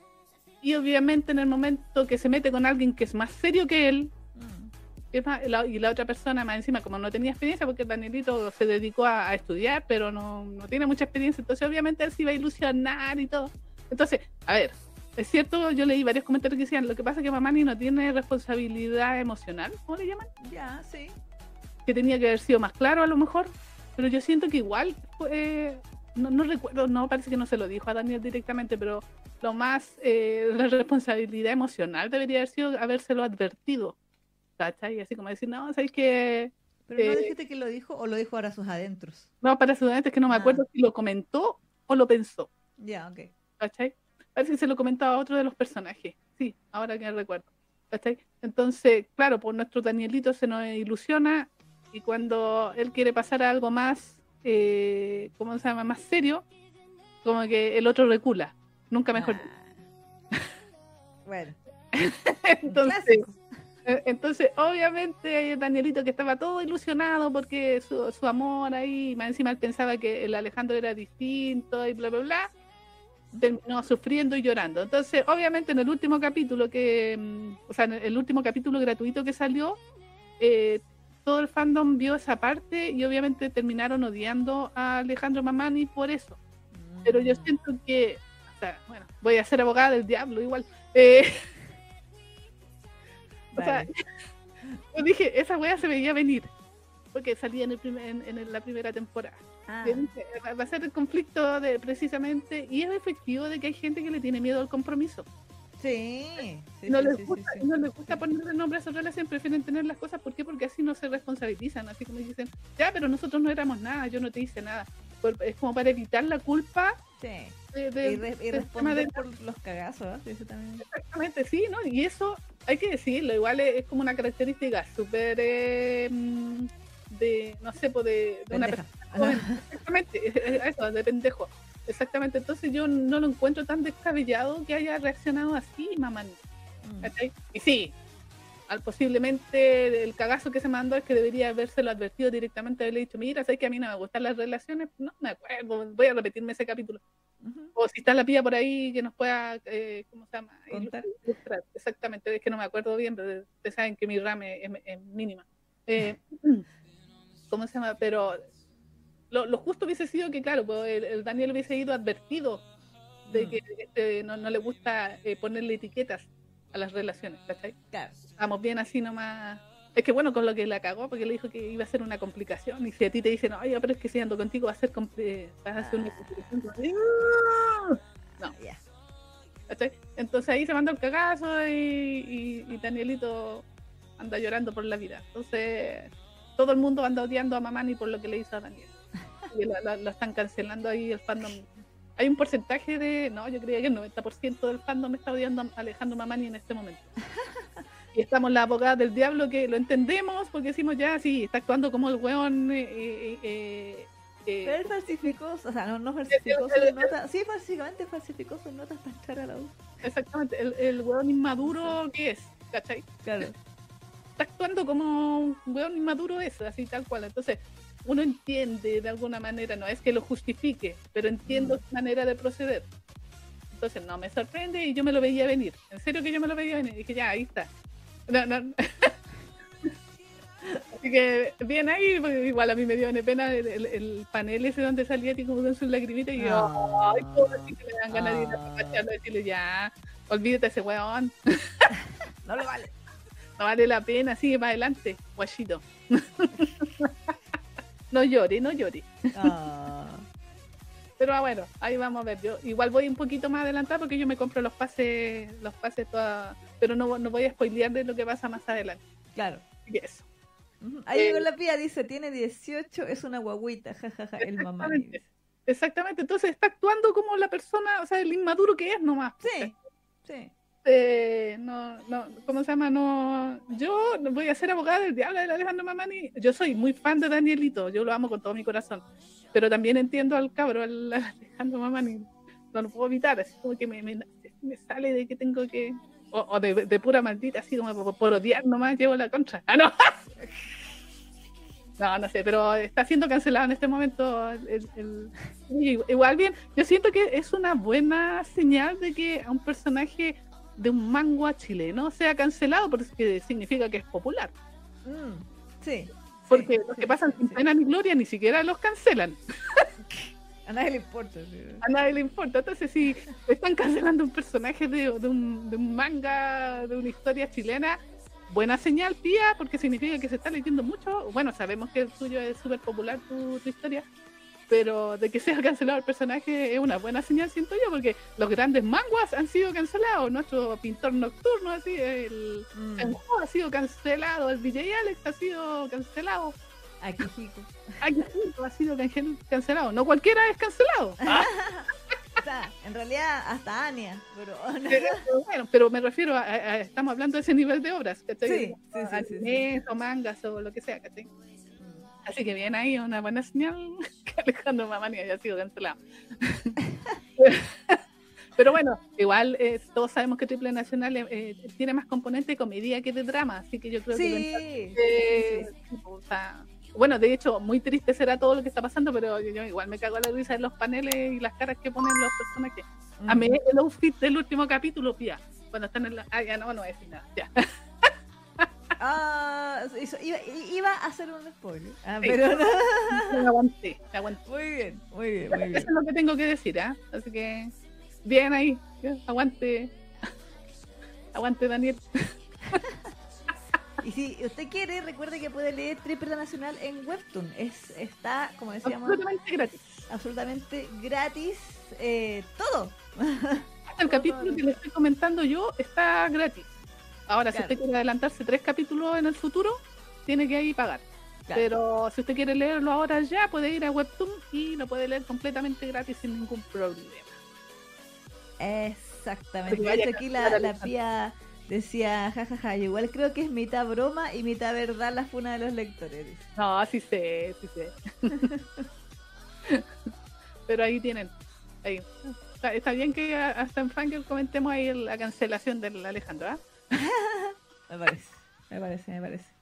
y obviamente en el momento que se mete con alguien que es más serio que él, Mm. es más- la- y la otra persona más encima, como no tenía experiencia, porque Danielito se dedicó a, a estudiar, pero no, no tiene mucha experiencia, entonces obviamente él se iba a ilusionar y todo. Entonces, a ver, es cierto, yo leí varios comentarios que decían, lo que pasa es que Mamani no tiene responsabilidad emocional, ¿cómo le llaman? Ya, sí. que tenía que haber sido más claro a lo mejor, pero yo siento que igual, eh, no, no recuerdo, no, parece que no se lo dijo a Daniel directamente, pero lo más, eh, la responsabilidad emocional debería haber sido habérselo advertido, ¿cachai? Así como decir, no, ¿sabes que Pero no Eh, dijiste que lo dijo o lo dijo ahora a sus adentros. No, para estudiantes que no me Ah. acuerdo si lo comentó o lo pensó, Ya, ok. ¿cachai? Parece que se lo comentaba a otro de los personajes, sí, ahora que recuerdo, ¿cachai? Entonces, claro, pues nuestro Danielito se nos ilusiona y cuando él quiere pasar a algo más, eh, ¿cómo se llama? Más serio, como que el otro recula, nunca mejor. Ah. Bueno, [laughs] Entonces, eh, entonces, obviamente, el Danielito que estaba todo ilusionado porque su, su amor ahí, más encima él pensaba que el Alejandro era distinto y bla, bla, bla, terminó sufriendo y llorando. Entonces, obviamente, en el último capítulo que, mm, o sea, en el último capítulo gratuito que salió, eh, todo el fandom vio esa parte y obviamente terminaron odiando a Alejandro Mamani por eso. Pero yo Mm. siento que, o sea, bueno, voy a ser abogada del diablo igual. Eh, [laughs] o sea, [laughs] yo dije, esa wea se veía venir. Porque salía en, el primer- en, en la primera temporada. Ah, va- a ser el conflicto de precisamente, y es efectivo de que hay gente que le tiene miedo al compromiso. sí, sí, no, sí, les gusta, no les gusta ponerle nombre a su relación, prefieren tener las cosas. ¿Por qué? Porque así no se responsabilizan. Así como dicen, ya, pero nosotros no éramos nada, yo no te hice nada. por- es como para evitar la culpa de, de- Y, re- y del tema responder de- por los cagazos, ¿eh? Eso también. Exactamente, sí, ¿no? Y eso hay que decirlo, igual es, es como una característica súper eh, mm, de, no sé, pues de, de una persona joven. Exactamente, es- [laughs] es eso, de pendejo. Exactamente, entonces yo no lo encuentro tan descabellado que haya reaccionado así, mamá. Mm. Y sí, al posiblemente el cagazo que se mandó es que debería habérselo advertido directamente, haberle dicho, mira, sabes que a mí no me gustan las relaciones, no me acuerdo, voy a repetirme ese capítulo. Ujú. O si está la pía por ahí que nos pueda, eh, ¿cómo se llama? Ilustrar. Exactamente, es que no me acuerdo bien, pero ustedes saben que mi RAM es, es- es mínima. Eh, [clears throat] ¿Cómo se llama? Pero lo, lo justo hubiese sido que, claro, pues, el, el Daniel hubiese ido advertido de Mm. que este, no, no le gusta eh, ponerle etiquetas a las relaciones, ¿cachai? Claro. Estamos bien así nomás. Es que bueno, con lo que la cagó, porque le dijo que iba a ser una complicación. Y si a ti te dicen, oye, pero es que si ando contigo va a ser, compli- va a ser una Ah. complicación. vas "Ah". No. Ya. ¿cachai? Entonces ahí se mandó el cagazo y, y- y Danielito anda llorando por la vida. Entonces todo el mundo anda odiando a Mamani por lo que le hizo a Daniel. Y lo están cancelando ahí el fandom. Hay un porcentaje de, no, yo creía que el 90% del fandom está odiando a Alejandro Mamani en este momento. Y estamos la abogada del diablo que lo entendemos porque decimos ya, sí, está actuando como el weón. eh, eh, eh, eh, Pero él falsificó, o sea, no, no falsificó sus notas. Sí, básicamente falsificó sus notas para entrar a la U. exactamente, el, el weón inmaduro que es, ¿cachai? Claro. Está actuando como un weón inmaduro es, así tal cual. Entonces, uno entiende de alguna manera, no es que lo justifique, pero entiendo Mm. su manera de proceder. Entonces, no me sorprende y yo me lo veía venir. En serio que yo me lo veía venir. Y dije, ya, ahí está. No, no. [laughs] Así que bien ahí, porque igual a mí me dio pena el, el- el panel ese donde salía a ti como con sus lagrimitas y yo, Ah. ay, pobrecito, me dan ganas de ir a Ah. y decirle, ya, olvídate ese weón, [laughs] No le vale. No vale la pena, sigue para adelante, guachito. [laughs] no llore, no llore. Ah. Pero ah, bueno, ahí vamos a ver. Yo igual voy un poquito más adelantada porque yo me compro los pases, los pases toda, pero no, no voy a spoilear de lo que pasa más adelante. Claro. Que eso. Ahí Eh, la pía, dice, tiene 18, es una guaguita, [laughs] jajaja, el mamá. Exactamente. Exactamente. Entonces está actuando como la persona, o sea, el inmaduro que es nomás. Sí, sí. Eh, no, no, ¿cómo se llama? No, yo voy a ser abogada del diablo de Alejandro Mamani. Yo soy muy fan de Danielito, yo lo amo con todo mi corazón. Pero también entiendo al cabro, al Alejandro Mamani. No lo puedo evitar, así como que me, me, me sale de que tengo que. O, o de, de pura maldita, así como por, por odiar nomás llevo la contra. ¡Ah, no! No, no sé, pero está siendo cancelado en este momento. el- el- igual bien, yo siento que es una buena señal de que a un personaje de un manga chileno sea cancelado, porque significa que es popular. Mm, sí. Porque sí, los sí, que pasan sin sí. pena ni gloria ni siquiera los cancelan. [laughs] A nadie le importa. A nadie le importa. Entonces, si están cancelando un personaje de, de un, de un manga, de una historia chilena, buena señal, tía, porque significa que se está leyendo mucho. Bueno, sabemos que el tuyo es súper popular, tu, tu historia, pero de que sea cancelado el personaje es una buena señal, siento yo, porque los grandes manguas han sido cancelados. Nuestro pintor nocturno, así, el Mm, Senju ha sido cancelado, el DJ Alex ha sido cancelado. Aquí, chico. Aquí ha sido cancelado. No cualquiera es cancelado. [laughs] O sea, en realidad hasta Ania, pero [laughs] Pero, bueno, pero me refiero a, estamos hablando de ese nivel de obras, ¿cachai? Sí, sí, sí, sí, o mangas o lo que sea, ¿cachai? Mm. Así que bien ahí, una buena señal [laughs] que Alejandro Mamani haya sido cancelado. [laughs] pero bueno, igual eh, todos sabemos que Triple Nacional eh, eh, tiene más componente de comedia que de drama, así que yo creo que... Sí, eh, sí, sí. o sea, bueno, de hecho, muy triste será todo lo que está pasando, pero yo, yo igual me cago en la risa en los paneles y las caras que ponen los personajes. A mí el outfit del último capítulo, pía. Cuando están en la. Ah, ya no, no voy a decir nada. Ya. [laughs] Ah, eso, iba, iba a hacer un spoiler. Ah, Sí. pero no. Me aguanté, me aguanté. Muy bien, muy bien, muy Eso es lo que tengo que decir, ¿ah? Así que. Bien ahí. Aguante. Aguante, Daniel. Y si usted quiere, recuerde que puede leer Triple Nacional en Webtoon. Es, está, como decíamos, Absolutamente gratis. absolutamente gratis. eh, todo. Hasta el capítulo que le estoy comentando yo está gratis. Ahora, si usted quiere adelantarse tres capítulos en el futuro, tiene que ahí pagar. Claro. Pero si usted quiere leerlo ahora ya, puede ir a Webtoon y lo puede leer completamente gratis sin ningún problema. Exactamente. Aquí la, la pía decía, jajaja, yo igual creo que es mitad broma y mitad verdad la funa de los lectores. No, sí sé, sí sé. [laughs] Pero ahí tienen. Ahí. Está, está bien que hasta en Fangirl comentemos ahí la cancelación del Alejandro, ¿ah? [laughs] Me parece, me parece, me parece.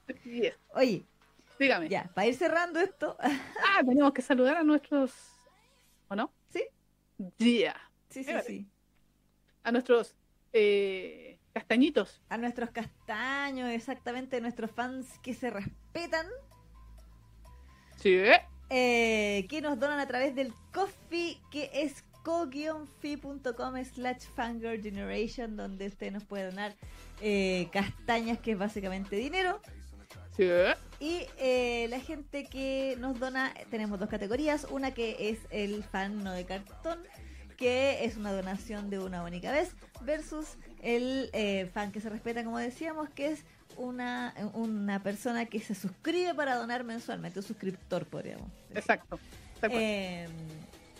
Oye, Dígame. ya, para ir cerrando esto, [laughs] Ah, tenemos que saludar a nuestros. ¿O no? Sí. Yeah. sí, sí, sí. A nuestros eh, castañitos. A nuestros castaños, exactamente, nuestros fans que se respetan, Sí. eh, que nos donan a través del coffee, que es co-fi.com slash fangirl generation, donde usted nos puede donar eh, castañas, que es básicamente dinero. Sí. Y eh, la gente que nos dona, tenemos dos categorías. Una que es el fan no de cartón, que es una donación de una única vez, versus el eh, fan que se respeta, como decíamos, que es una, una persona que se suscribe para donar mensualmente, un suscriptor, podríamos decir. Exacto. Eh,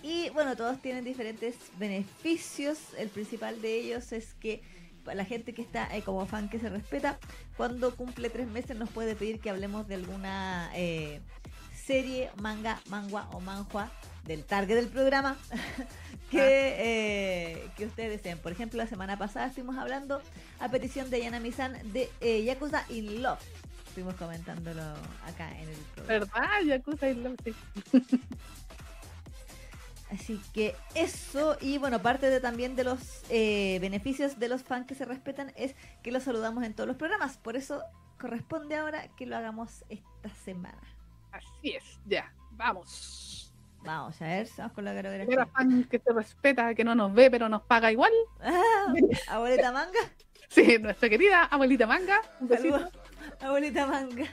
y bueno, todos tienen diferentes beneficios. El principal de ellos es que la gente que está eh, como fan que se respeta, cuando cumple tres meses nos puede pedir que hablemos de alguna eh, serie, manga, mangua o manhua del target del programa [laughs] que, eh, que ustedes deseen. Por ejemplo, la semana pasada estuvimos hablando a petición de Yanami-san de eh, Yakuza in Love. Estuvimos comentándolo acá en el programa. ¿Verdad? Yakuza y Love, sí. [laughs] Así que eso, y bueno, parte de también de los eh, beneficios de los fans que se respetan es que los saludamos en todos los programas. Por eso corresponde ahora que lo hagamos esta semana. Así es. Ya. Vamos. Vamos a ver, vamos con la coreografía. fan que se respeta, que no nos ve, pero nos paga igual. Ah, abuelita manga, [laughs] Sí, nuestra querida abuelita Manga. Un besito. Abuelita manga,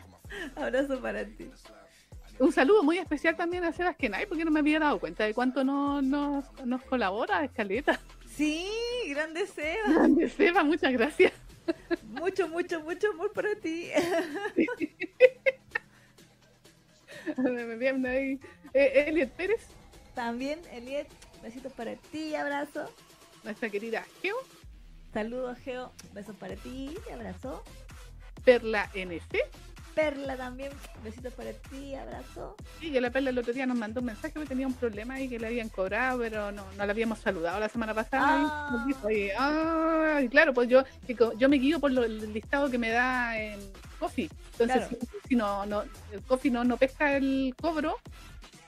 abrazo para ti. Un saludo muy especial también a Sebas Kenai, porque no me había dado cuenta de cuánto no, nos, nos colabora Escaleta. Sí, grande Seba. De Seba, muchas gracias. Mucho, mucho, mucho amor para ti. [laughs] Ahí. Eh, Elliot Pérez, También, Eliet, besitos para ti, abrazo. nuestra querida Geo, Saludos, Geo, besos para ti, abrazo. Perla NC. Perla también, besitos para ti, abrazo. Sí, que la Perla el otro día nos mandó un mensaje que tenía un problema y que le habían cobrado, pero no, no la habíamos saludado la semana pasada. Ah. Y nos dijo, y, ah, y claro, pues yo, yo me guío por lo- el listado que me da en Coffee. Entonces, Claro. si, si no, no, el Coffee no, no pesca el cobro,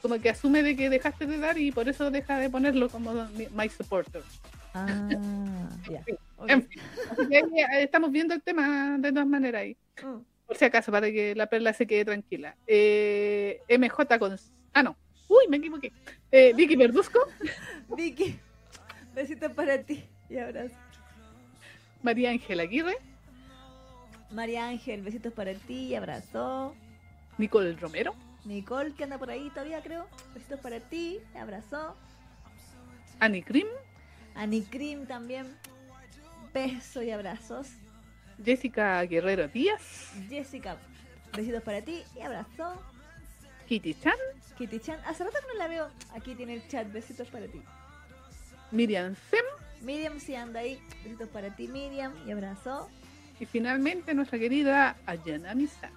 como que asume de que dejaste de dar y por eso deja de ponerlo como My Supporter. Ah, [laughs] ya. ok. En fin, así que ahí, eh, estamos viendo el tema de todas maneras ahí. Mm. Por si acaso, para que la perla se quede tranquila. Eh, MJ con. Ah, no. Uy, me equivoqué. Eh, Vicky Verduzco, [laughs] Vicky, besitos para ti y abrazo. María Ángela Aguirre, María Ángel, besitos para ti y abrazo. Nicole Romero, Nicole, que anda por ahí todavía, creo. Besitos para ti, abrazo. Annie Krim, Ani Cream también. Besos y abrazos. Jessica Guerrero Díaz, Jessica, besitos para ti y abrazo. Kitty Chan, Kitty Chan, hace rato que no la veo. Aquí tiene el chat, besitos para ti. Miriam Sem Miriam, si anda ahí, besitos para ti, Miriam, y abrazo. y finalmente nuestra querida Ayana Misa.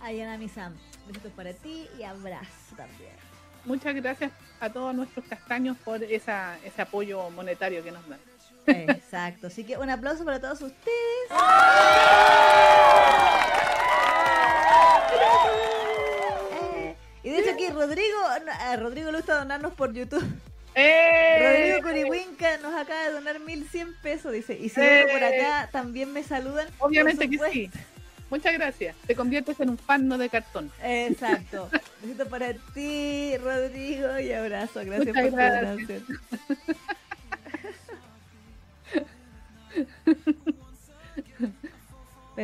Ayana Misam, besitos para ti y abrazo también. Muchas gracias a todos nuestros castaños por esa, ese apoyo monetario que nos dan. Exacto, así que un aplauso para todos ustedes. Eh, y de hecho aquí Rodrigo, a Rodrigo le gusta donarnos por YouTube. ¡Eh! Rodrigo Curihuinca nos acaba de donar 1100 pesos, dice. Y si ¡Eh! vengo por acá también me saludan. Obviamente que sí. Muchas gracias. Te conviertes en un fan no de cartón. Exacto. [laughs] Besito para ti, Rodrigo, y abrazo. Gracias Muchas por tu gracias. [laughs]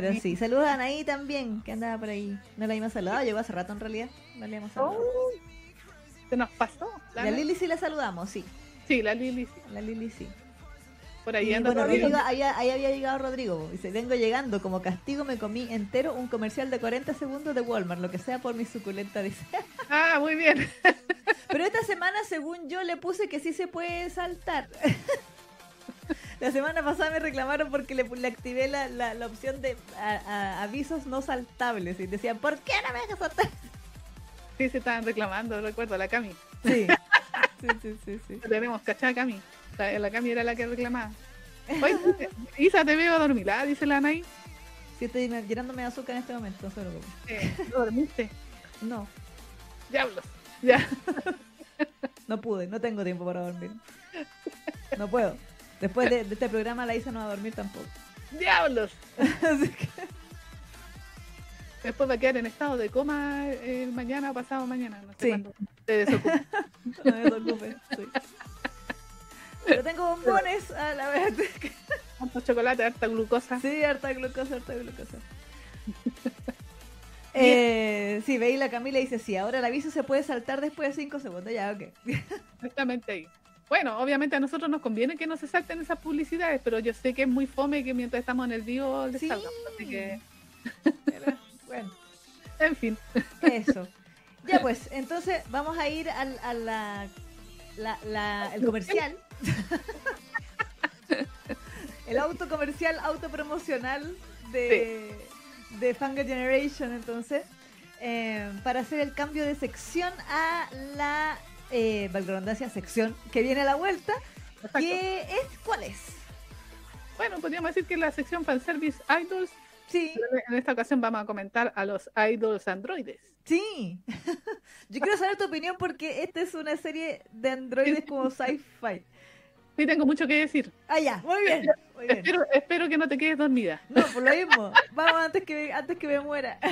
Pero sí, saludos a Anaí también, que andaba por ahí. No la habíamos saludado, llegó hace rato en realidad. No le hemos saludado. Uy, se nos pasó. La Lili sí la saludamos, sí. Sí, la Lili sí. La Lili sí. Por ahí Y anda bueno. Rodrigo, ahí, ahí había llegado Rodrigo. Dice, vengo llegando, como castigo me comí entero un comercial de 40 segundos de Walmart, lo que sea por mi suculenta, dice. [laughs] Ah, muy bien. Pero esta semana, según yo, le puse que sí se puede saltar. [laughs] La semana pasada me reclamaron porque le, le activé la, la, la opción de a- a- avisos no saltables y decían, ¿por qué no me dejas saltar? Sí, se estaban reclamando, recuerdo, la Cami. Sí, [laughs] sí, sí, sí. sí. Tenemos cachada Cami. La, la Cami era la que reclamaba. Oye, [laughs] Isa, te veo dormilada, dice la Anaí. Sí, estoy me- llenándome de azúcar en este momento, no se preocupe. Eh, ¿no dormiste? No, Diablos. Ya. [laughs] no pude, no tengo tiempo para dormir. No puedo. Después de, de este programa la Isa no va a dormir tampoco. Diablos. [laughs] Así que, Después va a quedar en estado de coma eh, mañana o pasado mañana. No sé Sí. cuándo te desocupes. [laughs] no me sí. Pero tengo bombones a la vez. Tanto chocolate, harta glucosa. Sí, harta glucosa, harta glucosa. Eh, sí, veí la Camila y dice, sí, ahora el aviso se puede saltar después de 5 segundos. Ya, ok. Exactamente ahí. Bueno, obviamente a nosotros nos conviene que no se salten esas publicidades, pero yo sé que es muy fome que mientras estamos en el vivo les Sí. salgan. Así que, [laughs] Pero, bueno, en fin. eso. Ya [laughs] pues, entonces vamos a ir al, a la, la, la- el comercial. [laughs] el auto comercial, autopromocional de, de Fangirl Generation, entonces, eh, para hacer el cambio de sección a la, eh, sección que viene a la vuelta, Exacto. que es, ¿cuál es? Bueno, podríamos decir que la sección Fanservice Idols, Sí, en esta ocasión vamos a comentar a los idols androides. sí. [laughs] Yo quiero saber tu opinión porque esta es una serie de androides como [laughs] sci-fi. Sí, tengo mucho que decir. Ah, ya, muy bien. Muy bien. Espero, espero que no te quedes dormida. No, por lo mismo. Vamos antes que, antes que me muera. [laughs]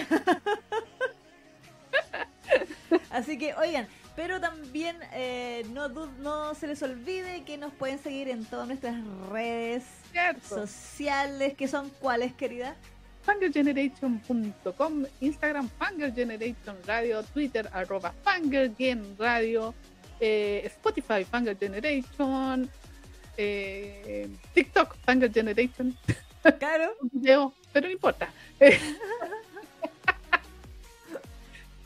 Así que, oigan, pero también eh, no, se les olvide que nos pueden seguir en todas nuestras redes ¿Cierto? sociales, que son cuáles, querida. fangirlgeneration.com, Instagram Fangirlgeneration Radio, Twitter arroba Radio, eh, Spotify Fangirlgeneration, eh, TikTok Fangirlgeneration, Claro. [laughs] pero no importa. [laughs]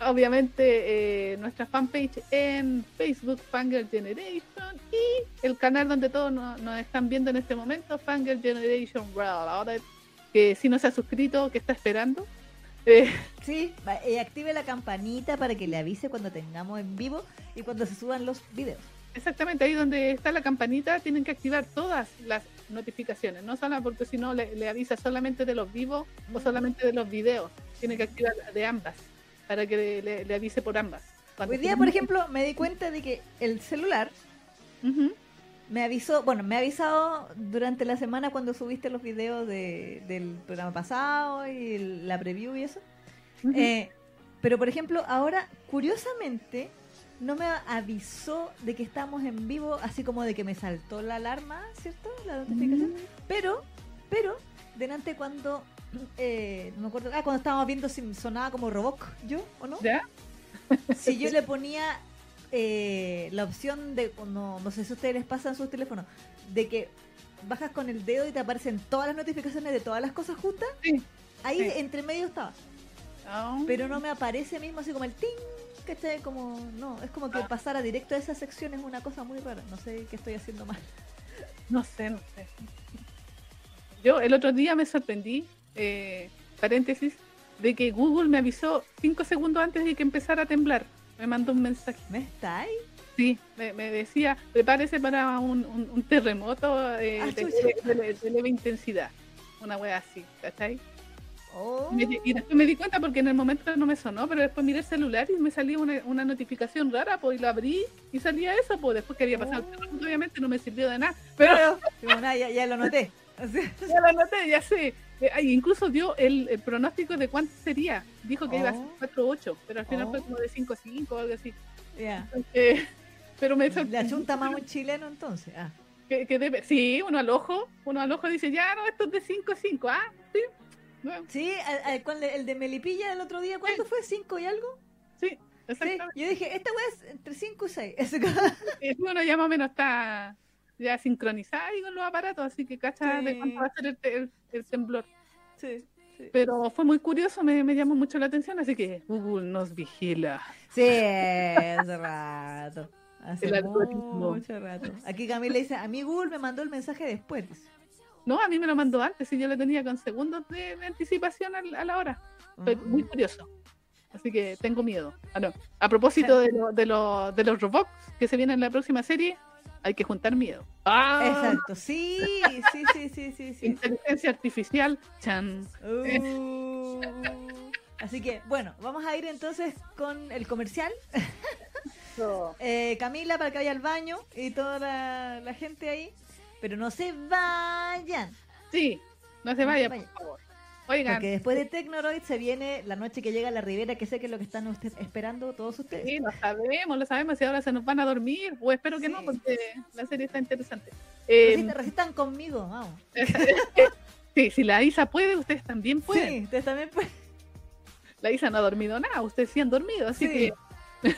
Obviamente eh, nuestra fanpage en Facebook Fangirl Generation y el canal donde todos nos, nos están viendo en este momento Fangirl Generation World. Ahora que si no se ha suscrito, que está esperando? Eh, [laughs] Sí, eh, active la campanita para que le avise cuando tengamos en vivo y cuando se suban los videos. exactamente ahí donde está la campanita tienen que activar todas las notificaciones, no solo porque si no le, le avisa solamente de los vivos o solamente de los videos, tiene que activar de ambas para que le, le- avise por ambas. Cuando Hoy día, por ejemplo, me di cuenta de que el celular Ujú. me avisó, bueno, me ha avisado durante la semana cuando subiste los videos de, del programa pasado y el- la preview y eso. Ujú. Eh, pero, por ejemplo, ahora, curiosamente, no me avisó de que estamos en vivo, así como de que me saltó la alarma, ¿cierto? La notificación. Pero, pero, delante cuando, eh, no me acuerdo, ah, cuando estábamos viendo si sonaba como Roboc, ¿yo o no? ¿Ya? Si yo [laughs] le ponía eh, la opción de, no, no sé si a ustedes les pasa en sus teléfonos, de que bajas con el dedo y te aparecen todas las notificaciones de todas las cosas juntas, Sí. ahí Sí. entre medio estaba. Ah. Pero no me aparece mismo así como el ting, ¿cachai? Como, no, es como que pasara directo a esa sección es una cosa muy rara. No sé qué estoy haciendo mal. No sé, no sé. Yo el otro día me sorprendí, eh, paréntesis, de que Google me avisó cinco segundos antes de que empezara a temblar. Me mandó un mensaje. ¿Me está ahí? Sí, me, me decía, prepárese para un, un- un terremoto eh, Ah, de, de- de- de leve intensidad. Una wea así, ¿cachai? Oh. Me- y después me di cuenta porque en el momento no me sonó, pero después miré el celular y me salía una, una notificación rara, pues y la abrí y salía eso, pues después que había pasado el Oh. terremoto, obviamente no me sirvió de nada. Pero [laughs] ya, ya lo noté. [laughs] Ya lo noté, ya sé. Eh, incluso dio el, el pronóstico de cuánto sería. Dijo que iba a ser Oh. 4 8, pero al final Oh. fue como de 5 5 o algo así. ya. Eh, [laughs] pero me Le achunta más un chileno entonces. Ah. que, que debe- sí, uno al ojo, uno al ojo dice, ya no, esto es de 5 5, ah, sí. Bueno, Sí, al- al- el de Melipilla el otro día, ¿cuánto fue? ¿Cinco y algo? sí, Sí, exactamente. yo dije, esta weá es entre 5 y 6. Y uno ya más o menos está, ya sincronizada ahí con los aparatos, así que cacha de cuánto va a ser el, te- el- el temblor. Sí, sí. Pero fue muy curioso, me, me llamó mucho la atención, así que Google nos vigila. Sí, hace rato. Hace El algoritmo. mucho rato. Aquí Camila dice, a mí Google me mandó el mensaje después. No, a mí me lo mandó antes y yo lo tenía con segundos de, de anticipación al- a la hora. Fue Mm. muy curioso. Así que tengo miedo. Ah, no. A propósito [laughs] de, lo- de, lo- de los robots que se vienen en la próxima serie, hay que juntar miedo. ¡Ah! Exacto, sí, sí, sí, sí, sí, sí. Inteligencia artificial, chan. Uh, así que, bueno, vamos a ir entonces con el comercial. [laughs] Eh, Camila, para que vaya al baño y toda la, la gente ahí. Pero no se vayan. Sí, no se vaya, Vaya. por favor. Oigan, Porque después de Tecnoroid se viene la noche que llega a la Ribera, que sé que es lo que están usted- esperando todos ustedes. sí, lo sabemos, lo sabemos, si ahora se nos van a dormir, o espero que no, porque la serie está interesante. Eh, Resistan, resistan conmigo, vamos. [laughs] sí, si la Isa puede, ustedes también pueden. Sí, ustedes también pueden. La Isa no ha dormido nada, ustedes sí han dormido, así Sí. que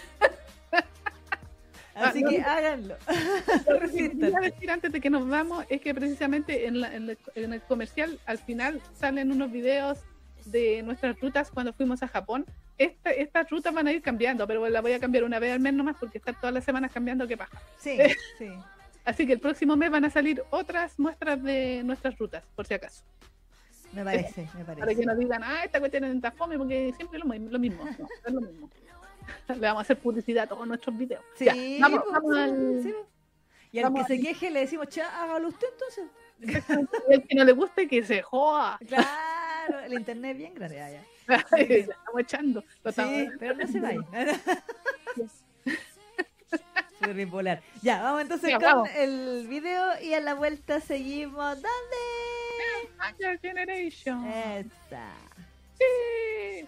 Así Ah, no, que no. háganlo. [laughs] [laughs] Lo que quería decir antes de que nos vamos es que precisamente en, la- en el, en el comercial al final salen unos videos de nuestras rutas cuando fuimos a Japón. Esta, estas rutas van a ir cambiando, pero la voy a cambiar una vez al mes nomás porque estar todas las semanas cambiando, qué paja. Sí, [laughs] sí. Así que el próximo mes van a salir otras muestras de nuestras rutas, por si acaso. Me parece, me Para parece. que no digan, ah, esta cuestión es en fome porque siempre es lo, lo mismo. No, es lo mismo. [laughs] Le vamos a hacer publicidad a todos nuestros videos. Sí, Ya, vamos, pues, vamos sí, al- sí, pues. Y al vamos que se queje le decimos, cha, hágalo usted entonces. El que no le guste, que se joda. [laughs] Claro, el internet es bien grande. Ya [laughs] estamos echando. Sí, pero no se vaya. Súper bipolar. Ya, vamos entonces con vamos. el video y a la vuelta seguimos. ¿Dónde? Generation. Esa. Sí.